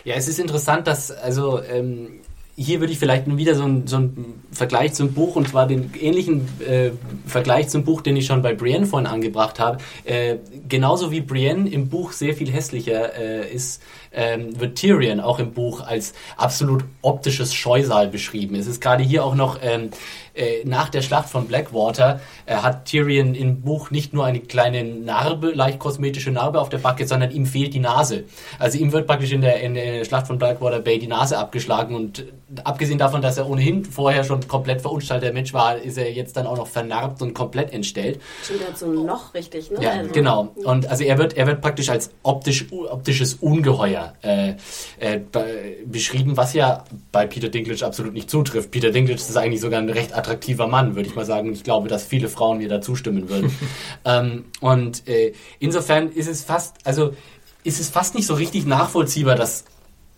Ja, es ist interessant, dass, also, ähm, hier würde ich vielleicht nur wieder so einen so einen Vergleich zum Buch, und zwar den ähnlichen äh, Vergleich zum Buch, den ich schon bei Brienne vorhin angebracht habe. Äh, genauso wie Brienne im Buch sehr viel hässlicher äh, ist, ähm, wird Tyrion auch im Buch als absolut optisches Scheusal beschrieben. Es ist gerade hier auch noch ähm, äh, nach der Schlacht von Blackwater äh, hat Tyrion im Buch nicht nur eine kleine Narbe, leicht kosmetische Narbe auf der Backe, sondern ihm fehlt die Nase. Also ihm wird praktisch in der, in der Schlacht von Blackwater Bay die Nase abgeschlagen und äh, abgesehen davon, dass er ohnehin vorher schon komplett verunstalteter Mensch war, ist er jetzt dann auch noch vernarbt und komplett entstellt. Stimmt, der hat so ein Loch richtig, ne? Ja, Also- genau. Und also er wird, er wird praktisch als optisch, optisches Ungeheuer äh, äh, be beschrieben, was ja bei Peter Dinklage absolut nicht zutrifft. Peter Dinklage ist eigentlich sogar ein recht attraktiver Mann, würde ich mal sagen. Ich glaube, dass viele Frauen mir da zustimmen würden. ähm, und äh, insofern ist es fast, also ist es fast nicht so richtig nachvollziehbar, dass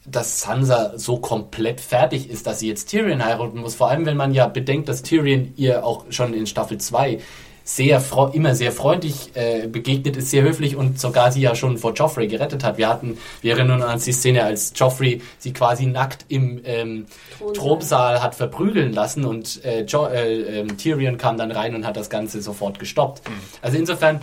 dass Sansa so komplett fertig ist, dass sie jetzt Tyrion heiraten muss. Vor allem, wenn man ja bedenkt, dass Tyrion ihr auch schon in Staffel 2 sehr immer sehr freundlich äh, begegnet ist, sehr höflich und sogar sie ja schon vor Joffrey gerettet hat. Wir hatten, wir erinnern uns an die Szene, als Joffrey sie quasi nackt im ähm, Thronsaal. Hat verprügeln lassen und äh, jo äh, ähm, Tyrion kam dann rein und hat das Ganze sofort gestoppt. Also insofern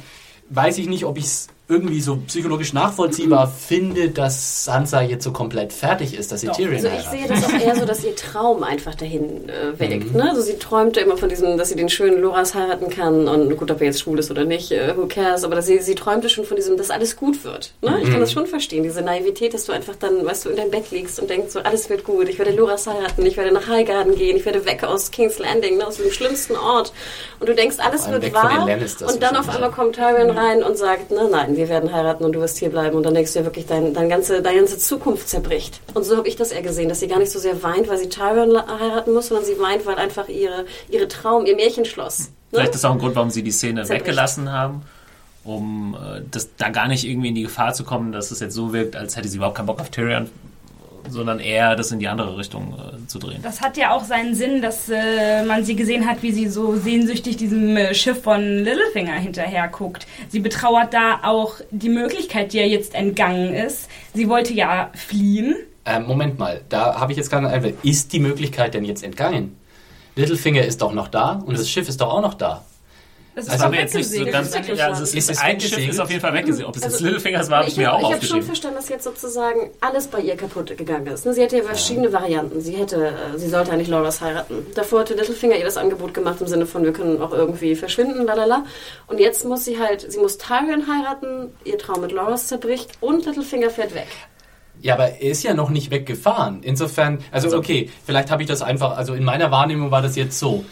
weiß ich nicht, ob ich es irgendwie so psychologisch nachvollziehbar finde, dass Sansa jetzt so komplett fertig ist, dass sie Doch. Tyrion Also ich heiratet. sehe das auch eher so, dass ihr Traum einfach dahin äh, welkt. Ne? Also sie träumte immer von diesem, dass sie den schönen Loras heiraten kann und gut, ob er jetzt schwul ist oder nicht, äh, who cares, aber dass sie, sie träumte schon von diesem, dass alles gut wird. Ne? Ich kann das schon verstehen, diese Naivität, dass du einfach dann, weißt du, in dein Bett liegst und denkst so, alles wird gut, ich werde Loras heiraten, ich werde nach Highgarden gehen, ich werde weg aus King's Landing, ne? aus dem schlimmsten Ort und du denkst, alles wird wahr und dann auf einmal kommt Tyrion rein und sagt, ne, nein, wir werden heiraten und du wirst hier bleiben und dann denkst du ja wirklich, dein, dein ganze, deine ganze Zukunft zerbricht. Und so habe ich das eher gesehen, dass sie gar nicht so sehr weint, weil sie Tyrion heiraten muss, sondern sie weint, weil einfach ihre, ihre Traum, ihr Märchenschloss. Ne? Vielleicht ist auch ein Grund, warum sie die Szene Zerbricht. weggelassen haben, um äh, das, da gar nicht irgendwie in die Gefahr zu kommen, dass es jetzt so wirkt, als hätte sie überhaupt keinen Bock auf Tyrion, sondern eher das in die andere Richtung äh, zu drehen. Das hat ja auch seinen Sinn, dass äh, man sie gesehen hat, wie sie so sehnsüchtig diesem äh, Schiff von Littlefinger hinterher guckt. Sie betrauert da auch die Möglichkeit, die ihr jetzt entgangen ist. Sie wollte ja fliehen. Ähm, Moment mal, da habe ich jetzt gerade einen Einwand. Ist die Möglichkeit denn jetzt entgangen? Littlefinger ist doch noch da und das Schiff ist doch auch noch da. Das Das ist doch wir jetzt nicht so ganz. ist weggeschlagen. Ja, also es Ist ist, es ein Schiff ist auf jeden Fall weggesegelt. Ob es jetzt Also, Littlefingers war, habe ich, ich mir habe auch hab schon aufgeschrieben. verstanden, dass jetzt sozusagen alles bei ihr kaputt gegangen ist. ne? Sie hätte ja verschiedene Varianten. Sie hätte, äh, sie sollte eigentlich Loras heiraten. Davor hatte Littlefinger ihr das Angebot gemacht im Sinne von, wir können auch irgendwie verschwinden, lalala. Und jetzt muss sie halt, sie muss Tyrion heiraten, ihr Traum mit Loras zerbricht und Littlefinger fährt weg. Ja, aber er ist ja noch nicht weggefahren. Insofern, also okay, vielleicht habe ich das einfach, also in meiner Wahrnehmung war das jetzt so.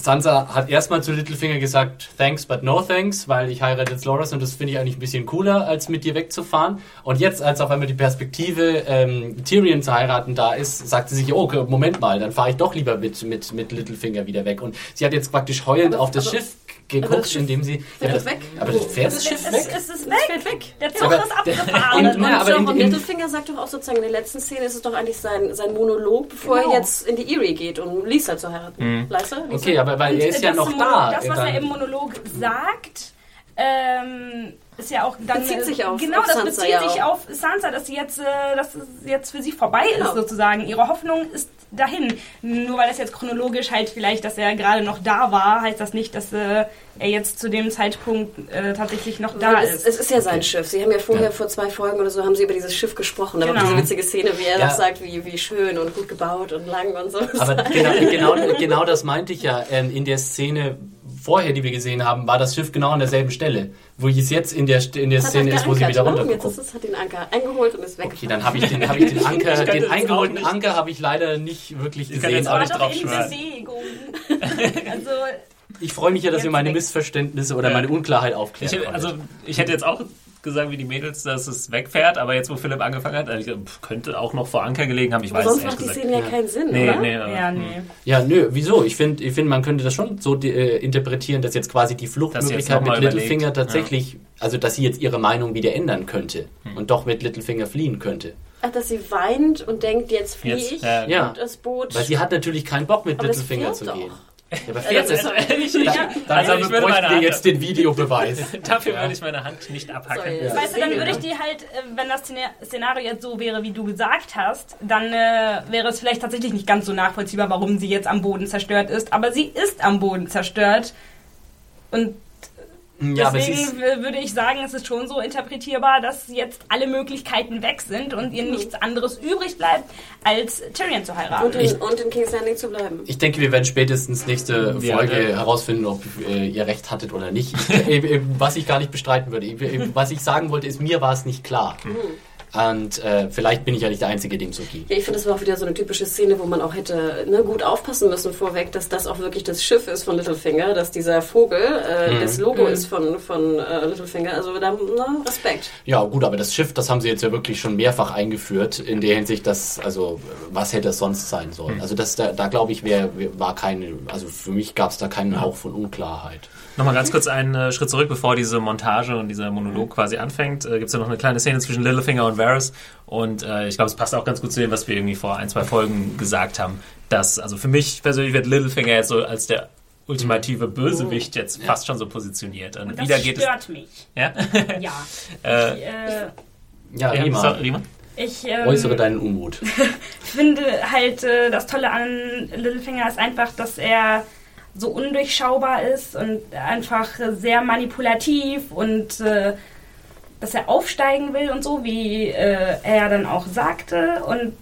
Sansa hat erstmal zu Littlefinger gesagt, thanks but no thanks, weil ich heirate jetzt Loras und das finde ich eigentlich ein bisschen cooler, als mit dir wegzufahren. Und jetzt, als auf einmal die Perspektive, ähm, Tyrion zu heiraten da ist, sagt sie sich, oh, okay, Moment mal, dann fahre ich doch lieber mit, mit, mit Littlefinger wieder weg. Und sie hat jetzt praktisch heulend Aber- auf das aber- Schiff geguckt, indem sie... fährt das, weg. Aber das fährt das Schiff es, weg? es ist Es weg. fährt weg. Der Zug Aber ist abgefahren. Und- Und, Ja, aber und in- Littlefinger sagt doch auch sozusagen, in der letzten Szene ist es doch eigentlich sein, sein Monolog, bevor Genau. er jetzt in die Erie geht, um Lisa zu heiraten. Leisa? Lisa? Okay, aber weil er ist ja das noch da. Das, was er im Monolog sagt, ähm, ist ja auch dann Bezieht sich auf- genau auf das Sansa bezieht ja sich auch. auf Sansa, dass sie jetzt, äh, dass es jetzt für sie vorbei Genau. ist sozusagen. Ihre Hoffnung ist dahin. Nur weil das jetzt chronologisch halt vielleicht, dass er gerade noch da war, heißt das nicht, dass äh, er jetzt zu dem Zeitpunkt äh, tatsächlich noch da es, ist. es ist ja sein Schiff. Sie haben ja vorher Ja. vor zwei Folgen oder so haben sie über dieses Schiff gesprochen. Da war Genau. diese witzige Szene, wie er Ja. noch sagt, wie, wie schön und gut gebaut und lang und so. Aber genau, genau, genau das meinte ich ja. Ähm, in der Szene vorher, die wir gesehen haben, war das Schiff genau an derselben Stelle. Wo es jetzt in der, in der Szene ist, wo sie wieder geankert, ne? Jetzt ist es, hat den Anker eingeholt und ist weg. Okay, dann habe ich den, hab ich den Anker, kann den eingeholten. Anker habe ich leider nicht wirklich Ich kann gesehen. jetzt auch Aber nicht drauf also ich freue mich ja, dass ihr Jetzt meine weg. Missverständnisse oder Ja. meine Unklarheit aufklären Ich, also, ich hätte jetzt auch gesagt, wie die Mädels, dass es wegfährt, aber jetzt, wo Philipp angefangen hat, also, ich könnte auch noch vor Anker gelegen haben. Ich Aber weiß es sonst macht die. Szene ja keinen Sinn, Nee, oder? nee, aber, ja, hm. nee. Ja, nö, wieso? Ich finde, ich find, man könnte das schon so äh, interpretieren, dass jetzt quasi die Fluchtmöglichkeit mit Littlefinger tatsächlich, also dass sie jetzt ihre Meinung wieder ändern könnte Hm. und doch mit Littlefinger fliehen könnte. Ach, dass sie weint und denkt, jetzt fliehe Jetzt, ich ja. Ja. und das Boot. Weil sie hat natürlich keinen Bock mit Aber Littlefinger zu doch. gehen. Ja, aber Ja, fährt das es? ist Also, ich, ich, Dann, also, dann ich würde bräuchten meine wir Hand, jetzt den Videobeweis. dafür Ja. würde ich meine Hand nicht abhacken. Ja. das Weißt du, dann würde ich ne? die halt, äh, wenn das Szenario jetzt so wäre, wie du gesagt hast, dann äh, wäre es vielleicht tatsächlich nicht ganz so nachvollziehbar, warum sie jetzt am Boden zerstört ist. Aber sie ist am Boden zerstört. Und Ja, deswegen würde ich sagen, es ist schon so interpretierbar, dass jetzt alle Möglichkeiten weg sind und ihr nichts anderes übrig bleibt, als Tyrion zu heiraten. und, in, und in King's Landing zu bleiben. ich denke, wir werden spätestens nächste Ja, Folge ja. herausfinden, ob äh, ihr recht hattet oder nicht. Ich, äh, was ich gar nicht bestreiten würde. Ich, äh, was ich sagen wollte, ist, mir war es nicht klar. Und äh, vielleicht bin ich ja nicht der Einzige, dem so ging. Ja, ich finde, das war auch wieder so eine typische Szene, wo man auch hätte ne, gut aufpassen müssen vorweg, dass das auch wirklich das Schiff ist von Littlefinger, dass dieser Vogel äh, das Logo ist von, von äh, Littlefinger. Also da, ne, Respekt. Ja, gut, aber das Schiff, das haben sie jetzt ja wirklich schon mehrfach eingeführt, in der Hinsicht, dass, also, was hätte es sonst sein sollen? Also, das, da, da glaube ich, wär, war keine, also für mich gab es da keinen Hauch von Unklarheit. Nochmal ganz kurz einen äh, Schritt zurück, bevor diese Montage und dieser Monolog quasi anfängt. Äh, Gibt es ja noch eine kleine Szene zwischen Littlefinger und Varys. Und äh, ich glaube, es passt auch ganz gut zu dem, was wir irgendwie vor ein, zwei Folgen gesagt haben. Dass, also für mich persönlich wird Littlefinger jetzt so als der ultimative Bösewicht jetzt fast schon so positioniert. Und, Und das wieder geht stört mich. es. Ja? Ja. Äh, Ich, äh, Ja, ja, Rima, sorry, Rima? ich ähm, äußere deinen Unmut. finde halt, äh, das Tolle an Littlefinger ist einfach, dass er so undurchschaubar ist und einfach sehr manipulativ und äh, dass er aufsteigen will und so, wie äh, er dann auch sagte. Und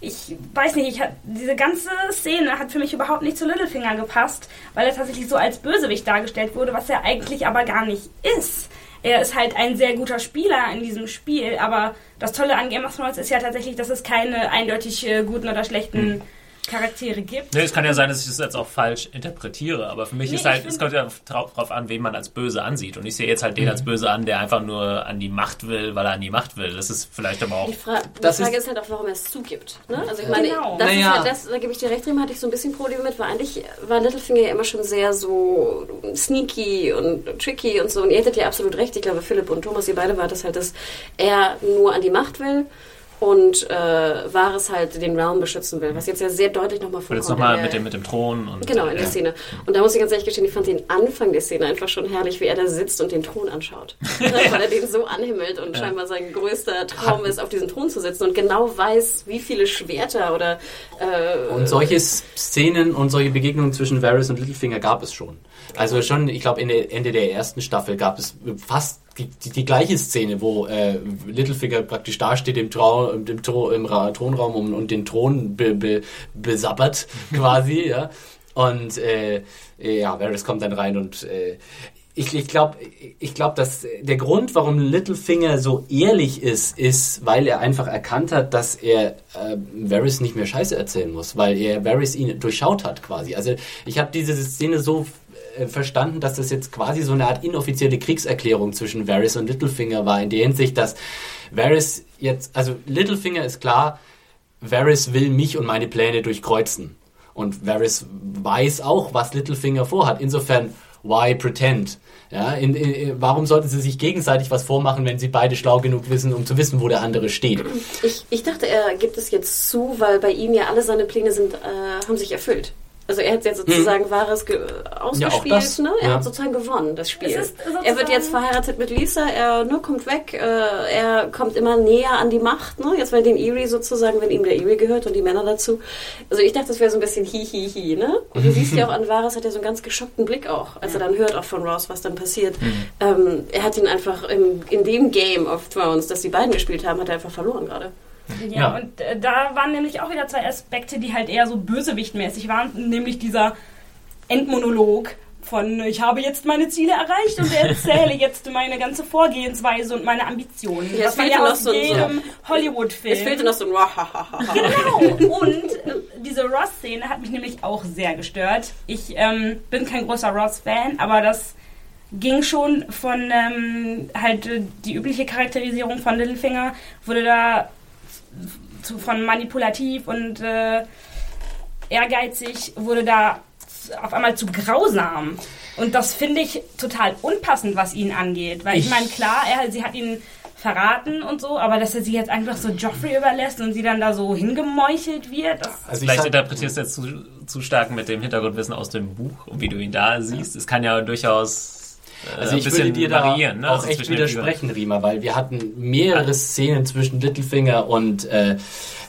ich weiß nicht, ich diese ganze Szene hat für mich überhaupt nicht zu Littlefinger gepasst, weil er tatsächlich so als Bösewicht dargestellt wurde, was er eigentlich aber gar nicht ist. Er ist halt ein sehr guter Spieler in diesem Spiel, aber das Tolle an Game of Thrones ist ja tatsächlich, dass es keine eindeutig äh, guten oder schlechten Charaktere gibt. Nee, es kann ja sein, dass ich das jetzt auch falsch interpretiere, aber für mich Nee, ist halt, es kommt ja drauf, drauf an, wen man als böse ansieht. Und ich sehe jetzt halt den als böse an, der einfach nur an die Macht will, weil er an die Macht will. Das ist vielleicht aber auch. Die, Fra die Das Frage ist- ist, halt auch, warum er es zugibt. Ne? Also ich meine, Genau. das Naja. ist halt das, da gebe ich dir recht, hatte ich so ein bisschen Probleme mit, weil eigentlich war Littlefinger ja immer schon sehr so sneaky und tricky und so. Und ihr hättet ja absolut recht. Ich glaube, Philipp und Thomas, ihr beide war das halt, dass er nur an die Macht will und äh, Varys halt den Realm beschützen will, was jetzt ja sehr deutlich nochmal Und vorkommt. jetzt nochmal mit der- dem, mit dem Thron und. Genau, in der ja. Szene. Und da muss ich ganz ehrlich gestehen, ich fand den Anfang der Szene einfach schon herrlich, wie er da sitzt und den Thron anschaut. Weil er den so anhimmelt und scheinbar sein größter Traum ist, auf diesem Thron zu sitzen und genau weiß, wie viele Schwerter oder äh, Und solche Szenen und solche Begegnungen zwischen Varys und Littlefinger gab es schon. Also schon, ich glaube, Ende der ersten Staffel gab es fast die, die, die gleiche Szene, wo äh, Littlefinger praktisch dasteht im, Trau, im, Thro- im Ra Thronraum und, und den Thron be, be, besabbert quasi, ja. Und äh, ja, Varys kommt dann rein und äh, ich, ich glaube, ich glaub, dass der Grund, warum Littlefinger so ehrlich ist, ist, weil er einfach erkannt hat, dass er äh, Varys nicht mehr Scheiße erzählen muss, weil er Varys ihn durchschaut hat quasi. Also ich habe diese Szene so äh, verstanden, dass das jetzt quasi so eine Art inoffizielle Kriegserklärung zwischen Varys und Littlefinger war, in der Hinsicht, dass Varys jetzt, also Littlefinger ist klar, Varys will mich und meine Pläne durchkreuzen. Und Varys weiß auch, was Littlefinger vorhat. Insofern, why pretend? Ja, in, in, warum sollten sie sich gegenseitig was vormachen, wenn sie beide schlau genug wissen, um zu wissen, wo der andere steht? ich, ich dachte, er gibt es jetzt zu, weil bei ihm ja alle seine Pläne sind, äh, haben sich erfüllt. Also er hat jetzt sozusagen Wahres ge ausgespielt, das, ne? Er ja. hat sozusagen gewonnen, das Spiel. Er wird jetzt verheiratet mit Lisa, er ne, kommt weg, äh, er kommt immer näher an die Macht, ne? Jetzt bei den Erie sozusagen, wenn ihm der Erie gehört und die Männer dazu. Also ich dachte, das wäre so ein bisschen hi hi hi, ne? Und du siehst ja auch an Varys hat er so einen ganz geschockten Blick auch, als er dann hört auch von Ross, was dann passiert. Ähm, er hat ihn einfach im, in dem Game of Thrones, das die beiden gespielt haben, hat er einfach verloren gerade. Ja, Ja. und äh, da waren nämlich auch wieder zwei Aspekte, die halt eher so bösewichtmäßig waren, nämlich dieser Endmonolog von ich habe jetzt meine Ziele erreicht und erzähle jetzt meine ganze Vorgehensweise und meine Ambitionen. Ja, es das war fehlte ja noch aus so ein- jedem Hollywood-Film. Es fehlte noch so ein. Genau. Und äh, diese Ross-Szene hat mich nämlich auch sehr gestört. Ich ähm, bin kein großer Ross-Fan, aber das ging schon von ähm, halt äh, die übliche Charakterisierung von Littlefinger wurde da zu, von manipulativ und äh, ehrgeizig wurde da auf einmal zu grausam. Und das finde ich total unpassend, was ihn angeht. Weil ich, Ich- meine, klar, er, sie hat ihn verraten und so, aber dass er sie jetzt einfach so Joffrey überlässt und sie dann da so hingemeuchelt wird, das Also Vielleicht sag- interpretierst du jetzt zu, zu stark mit dem Hintergrundwissen aus dem Buch und wie du ihn da siehst. Es kann ja durchaus Also ein ich würde dir da variieren. Ne? auch Also echt widersprechen, Rima, weil wir hatten mehrere Szenen zwischen Littlefinger und äh,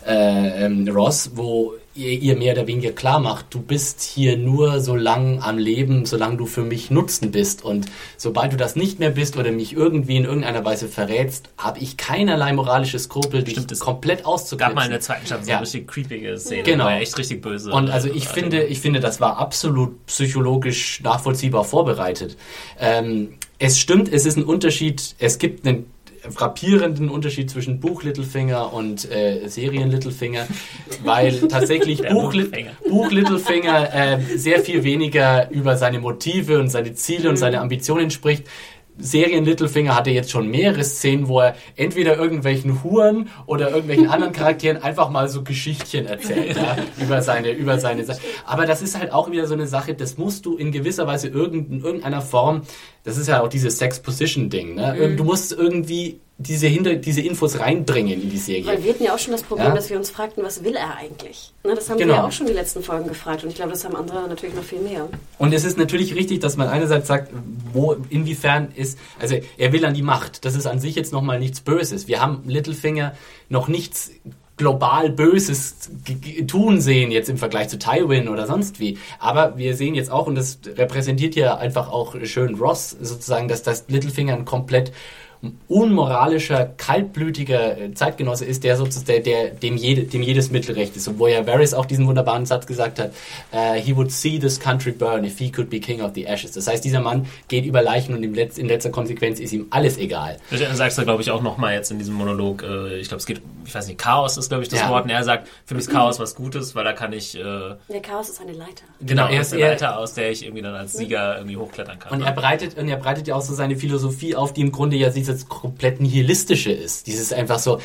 äh, ähm, Ross, wo ihr, ihr mehr oder weniger klar macht, du bist hier nur so lang am Leben, solange du für mich Nutzen bist. Und sobald du das nicht mehr bist oder mich irgendwie in irgendeiner Weise verrätst, habe ich keinerlei moralische Skrupel, dich Stimmt, komplett gab mal in der zweiten Staffel so Ja. eine richtig creepige Szene, Genau. wo er echt richtig böse Und also ich äh, finde, ich finde, das war absolut psychologisch nachvollziehbar vorbereitet. Ähm, es stimmt, es ist ein Unterschied, es gibt einen frappierenden Unterschied zwischen Buch Littlefinger und äh, Serien Littlefinger, weil tatsächlich Buch. Buch Littlefinger äh, sehr viel weniger über seine Motive und seine Ziele und seine Ambitionen spricht. Serien Littlefinger hatte jetzt schon mehrere Szenen, wo er entweder irgendwelchen Huren oder irgendwelchen anderen Charakteren einfach mal so Geschichtchen erzählt ja, über seine über seine Sa- Aber das ist halt auch wieder so eine Sache, das musst du in gewisser Weise irgend, in irgendeiner Form, das ist ja auch dieses Sex Position Ding, ne? Du musst irgendwie diese, hinter, diese Infos reinbringen in die Serie. Weil wir hatten ja auch schon das Problem, Ja. dass wir uns fragten, was will er eigentlich? Ne, das haben Genau. wir ja auch schon die letzten Folgen gefragt und ich glaube, das haben andere natürlich noch viel mehr. Und es ist natürlich richtig, dass man einerseits sagt, wo, inwiefern ist, also er will an die Macht. Das ist an sich jetzt nochmal nichts Böses. Wir haben Littlefinger noch nichts global Böses tun sehen jetzt im Vergleich zu Tywin oder sonst wie. Aber wir sehen jetzt auch, und das repräsentiert ja einfach auch schön Ross, sozusagen, dass das Littlefinger ein komplett unmoralischer, kaltblütiger äh, Zeitgenosse ist, der sozusagen, der, der, dem, jede, dem jedes Mittel recht ist. Und wo ja Varys auch diesen wunderbaren Satz gesagt hat, äh, he would see this country burn if he could be king of the ashes. Das heißt, dieser Mann geht über Leichen und im Letz-, in letzter Konsequenz ist ihm alles egal. Das sagst du, glaube ich, auch nochmal jetzt in diesem Monolog. Äh, ich glaube, es geht, ich weiß nicht, Chaos ist, glaube ich, das Ja. Wort. Und er sagt, für mich ist Chaos was Gutes, weil da kann ich, äh, Der Chaos ist eine Leiter. genau, er er ist eine Leiter, aus der ich irgendwie dann als Sieger irgendwie hochklettern kann. Und er breitet, und er breitet ja auch so seine Philosophie auf, die im Grunde ja dieses komplett nihilistische ist. Dieses einfach so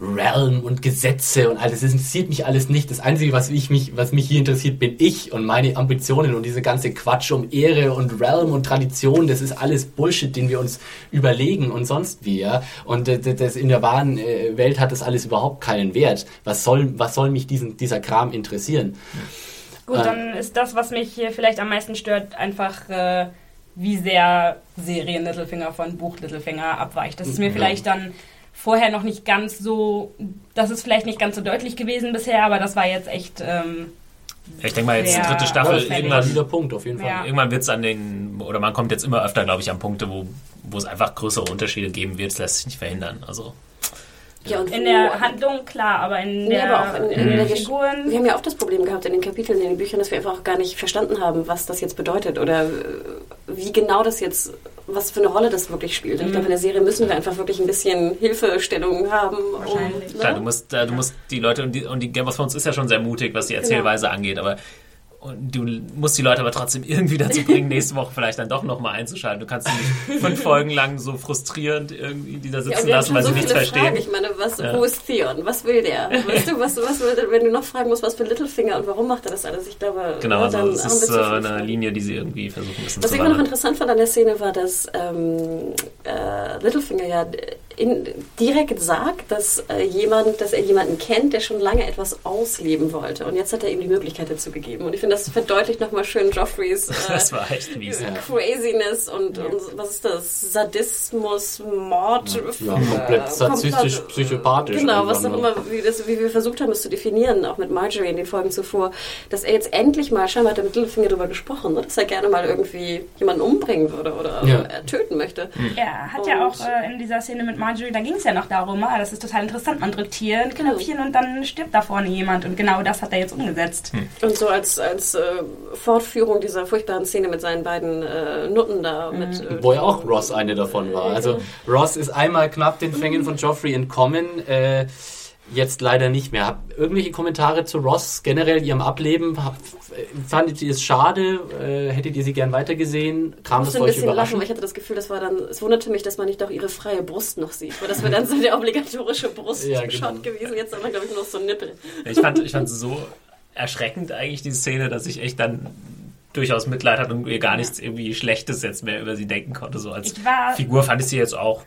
Realm und Gesetze und alles. Das interessiert mich alles nicht. Das Einzige, was ich mich, was mich hier interessiert, bin ich und meine Ambitionen und diese ganze Quatsch um Ehre und Realm und Tradition. Das ist alles Bullshit, den wir uns überlegen und sonst wie, ja. Und äh, das in der wahren äh, Welt hat das alles überhaupt keinen Wert. Was soll, was soll mich diesen, dieser Kram interessieren? Gut, Ah. dann ist das, was mich hier vielleicht am meisten stört, einfach äh, wie sehr Serien Littlefinger von Buch Littlefinger abweicht. Das ist mir vielleicht dann vorher noch nicht ganz so, das ist vielleicht nicht ganz so deutlich gewesen bisher, aber das war jetzt echt, ähm, ich denke mal, jetzt die Ja. dritte Ja, Staffel, irgendwann, valider Punkt auf jeden Fall. Ja. irgendwann wird es an den, oder man kommt jetzt immer öfter, glaube ich, an Punkte, wo, wo es einfach größere Unterschiede geben wird. Das lässt sich nicht verhindern. Also, Ja, und in der Handlung klar, aber in Nee, der, aber auch in, in in der Figuren. Wir haben ja auch das Problem gehabt in den Kapiteln, in den Büchern, dass wir einfach auch gar nicht verstanden haben, was das jetzt bedeutet oder äh, wie genau das jetzt, was für eine Rolle das wirklich spielt. Und Ich glaube, in der Serie müssen wir einfach wirklich ein bisschen Hilfestellung haben. Um, Wahrscheinlich. Klar, du musst, äh, du musst die Leute und die, und die Game of Thrones ist ja schon sehr mutig, was die Erzählweise angeht, aber und du musst die Leute aber trotzdem irgendwie dazu bringen, nächste Woche vielleicht dann doch nochmal einzuschalten. Du kannst sie nicht fünf Folgen lang so frustrierend irgendwie die da Ja, sitzen haben lassen, weil so sie nichts verstehen. Fragen. Ich meine, was, Ja. wo ist Theon? Was will der? Weißt du, was, was will, wenn du noch fragen musst, was für Littlefinger und warum macht er das alles? Ich glaube, Genau, ja, also wir ist äh, eine Fragen. Linie, die sie irgendwie versuchen müssen Was zu ich immer noch interessant fand an der Szene war, dass ähm, äh, Littlefinger ja in, direkt sagt, dass, äh, jemand, dass er jemanden kennt, der schon lange etwas ausleben wollte. Und jetzt hat er ihm die Möglichkeit dazu gegeben. Und ich finde, das verdeutlisch nochmal schön Joffreys äh, Das war echt mies. Ja. Craziness und, und was ist das? Sadismus, Mord. Ja, komplett sadistisch, psychopathisch Genau, was auch irgendwann, immer, wie, das, wie wir versucht haben, das zu definieren, auch mit Marjorie in den Folgen zuvor, dass er jetzt endlich mal, scheinbar hat er mit Littlefinger darüber gesprochen, ne, dass er gerne mal irgendwie jemanden umbringen würde oder Ja. äh, töten möchte. Er hat ja Und- auch äh, in dieser Szene mit Marjorie, da ging es ja noch darum, ah, das ist total interessant, man drückt hier ein Knöpfchen und dann stirbt da vorne jemand und genau das hat er jetzt umgesetzt. Und so als, als äh, Fortführung dieser furchtbaren Szene mit seinen beiden äh, Nutten da. Mit, äh, Wo ja auch Ross eine davon war. Also Ross ist einmal knapp den Fängen von Joffrey entkommen, äh, jetzt leider nicht mehr. Hab irgendwelche Kommentare zu Ross generell ihrem Ableben? Hab, äh, fandet ihr es schade? Äh, hättet ihr sie gern weitergesehen? Ich Kam das musste für ein euch bisschen lachen, weil ich hatte das Gefühl, das war dann, es wunderte mich, dass man nicht auch ihre freie Brust noch sieht. Weil das wäre dann so der obligatorische Brustshot Ja, genau. gewesen. Jetzt haben wir, glaube ich, nur noch so einen Nippel. Ich fand ich fand es so erschreckend eigentlich, die Szene, dass ich echt dann durchaus Mitleid hatte und ihr gar nichts irgendwie Schlechtes jetzt mehr über sie denken konnte. So als Ich war- Figur fand ich sie jetzt auch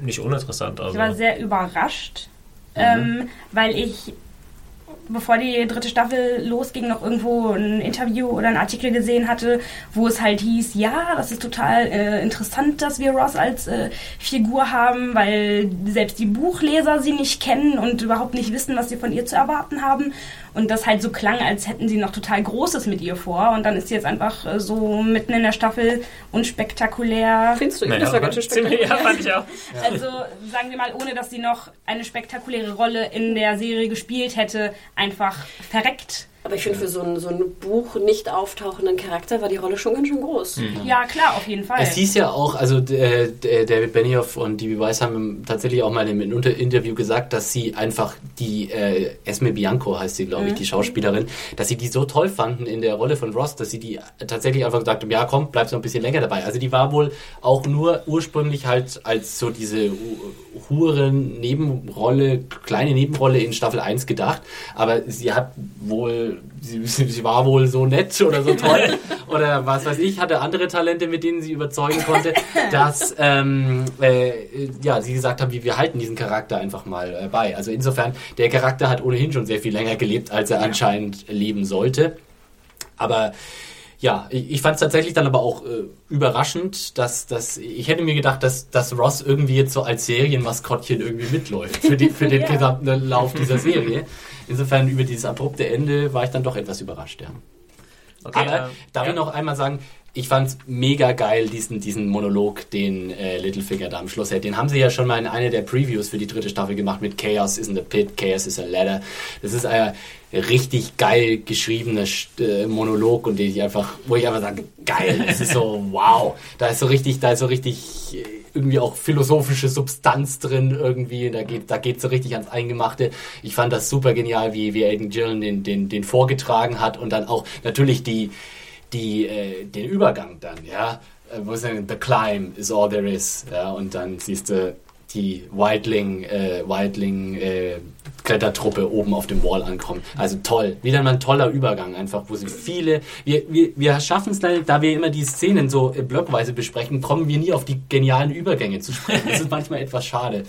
nicht uninteressant. Also. Ich war sehr überrascht, ähm, weil ich, bevor die dritte Staffel losging, noch irgendwo ein Interview oder einen Artikel gesehen hatte, wo es halt hieß, ja, das ist total äh, interessant, dass wir Ross als äh, Figur haben, weil selbst die Buchleser sie nicht kennen und überhaupt nicht wissen, was sie von ihr zu erwarten haben. Und das halt so klang, als hätten sie noch total Großes mit ihr vor. Und dann ist sie jetzt einfach äh, so mitten in der Staffel unspektakulär. Findest du? Ich Naja, finde, das war ganz schön ziemlich- ja, spektakulär. fand ich auch. Also sagen wir mal, ohne dass sie noch eine spektakuläre Rolle in der Serie gespielt hätte, einfach verreckt. Aber ich finde, für so ein, so ein Buch nicht auftauchenden Charakter war die Rolle schon ganz schön groß. Ja, klar, auf jeden Fall. Es hieß ja auch, also äh, der David Benioff und D.B. Weiss haben tatsächlich auch mal in einem Unter- Interview gesagt, dass sie einfach die äh, Esme Bianco heißt sie, glaube ich, die Schauspielerin, dass sie die so toll fanden in der Rolle von Ross, dass sie die tatsächlich einfach gesagt haben, ja komm, bleib noch ein bisschen länger dabei. Also die war wohl auch nur ursprünglich halt als so diese Hu- Huren Nebenrolle, kleine Nebenrolle in Staffel 1 gedacht, aber sie hat wohl sie, sie war wohl so nett oder so toll oder was weiß ich, hatte andere Talente, mit denen sie überzeugen konnte, dass ähm, äh, ja, sie gesagt haben, wie wir halten diesen Charakter einfach mal äh, bei. Also insofern, der Charakter hat ohnehin schon sehr viel länger gelebt, als er anscheinend leben sollte. Aber ja, ich, ich fand es tatsächlich dann aber auch äh, überraschend, dass, dass ich hätte mir gedacht, dass, dass Ross irgendwie jetzt so als Serienmaskottchen irgendwie mitläuft für, die, für den Ja. gesamten Lauf dieser Serie. Insofern über dieses abrupte Ende war ich dann doch etwas überrascht, ja. Okay, Aber äh, darf ja. ich noch einmal sagen, ich fand's mega geil, diesen, diesen Monolog, den äh, Littlefinger da am Schluss hält. Den haben sie ja schon mal in einer der Previews für die dritte Staffel gemacht mit Chaos is in the Pit, Chaos is a Ladder. Das ist ein richtig geil geschriebener äh, Monolog und den ich einfach, wo ich einfach sage, geil, das ist so, wow. Da ist so richtig, da ist so richtig äh, irgendwie auch philosophische Substanz drin irgendwie. Da geht, da geht so richtig ans Eingemachte. Ich fand das super genial, wie, wie Aiden Gillen den, den, den vorgetragen hat und dann auch natürlich die, die, äh, den Übergang dann, ja, äh, wo es dann, the climb is all there is, ja, und dann siehst du die Wildling, äh, Wildling, äh, Klettertruppe oben auf dem Wall ankommen. Also toll. Wieder mal ein toller Übergang einfach, wo sie viele, wir, wir, wir schaffen es leider, da wir immer die Szenen so äh, blockweise besprechen, kommen wir nie auf die genialen Übergänge zu sprechen. Das ist manchmal etwas schade.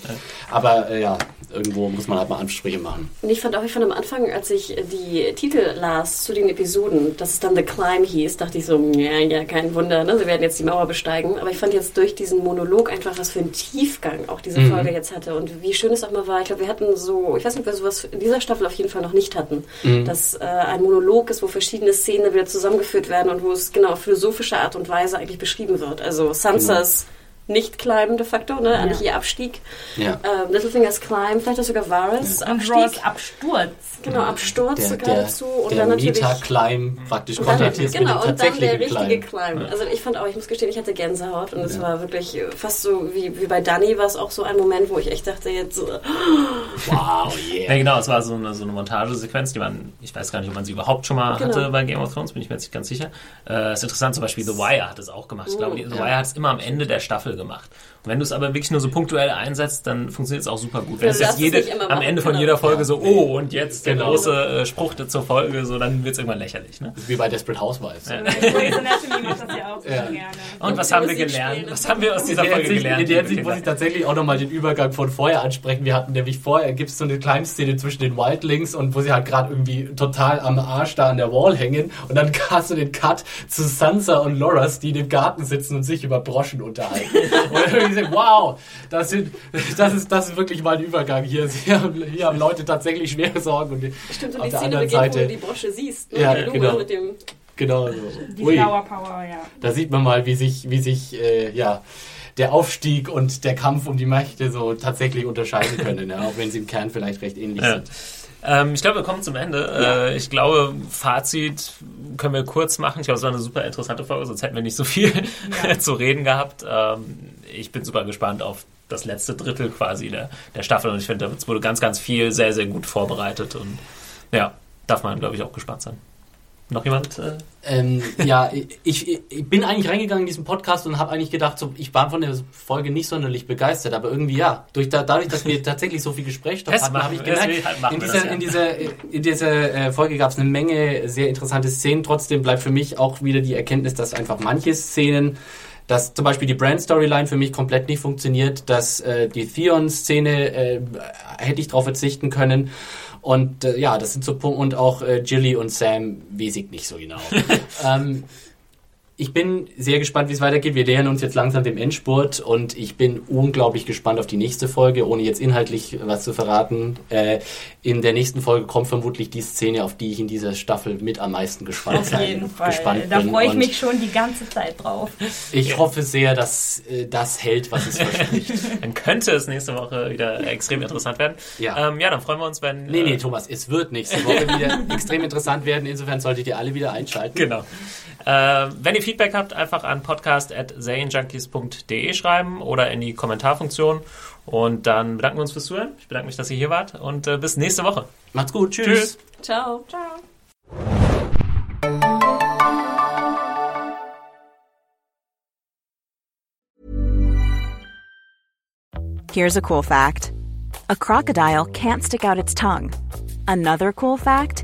Aber äh, ja, irgendwo muss man halt mal Ansprüche machen. Und ich fand auch, ich fand am Anfang, als ich die Titel las zu den Episoden, dass es dann The Climb hieß, dachte ich so, ja, ja, kein Wunder, ne? sie werden jetzt die Mauer besteigen. Aber ich fand jetzt durch diesen Monolog einfach, was für einen Tiefgang auch diese Folge jetzt hatte und wie schön es auch mal war. Ich glaube, wir hatten so, ich weiß nicht, ob wir sowas in dieser Staffel auf jeden Fall noch nicht hatten, dass äh, ein Monolog ist, wo verschiedene Szenen wieder zusammengeführt werden und wo es genau auf philosophische Art und Weise eigentlich beschrieben wird. Also Sansas nicht-Climb de facto, ne? eigentlich ihr Abstieg. Ja. Ähm, Littlefingers Climb, vielleicht auch sogar Varys Und Abstieg. Ross Absturz. Genau, Absturz Der, der, geradezu und der dann natürlich. Meta-Climb praktisch und dann, kontrastierst genau, mit und dann der richtige Climb. Climb. Also ich fand auch, ich muss gestehen, ich hatte Gänsehaut und es Ja. war wirklich äh, fast so wie, wie bei Danny war es auch so ein Moment, wo ich echt dachte, jetzt äh, Wow, Ja, yeah. genau, es war so eine, so eine Montagesequenz, die man, ich weiß gar nicht, ob man sie überhaupt schon mal Genau. hatte bei Game of Thrones, bin ich mir jetzt nicht ganz sicher. Äh, ist interessant, zum Beispiel The Wire hat es auch gemacht. Ich glaube, die- The ja. Wire hat es immer am Ende der Staffel gemacht. Und wenn du es aber wirklich nur so punktuell einsetzt, dann funktioniert es auch super gut. Wenn es jetzt jede, immer am machen, Ende von genau. jeder Folge so, oh, und jetzt der Genau. große äh, Spruch zur Folge, so, dann wird es irgendwann lächerlich. Ne? Wie bei Desperate Housewives. Ja Ja. Und was haben wir gelernt? spielen. Was haben wir aus dieser Folge Hinsicht, gelernt? in der Hinsicht muss ich tatsächlich auch nochmal den Übergang von vorher ansprechen. Wir hatten nämlich vorher, gibt es so eine Climb-Szene zwischen den Wildlings und wo sie halt gerade irgendwie total am Arsch da an der Wall hängen und dann hast du den Cut zu Sansa und Loras, die in dem Garten sitzen und sich über Broschen unterhalten. gesagt, wow, das, sind, das, ist, das ist wirklich mal ein Übergang hier. Hier haben, hier haben Leute tatsächlich schwere Sorgen und stimmt, und auf die der Szene anderen beginnt, wo du Seite, die Brosche siehst. Ne? Ja, Blume genau. mit dem genau so. Die Ui. Flower Power, ja. Da sieht man mal, wie sich, wie sich äh, ja, der Aufstieg und der Kampf um die Mächte so tatsächlich unterscheiden können, ja, auch wenn sie im Kern vielleicht recht ähnlich Ja. sind. Ähm, ich glaube, wir kommen zum Ende. Äh, ich glaube, Fazit können wir kurz machen. Ich glaube, es war eine super interessante Folge, sonst hätten wir nicht so viel zu reden gehabt. Ähm, ich bin super gespannt auf das letzte Drittel quasi der, der Staffel und ich finde, es wurde ganz, ganz viel sehr, sehr gut vorbereitet und ja, darf man, glaube ich, auch gespannt sein. Noch jemand? Äh? Ähm, ja, ich, ich bin eigentlich reingegangen in diesen Podcast und habe eigentlich gedacht, so, ich war von der Folge nicht sonderlich begeistert, aber irgendwie ja. Durch, da, dadurch, dass wir tatsächlich so viel Gesprächsstoff hatten, habe ich gemerkt, halt in dieser, das, ja. in dieser, in dieser äh, Folge gab es eine Menge sehr interessante Szenen. Trotzdem bleibt für mich auch wieder die Erkenntnis, dass einfach manche Szenen dass zum Beispiel die Brand-Storyline für mich komplett nicht funktioniert, dass äh, die Theon-Szene äh, hätte ich darauf verzichten können. Und äh, ja, das sind so Punkte und auch äh, Jilly und Sam weiß ich nicht so genau. ähm, ich bin sehr gespannt, wie es weitergeht. Wir nähern uns jetzt langsam dem Endspurt und ich bin unglaublich gespannt auf die nächste Folge, ohne jetzt inhaltlich was zu verraten. Äh, in der nächsten Folge kommt vermutlich die Szene, auf die ich in dieser Staffel mit am meisten gespannt, Auf sein, jeden Fall. gespannt Da bin. freue ich Und mich schon die ganze Zeit drauf. Ich hoffe sehr, dass äh, das hält, was es verspricht. Dann könnte es nächste Woche wieder extrem interessant werden. Ja. ähm, ja dann freuen wir uns, wenn. Nee, nee, äh, Thomas, es wird nächste Woche wieder extrem interessant werden. Insofern solltet ihr alle wieder einschalten. Genau. Äh, wenn ihr Feedback habt, einfach an podcast.zanejunkies.de schreiben oder in die Kommentarfunktion. Und dann bedanken wir uns fürs Zuhören. Ich bedanke mich, dass ihr hier wart und äh, bis nächste Woche. Macht's gut. Tschüss. Tschüss. Ciao. Ciao. Here's a cool fact a crocodile can't stick out its tongue. Another cool fact